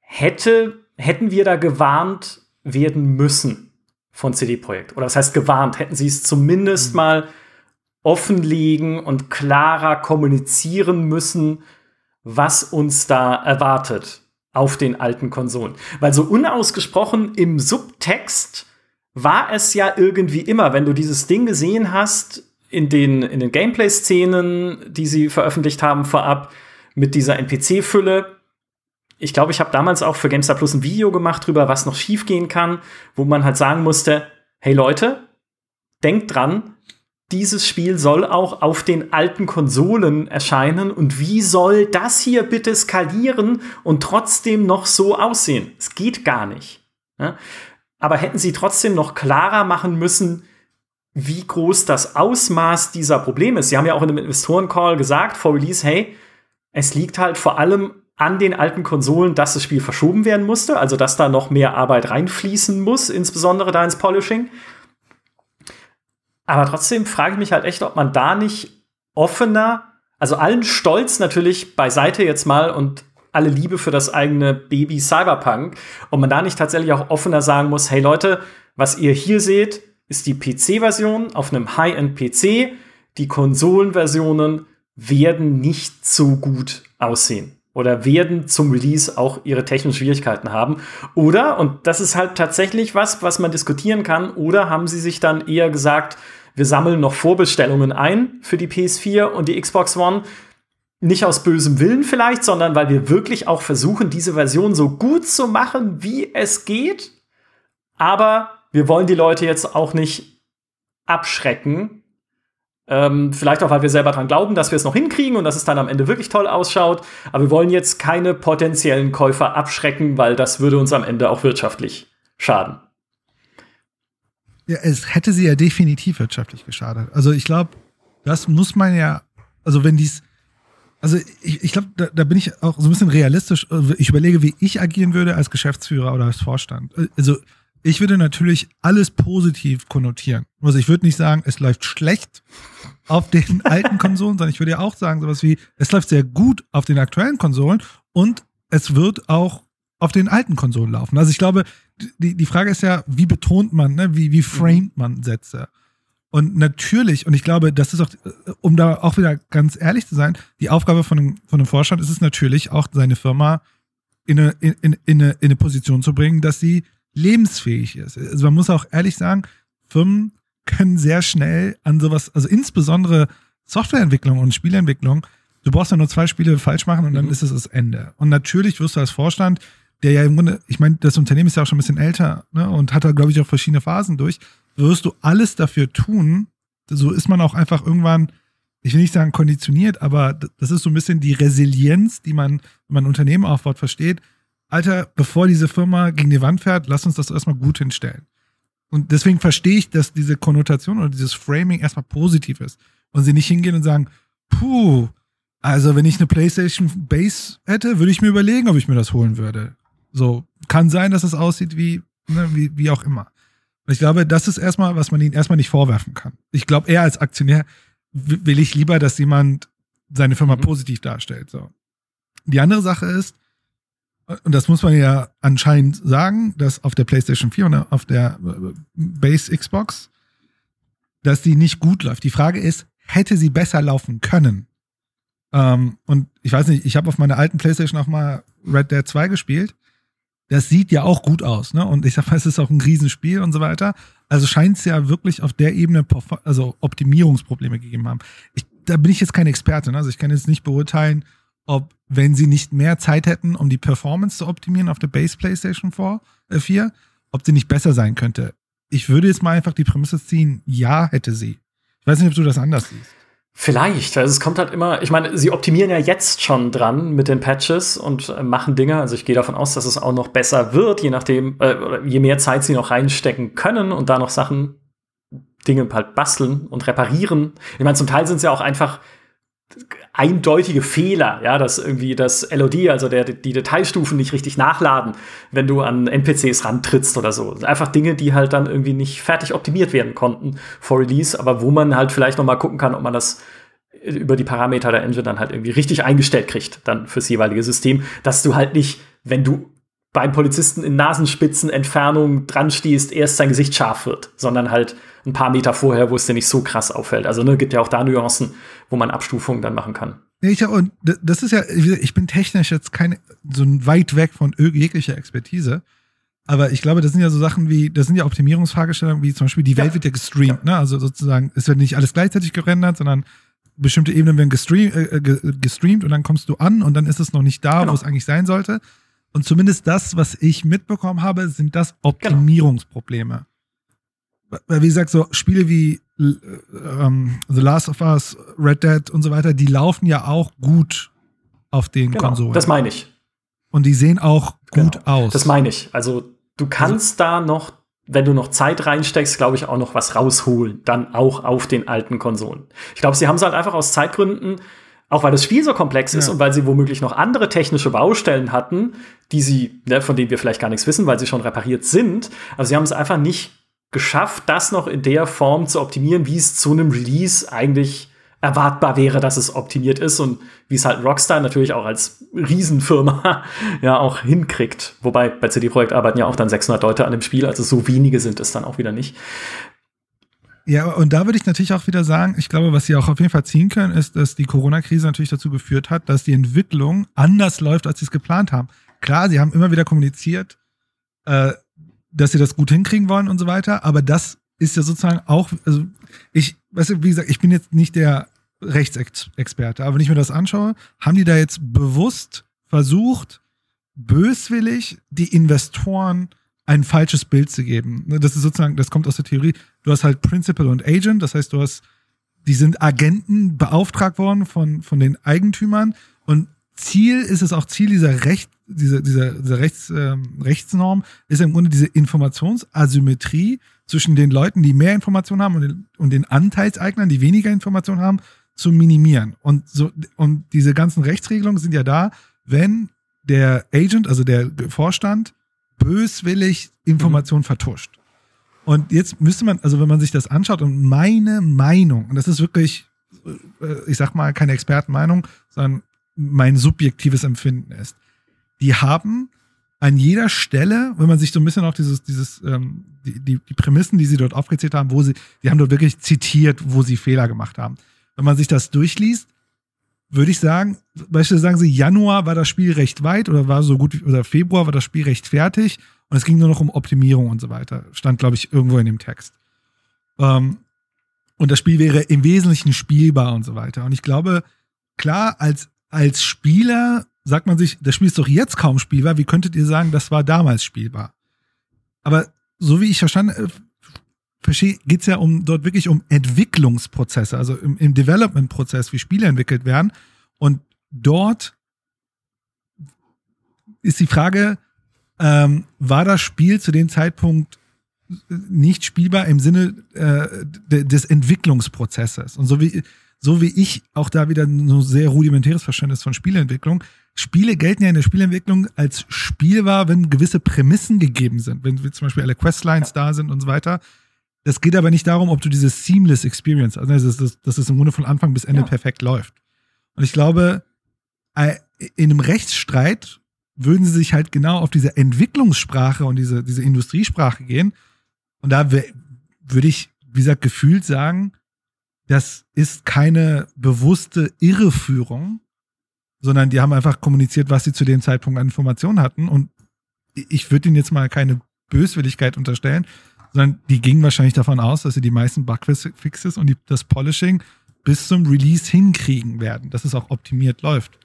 hätte, hätten wir da gewarnt werden müssen von CD Projekt? Oder das heißt gewarnt, hätten sie es zumindest mhm. mal offenlegen und klarer kommunizieren müssen, was uns da erwartet auf den alten Konsolen. Weil so unausgesprochen im Subtext war es ja irgendwie immer, wenn du dieses Ding gesehen hast, in den, in den Gameplay-Szenen, die sie veröffentlicht haben vorab, mit dieser NPC-Fülle. Ich glaube, ich habe damals auch für GameStar Plus ein Video gemacht drüber, was noch schiefgehen kann, wo man halt sagen musste, hey Leute, denkt dran, dieses Spiel soll auch auf den alten Konsolen erscheinen. Und wie soll das hier bitte skalieren und trotzdem noch so aussehen? Es geht gar nicht. Ja? Aber hätten sie trotzdem noch klarer machen müssen, wie groß das Ausmaß dieser Probleme ist. Sie haben ja auch in dem Investoren-Call gesagt, vor Release, hey, es liegt halt vor allem an den alten Konsolen, dass das Spiel verschoben werden musste, also dass da noch mehr Arbeit reinfließen muss, insbesondere da ins Polishing. Aber trotzdem frage ich mich halt echt, ob man da nicht offener, also allen Stolz natürlich beiseite jetzt mal und alle Liebe für das eigene Baby Cyberpunk, ob man da nicht tatsächlich auch offener sagen muss, hey Leute, was ihr hier seht, ist die PC-Version auf einem High-End-PC. Die Konsolenversionen werden nicht so gut aussehen oder werden zum Release auch ihre technischen Schwierigkeiten haben. Oder, und das ist halt tatsächlich was, was man diskutieren kann, oder haben sie sich dann eher gesagt, wir sammeln noch Vorbestellungen ein für die PS4 und die Xbox One. Nicht aus bösem Willen vielleicht, sondern weil wir wirklich auch versuchen, diese Version so gut zu machen, wie es geht. Aber wir wollen die Leute jetzt auch nicht abschrecken. Ähm, vielleicht auch, weil wir selber dran glauben, dass wir es noch hinkriegen und dass es dann am Ende wirklich toll ausschaut. Aber wir wollen jetzt keine potenziellen Käufer abschrecken, weil das würde uns am Ende auch wirtschaftlich schaden. Ja, es hätte sie ja definitiv wirtschaftlich geschadet. Also ich glaube, das muss man ja, also wenn dies, also ich, ich glaube, da, da, bin ich auch so ein bisschen realistisch. Ich überlege, wie ich agieren würde als Geschäftsführer oder als Vorstand. Also ich würde natürlich alles positiv konnotieren. Also ich würde nicht sagen, es läuft schlecht auf den <laughs> alten Konsolen, sondern ich würde ja auch sagen, sowas wie, es läuft sehr gut auf den aktuellen Konsolen und es wird auch auf den alten Konsolen laufen. Also ich glaube, die, die Frage ist ja, wie betont man, ne? wie, wie framet man Sätze? Und natürlich, und ich glaube, das ist auch, um da auch wieder ganz ehrlich zu sein, die Aufgabe von einem, von einem Vorstand ist es natürlich auch, seine Firma in eine, in, in, in, eine, in eine Position zu bringen, dass sie lebensfähig ist. Also man muss auch ehrlich sagen, Firmen können sehr schnell an sowas, also insbesondere Softwareentwicklung und Spieleentwicklung, du brauchst ja nur zwei Spiele falsch machen und dann mhm. ist es das Ende. Und natürlich wirst du als Vorstand, der ja im Grunde, ich meine, das Unternehmen ist ja auch schon ein bisschen älter ne, und hat da, glaube ich, auch verschiedene Phasen durch, wirst du alles dafür tun, so ist man auch einfach irgendwann, ich will nicht sagen konditioniert, aber das ist so ein bisschen die Resilienz, die man, wenn man ein Unternehmen aufbaut, versteht. Alter, bevor diese Firma gegen die Wand fährt, lass uns das erstmal gut hinstellen. Und deswegen verstehe ich, dass diese Konnotation oder dieses Framing erstmal positiv ist. Und sie nicht hingehen und sagen, puh, also wenn ich eine PlayStation Base hätte, würde ich mir überlegen, ob ich mir das holen würde. So, kann sein, dass es aussieht wie, ne, wie, wie auch immer. Und ich glaube, das ist erstmal, was man ihnen erstmal nicht vorwerfen kann. Ich glaube, er als Aktionär will ich lieber, dass jemand seine Firma mhm. positiv darstellt. So. Die andere Sache ist, und das muss man ja anscheinend sagen, dass auf der PlayStation 4 und auf der äh, Base Xbox, dass die nicht gut läuft. Die Frage ist, hätte sie besser laufen können? Ähm, und ich weiß nicht, ich habe auf meiner alten PlayStation auch mal Red Dead 2 gespielt. Das sieht ja auch gut aus, ne? Und ich sag mal, es ist auch ein Riesenspiel und so weiter. Also scheint es ja wirklich auf der Ebene also Optimierungsprobleme gegeben haben. Ich, da bin ich jetzt kein Experte, ne? Also ich kann jetzt nicht beurteilen, ob, wenn sie nicht mehr Zeit hätten, um die Performance zu optimieren auf der Base PlayStation 4, äh 4 ob sie nicht besser sein könnte. Ich würde jetzt mal einfach die Prämisse ziehen, ja, hätte sie. Ich weiß nicht, ob du das anders siehst. Vielleicht, also es kommt halt immer, ich meine, sie optimieren ja jetzt schon dran mit den Patches und äh, machen Dinge. Also ich gehe davon aus, dass es auch noch besser wird, je nachdem, äh, je mehr Zeit sie noch reinstecken können und da noch Sachen, Dinge halt basteln und reparieren. Ich meine, zum Teil sind es ja auch einfach eindeutige Fehler, ja, dass irgendwie das LOD, also der, die Detailstufen nicht richtig nachladen, wenn du an NPCs rantrittst oder so. Einfach Dinge, die halt dann irgendwie nicht fertig optimiert werden konnten vor Release, aber wo man halt vielleicht noch mal gucken kann, ob man das über die Parameter der Engine dann halt irgendwie richtig eingestellt kriegt, dann fürs jeweilige System, dass du halt nicht, wenn du beim Polizisten in Nasenspitzenentfernung dran stehst, erst sein Gesicht scharf wird, sondern halt ein paar Meter vorher, wo es dir nicht so krass auffällt. Also ne, gibt ja auch da Nuancen, wo man Abstufungen dann machen kann. Ich, und das ist ja, ich bin technisch jetzt kein, so weit weg von jeglicher Expertise. Aber ich glaube, das sind ja so Sachen wie, das sind ja Optimierungsfragestellungen, wie zum Beispiel die Welt ja. wird ja gestreamt, ne? Also sozusagen, es wird nicht alles gleichzeitig gerendert, sondern bestimmte Ebenen werden gestreamt, äh, gestreamt und dann kommst du an und dann ist es noch nicht da, genau. wo es eigentlich sein sollte. Und zumindest das, was ich mitbekommen habe, sind das genau. Optimierungsprobleme wie gesagt, so Spiele wie ähm, The Last of Us, Red Dead und so weiter, die laufen ja auch gut auf den genau, Konsolen. Das meine ich. Und die sehen auch gut genau, aus. Das meine ich. Also du kannst also, da noch, wenn du noch Zeit reinsteckst, glaube ich, auch noch was rausholen. Dann auch auf den alten Konsolen. Ich glaube, sie haben es halt einfach aus Zeitgründen, auch weil das Spiel so komplex ist ja. und weil sie womöglich noch andere technische Baustellen hatten, die sie, ne, von denen wir vielleicht gar nichts wissen, weil sie schon repariert sind. Also sie haben es einfach nicht geschafft, das noch in der Form zu optimieren, wie es zu einem Release eigentlich erwartbar wäre, dass es optimiert ist und wie es halt Rockstar natürlich auch als Riesenfirma <laughs> ja auch hinkriegt. Wobei bei CD Projekt arbeiten ja auch dann 600 Leute an dem Spiel, also so wenige sind es dann auch wieder nicht. Ja, und da würde ich natürlich auch wieder sagen, ich glaube, was sie auch auf jeden Fall ziehen können, ist, dass die Corona-Krise natürlich dazu geführt hat, dass die Entwicklung anders läuft, als sie es geplant haben. Klar, sie haben immer wieder kommuniziert, äh, dass sie das gut hinkriegen wollen und so weiter. Aber das ist ja sozusagen auch, also ich, weißt du, wie gesagt, ich bin jetzt nicht der Rechtsexperte, aber wenn ich mir das anschaue, haben die da jetzt bewusst versucht, böswillig die Investoren ein falsches Bild zu geben. Das ist sozusagen, das kommt aus der Theorie. Du hast halt Principal und Agent, das heißt, du hast, die sind Agenten beauftragt worden von, von den Eigentümern und Ziel ist es auch Ziel dieser Recht, dieser, dieser, dieser Rechts, äh, Rechtsnorm ist im Grunde diese Informationsasymmetrie zwischen den Leuten, die mehr Informationen haben und den, und den Anteilseignern, die weniger Informationen haben, zu minimieren. Und so, und diese ganzen Rechtsregelungen sind ja da, wenn der Agent, also der Vorstand, böswillig Informationen mhm. vertuscht. Und jetzt müsste man, also wenn man sich das anschaut und meine Meinung, und das ist wirklich, äh, ich sag mal, keine Expertenmeinung, sondern mein subjektives Empfinden ist, die haben an jeder Stelle, wenn man sich so ein bisschen auch dieses, dieses, ähm, die, die, die Prämissen, die sie dort aufgezählt haben, wo sie, die haben dort wirklich zitiert, wo sie Fehler gemacht haben. Wenn man sich das durchliest, würde ich sagen, beispielsweise sagen sie, Januar war das Spiel recht weit oder war so gut, oder Februar war das Spiel recht fertig und es ging nur noch um Optimierung und so weiter. Stand, glaube ich, irgendwo in dem Text. Ähm, und das Spiel wäre im Wesentlichen spielbar und so weiter. Und ich glaube, klar, als, als Spieler sagt man sich, das Spiel ist doch jetzt kaum spielbar. Wie könntet ihr sagen, das war damals spielbar? Aber so wie ich verstanden äh, verstehe, geht es ja um dort wirklich um Entwicklungsprozesse, also im, im Development-Prozess, wie Spiele entwickelt werden. Und dort ist die Frage, ähm, war das Spiel zu dem Zeitpunkt nicht spielbar im Sinne äh, des Entwicklungsprozesses. Und so wie, so wie ich auch da wieder ein sehr rudimentäres Verständnis von Spieleentwicklung, Spiele gelten ja in der Spielentwicklung als spielbar, wenn gewisse Prämissen gegeben sind, wenn zum Beispiel alle Questlines ja. da sind und so weiter. Das geht aber nicht darum, ob du diese seamless Experience, also dass, das, dass es im Grunde von Anfang bis Ende ja. perfekt läuft. Und ich glaube, äh, in einem Rechtsstreit würden sie sich halt genau auf diese Entwicklungssprache und diese, diese Industriesprache gehen. Und da würde ich, wie gesagt, gefühlt sagen, das ist keine bewusste Irreführung, sondern die haben einfach kommuniziert, was sie zu dem Zeitpunkt an Informationen hatten. Und ich würde ihnen jetzt mal keine Böswilligkeit unterstellen, sondern die gingen wahrscheinlich davon aus, dass sie die meisten Bugfixes und die, das Polishing bis zum Release hinkriegen werden, dass es auch optimiert läuft.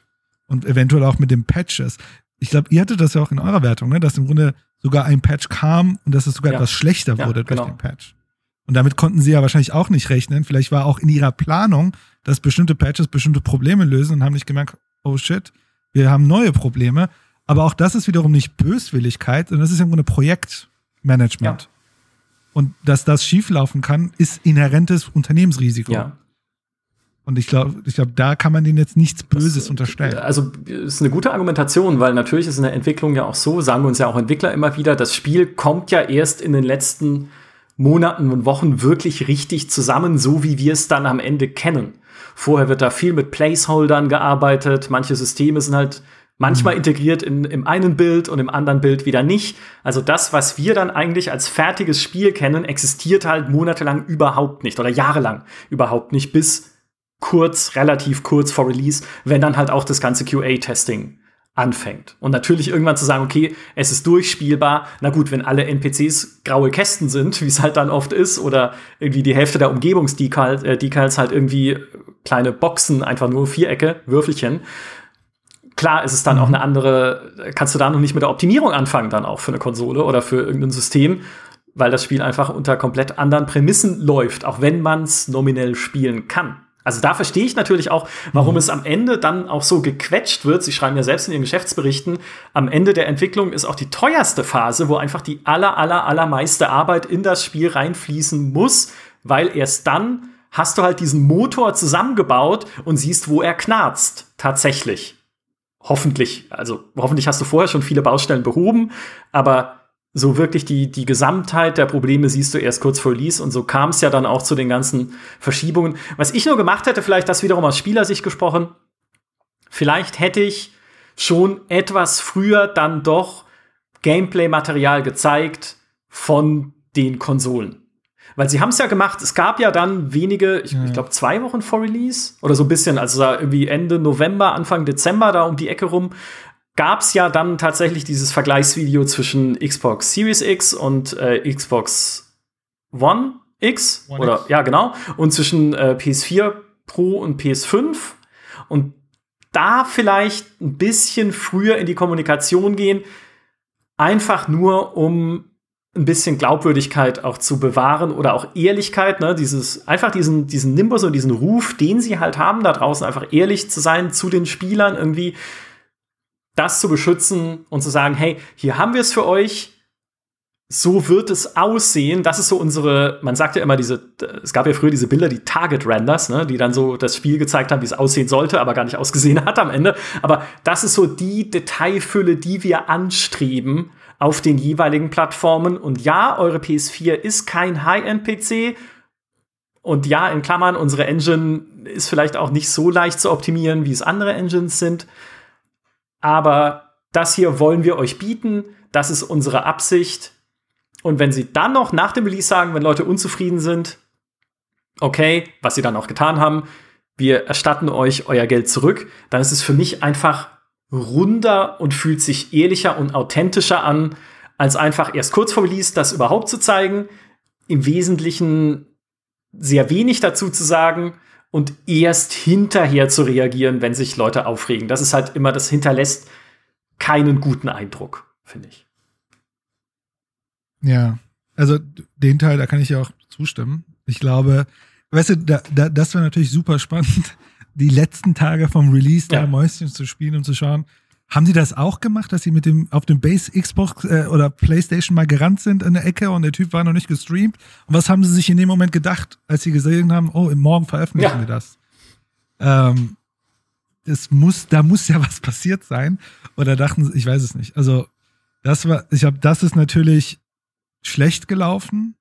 Und eventuell auch mit den Patches ich glaube, ihr hattet das ja auch in eurer Wertung, ne? dass im Grunde sogar ein Patch kam und dass es sogar ja. etwas schlechter ja, wurde durch genau. den Patch. Und damit konnten sie ja wahrscheinlich auch nicht rechnen. Vielleicht war auch in ihrer Planung, dass bestimmte Patches bestimmte Probleme lösen und haben nicht gemerkt, oh shit, wir haben neue Probleme. Aber auch das ist wiederum nicht Böswilligkeit, sondern das ist im Grunde Projektmanagement. Ja. Und dass das schieflaufen kann, ist inhärentes Unternehmensrisiko. Ja. Und ich glaube, ich glaube, da kann man denen jetzt nichts Böses das, unterstellen. Also ist eine gute Argumentation, weil natürlich ist in der Entwicklung ja auch so, sagen wir uns ja auch Entwickler immer wieder, das Spiel kommt ja erst in den letzten Monaten und Wochen wirklich richtig zusammen, so wie wir es dann am Ende kennen. Vorher wird da viel mit Placeholdern gearbeitet, manche Systeme sind halt manchmal mhm. integriert in, im einen Bild und im anderen Bild wieder nicht. Also das, was wir dann eigentlich als fertiges Spiel kennen, existiert halt monatelang überhaupt nicht oder jahrelang überhaupt nicht, bis kurz, relativ kurz vor Release, wenn dann halt auch das ganze QA-Testing anfängt. Und natürlich irgendwann zu sagen, okay, es ist durchspielbar. Na gut, wenn alle NPCs graue Kästen sind, <laughs> wie es halt dann oft ist, oder irgendwie die Hälfte der Umgebungsdecals äh, halt irgendwie kleine Boxen, einfach nur Vierecke, Würfelchen. Klar ist es dann mhm. auch eine andere, kannst du da noch nicht mit der Optimierung anfangen, dann auch für eine Konsole oder für irgendein System, weil das Spiel einfach unter komplett anderen Prämissen läuft, auch wenn man es nominell spielen kann. Also da verstehe ich natürlich auch, warum mhm. es am Ende dann auch so gequetscht wird. Sie schreiben ja selbst in ihren Geschäftsberichten, am Ende der Entwicklung ist auch die teuerste Phase, wo einfach die aller, aller, allermeiste Arbeit in das Spiel reinfließen muss, weil erst dann hast du halt diesen Motor zusammengebaut und siehst, wo er knarzt. Tatsächlich. Hoffentlich. Also hoffentlich hast du vorher schon viele Baustellen behoben, aber so wirklich die, die Gesamtheit der Probleme siehst du erst kurz vor Release und so kam es ja dann auch zu den ganzen Verschiebungen. Was ich nur gemacht hätte, vielleicht das wiederum aus Spielersicht gesprochen, vielleicht hätte ich schon etwas früher dann doch Gameplay-Material gezeigt von den Konsolen. Weil sie haben es ja gemacht, es gab ja dann wenige, ich, ja. ich glaube zwei Wochen vor Release oder so ein bisschen, also irgendwie Ende November, Anfang Dezember da um die Ecke rum, gab es ja dann tatsächlich dieses Vergleichsvideo zwischen Xbox Series X und äh, Xbox One X One oder X. ja genau und zwischen äh, PS4 Pro und PS5 und da vielleicht ein bisschen früher in die Kommunikation gehen, einfach nur um ein bisschen Glaubwürdigkeit auch zu bewahren oder auch Ehrlichkeit, ne, dieses, einfach diesen, diesen Nimbus und diesen Ruf, den sie halt haben da draußen, einfach ehrlich zu sein zu den Spielern, irgendwie das zu beschützen und zu sagen, hey, hier haben wir es für euch, so wird es aussehen. Das ist so unsere, man sagt ja immer diese, es gab ja früher diese Bilder, die Target Renders, ne, die dann so das Spiel gezeigt haben, wie es aussehen sollte, aber gar nicht ausgesehen <laughs> hat am Ende. Aber das ist so die Detailfülle, die wir anstreben auf den jeweiligen Plattformen. Und ja, eure PS4 ist kein High-End-PC. Und ja, in Klammern, unsere Engine ist vielleicht auch nicht so leicht zu optimieren, wie es andere Engines sind. Aber das hier wollen wir euch bieten. Das ist unsere Absicht. Und wenn sie dann noch nach dem Release sagen, wenn Leute unzufrieden sind, okay, was sie dann auch getan haben, wir erstatten euch euer Geld zurück, dann ist es für mich einfach runder und fühlt sich ehrlicher und authentischer an, als einfach erst kurz vor Release das überhaupt zu zeigen, im Wesentlichen sehr wenig dazu zu sagen und erst hinterher zu reagieren, wenn sich Leute aufregen. Das ist halt immer, das hinterlässt keinen guten Eindruck, finde ich. Ja, also den Teil, da kann ich ja auch zustimmen. Ich glaube, weißt du, da, da, das wäre natürlich super spannend, die letzten Tage vom Release ja. da Mäuschen zu spielen und zu schauen. Haben die das auch gemacht, dass sie mit dem auf dem Base Xbox äh, oder PlayStation mal gerannt sind in der Ecke und der Typ war noch nicht gestreamt? Und was haben sie sich in dem Moment gedacht, als sie gesehen haben, oh, morgen veröffentlichen ja. wir das? Ähm, es muss, da muss ja <laughs> was passiert sein. Oder dachten sie, ich weiß es nicht. Also, das war, ich habe, das ist natürlich schlecht gelaufen.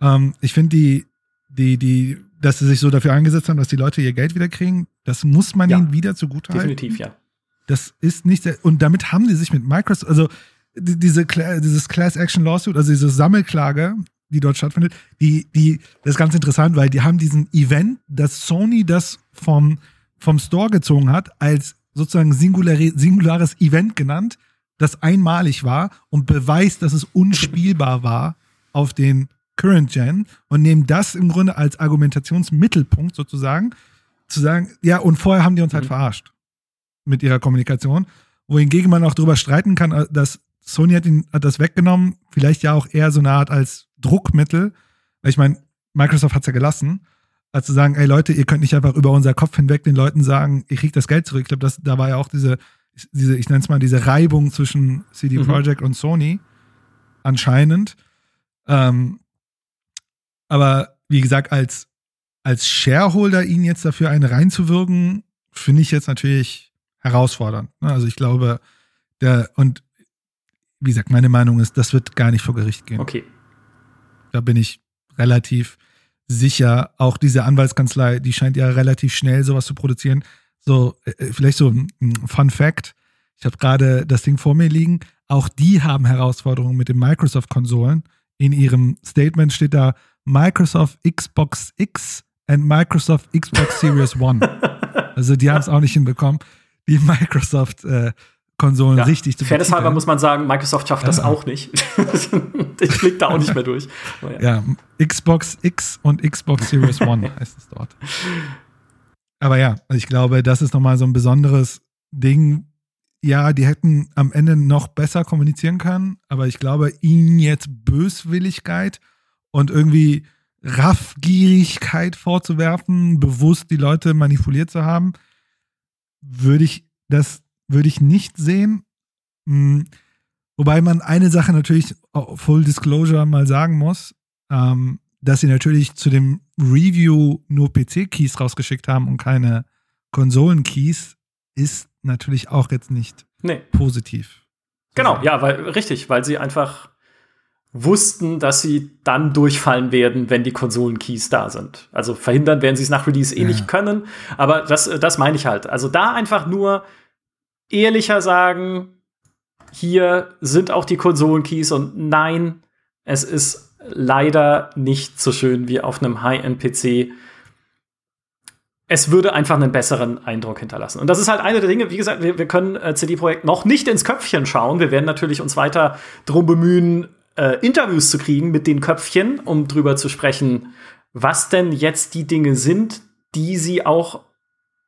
Ähm, ich finde die, die, die, dass sie sich so dafür eingesetzt haben, dass die Leute ihr Geld wieder kriegen, das muss man ja, ihnen wieder zugutehalten. Definitiv, ja. Das ist nicht sehr, und damit haben die sich mit Microsoft, also diese, dieses Class Action Lawsuit, also diese Sammelklage, die dort stattfindet, die, die, das ist ganz interessant, weil die haben diesen Event, dass Sony das vom, vom Store gezogen hat, als sozusagen singulare, singulares Event genannt, das einmalig war und beweist, dass es unspielbar war auf den Current Gen und nehmen das im Grunde als Argumentationsmittelpunkt sozusagen, zu sagen, ja, und vorher haben die uns halt mhm. verarscht mit ihrer Kommunikation. Wohingegen man auch darüber streiten kann, äh, dass Sony hat, ihn, hat das weggenommen, vielleicht ja auch eher so eine Art als Druckmittel. Ich meine, Microsoft hat es ja gelassen, als zu sagen, ey Leute, ihr könnt nicht einfach über unser Kopf hinweg den Leuten sagen, ihr kriegt das Geld zurück. Ich glaube, da war ja auch diese, diese ich nenne es mal, diese Reibung zwischen CD mhm. Projekt und Sony anscheinend. Ähm, aber wie gesagt, als, als Shareholder ihnen jetzt dafür einen reinzuwirken, finde ich jetzt natürlich herausfordernd. Ne? Also ich glaube, der, und wie gesagt, meine Meinung ist, das wird gar nicht vor Gericht gehen. Okay. Da bin ich relativ sicher. Auch diese Anwaltskanzlei, die scheint ja relativ schnell sowas zu produzieren. So, äh, äh, vielleicht so ein Fun Fact. Ich habe gerade das Ding vor mir liegen. Auch die haben Herausforderungen mit den Microsoft-Konsolen. In ihrem Statement steht da Microsoft Xbox X and Microsoft Xbox Series <laughs> One. Also die haben es auch nicht hinbekommen die Microsoft-Konsolen äh, ja, richtig zu Fairnesshalber muss man sagen, Microsoft schafft ja. das auch nicht. <laughs> ich blick da auch nicht mehr durch. Ja. ja. Xbox X und Xbox Series One <laughs> heißt es dort. Aber ja, ich glaube, das ist nochmal so ein besonderes Ding. Ja, die hätten am Ende noch besser kommunizieren können, aber ich glaube, ihnen jetzt Böswilligkeit und irgendwie Raffgierigkeit vorzuwerfen, bewusst die Leute manipuliert zu haben, würde ich das würde ich nicht sehen. Hm, wobei man eine Sache natürlich Full Disclosure mal sagen muss, ähm, dass sie natürlich zu dem Review nur PC-Keys rausgeschickt haben und keine Konsolen-Keys, ist natürlich auch jetzt nicht nee. positiv. Genau, ja, weil richtig, weil sie einfach wussten, dass sie dann durchfallen werden, wenn die Konsolen-Keys da sind. Also verhindern werden sie es nach Release eh ja. nicht können. Aber das, das meine ich halt. Also da einfach nur ehrlicher sagen, hier sind auch die Konsolen-Keys und nein, es ist leider nicht so schön wie auf einem High-End-PC. Es würde einfach einen besseren Eindruck hinterlassen. Und das ist halt eine der Dinge, wie gesagt, wir, wir können äh, CD-Projekt noch nicht ins Köpfchen schauen. Wir werden natürlich uns weiter drum bemühen, äh, Interviews zu kriegen mit den Köpfchen, um drüber zu sprechen, was denn jetzt die Dinge sind, die sie auch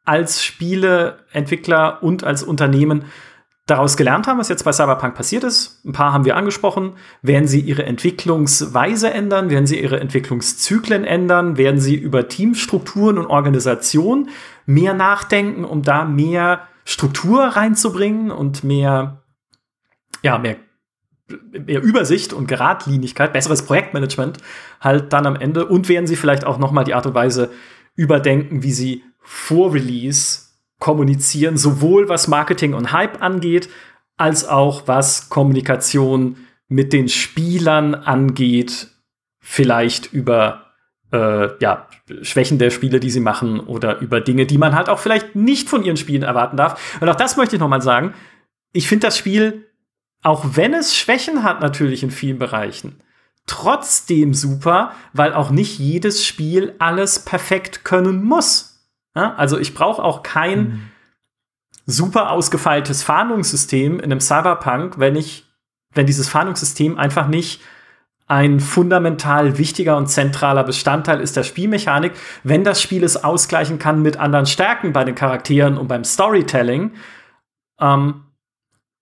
als Spieleentwickler und als Unternehmen daraus gelernt haben, was jetzt bei Cyberpunk passiert ist. Ein paar haben wir angesprochen. Werden sie ihre Entwicklungsweise ändern? Werden sie ihre Entwicklungszyklen ändern? Werden sie über Teamstrukturen und Organisation mehr nachdenken, um da mehr Struktur reinzubringen und mehr, ja, mehr mehr Übersicht und Geradlinigkeit, besseres Projektmanagement halt dann am Ende und werden sie vielleicht auch noch mal die Art und Weise überdenken, wie sie vor Release kommunizieren, sowohl was Marketing und Hype angeht, als auch was Kommunikation mit den Spielern angeht, vielleicht über äh, ja, Schwächen der Spiele, die sie machen oder über Dinge, die man halt auch vielleicht nicht von ihren Spielen erwarten darf. Und auch das möchte ich noch mal sagen. Ich finde das Spiel, auch wenn es Schwächen hat natürlich in vielen Bereichen, trotzdem super, weil auch nicht jedes Spiel alles perfekt können muss. Ja? Also ich brauche auch kein mhm. super ausgefeiltes Fahndungssystem in einem Cyberpunk, wenn ich, wenn dieses Fahndungssystem einfach nicht ein fundamental wichtiger und zentraler Bestandteil ist der Spielmechanik. Wenn das Spiel es ausgleichen kann mit anderen Stärken bei den Charakteren und beim Storytelling, ähm,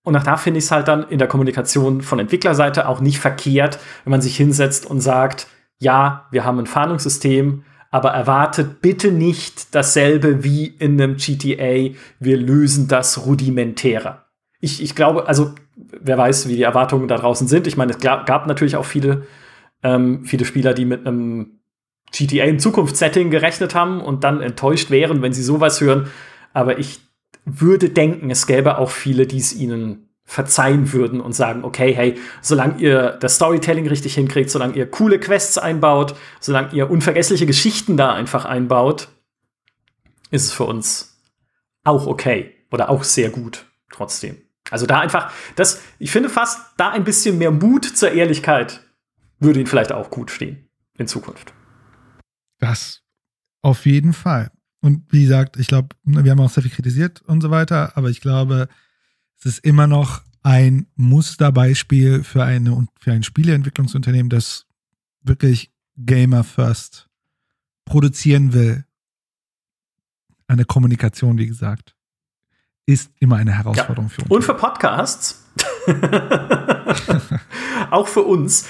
und auch da finde ich es halt dann in der Kommunikation von Entwicklerseite auch nicht verkehrt, wenn man sich hinsetzt und sagt, ja, wir haben ein Fahndungssystem, aber erwartet bitte nicht dasselbe wie in einem GTA. Wir lösen das rudimentärer. Ich, ich glaube, also wer weiß, wie die Erwartungen da draußen sind. Ich meine, es gab natürlich auch viele, ähm, viele Spieler, die mit einem GTA im Zukunftssetting gerechnet haben und dann enttäuscht wären, wenn sie sowas hören. Aber ich würde denken, es gäbe auch viele, die es ihnen verzeihen würden und sagen, okay, hey, solange ihr das Storytelling richtig hinkriegt, solange ihr coole Quests einbaut, solange ihr unvergessliche Geschichten da einfach einbaut, ist es für uns auch okay oder auch sehr gut trotzdem. Also da einfach, das, ich finde fast da ein bisschen mehr Mut zur Ehrlichkeit würde ihn vielleicht auch gut stehen in Zukunft. Das auf jeden Fall. Und wie gesagt, ich glaube, wir haben auch sehr viel kritisiert und so weiter, aber ich glaube, es ist immer noch ein Musterbeispiel für, eine, für ein Spieleentwicklungsunternehmen, das wirklich Gamer First produzieren will. Eine Kommunikation, wie gesagt, ist immer eine Herausforderung ja. für uns. Und für Podcasts. <laughs> <laughs> auch für uns.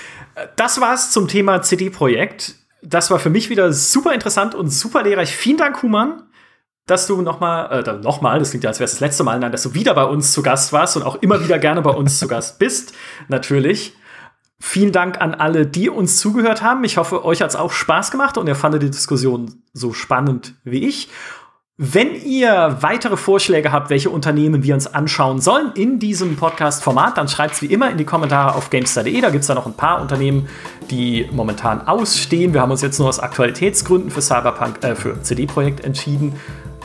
Das war's zum Thema CD-Projekt das war für mich wieder super interessant und super lehrreich. Vielen Dank, Human, dass du nochmal, äh, nochmal, das klingt ja, als wäre es das letzte Mal, nein, dass du wieder bei uns zu Gast warst und auch immer wieder gerne bei uns zu Gast bist, <laughs> natürlich. Vielen Dank an alle, die uns zugehört haben. Ich hoffe, euch hat es auch Spaß gemacht und ihr fandet die Diskussion so spannend wie ich. Wenn ihr weitere Vorschläge habt, welche Unternehmen wir uns anschauen sollen in diesem Podcast-Format, dann schreibt es wie immer in die Kommentare auf gamestar.de. Da gibt es da noch ein paar Unternehmen, die momentan ausstehen. Wir haben uns jetzt nur aus Aktualitätsgründen für Cyberpunk, äh, für CD-Projekt entschieden.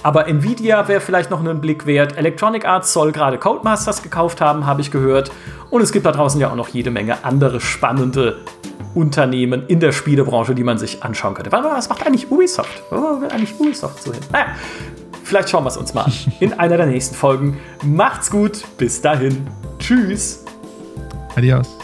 Aber Nvidia wäre vielleicht noch einen Blick wert. Electronic Arts soll gerade Codemasters gekauft haben, habe ich gehört. Und es gibt da draußen ja auch noch jede Menge andere spannende Unternehmen in der Spielebranche, die man sich anschauen könnte. Was macht eigentlich Ubisoft? Wo will eigentlich Ubisoft so hin? Naja, vielleicht schauen wir es uns mal an <laughs> in einer der nächsten Folgen. Macht's gut, bis dahin. Tschüss. Adios.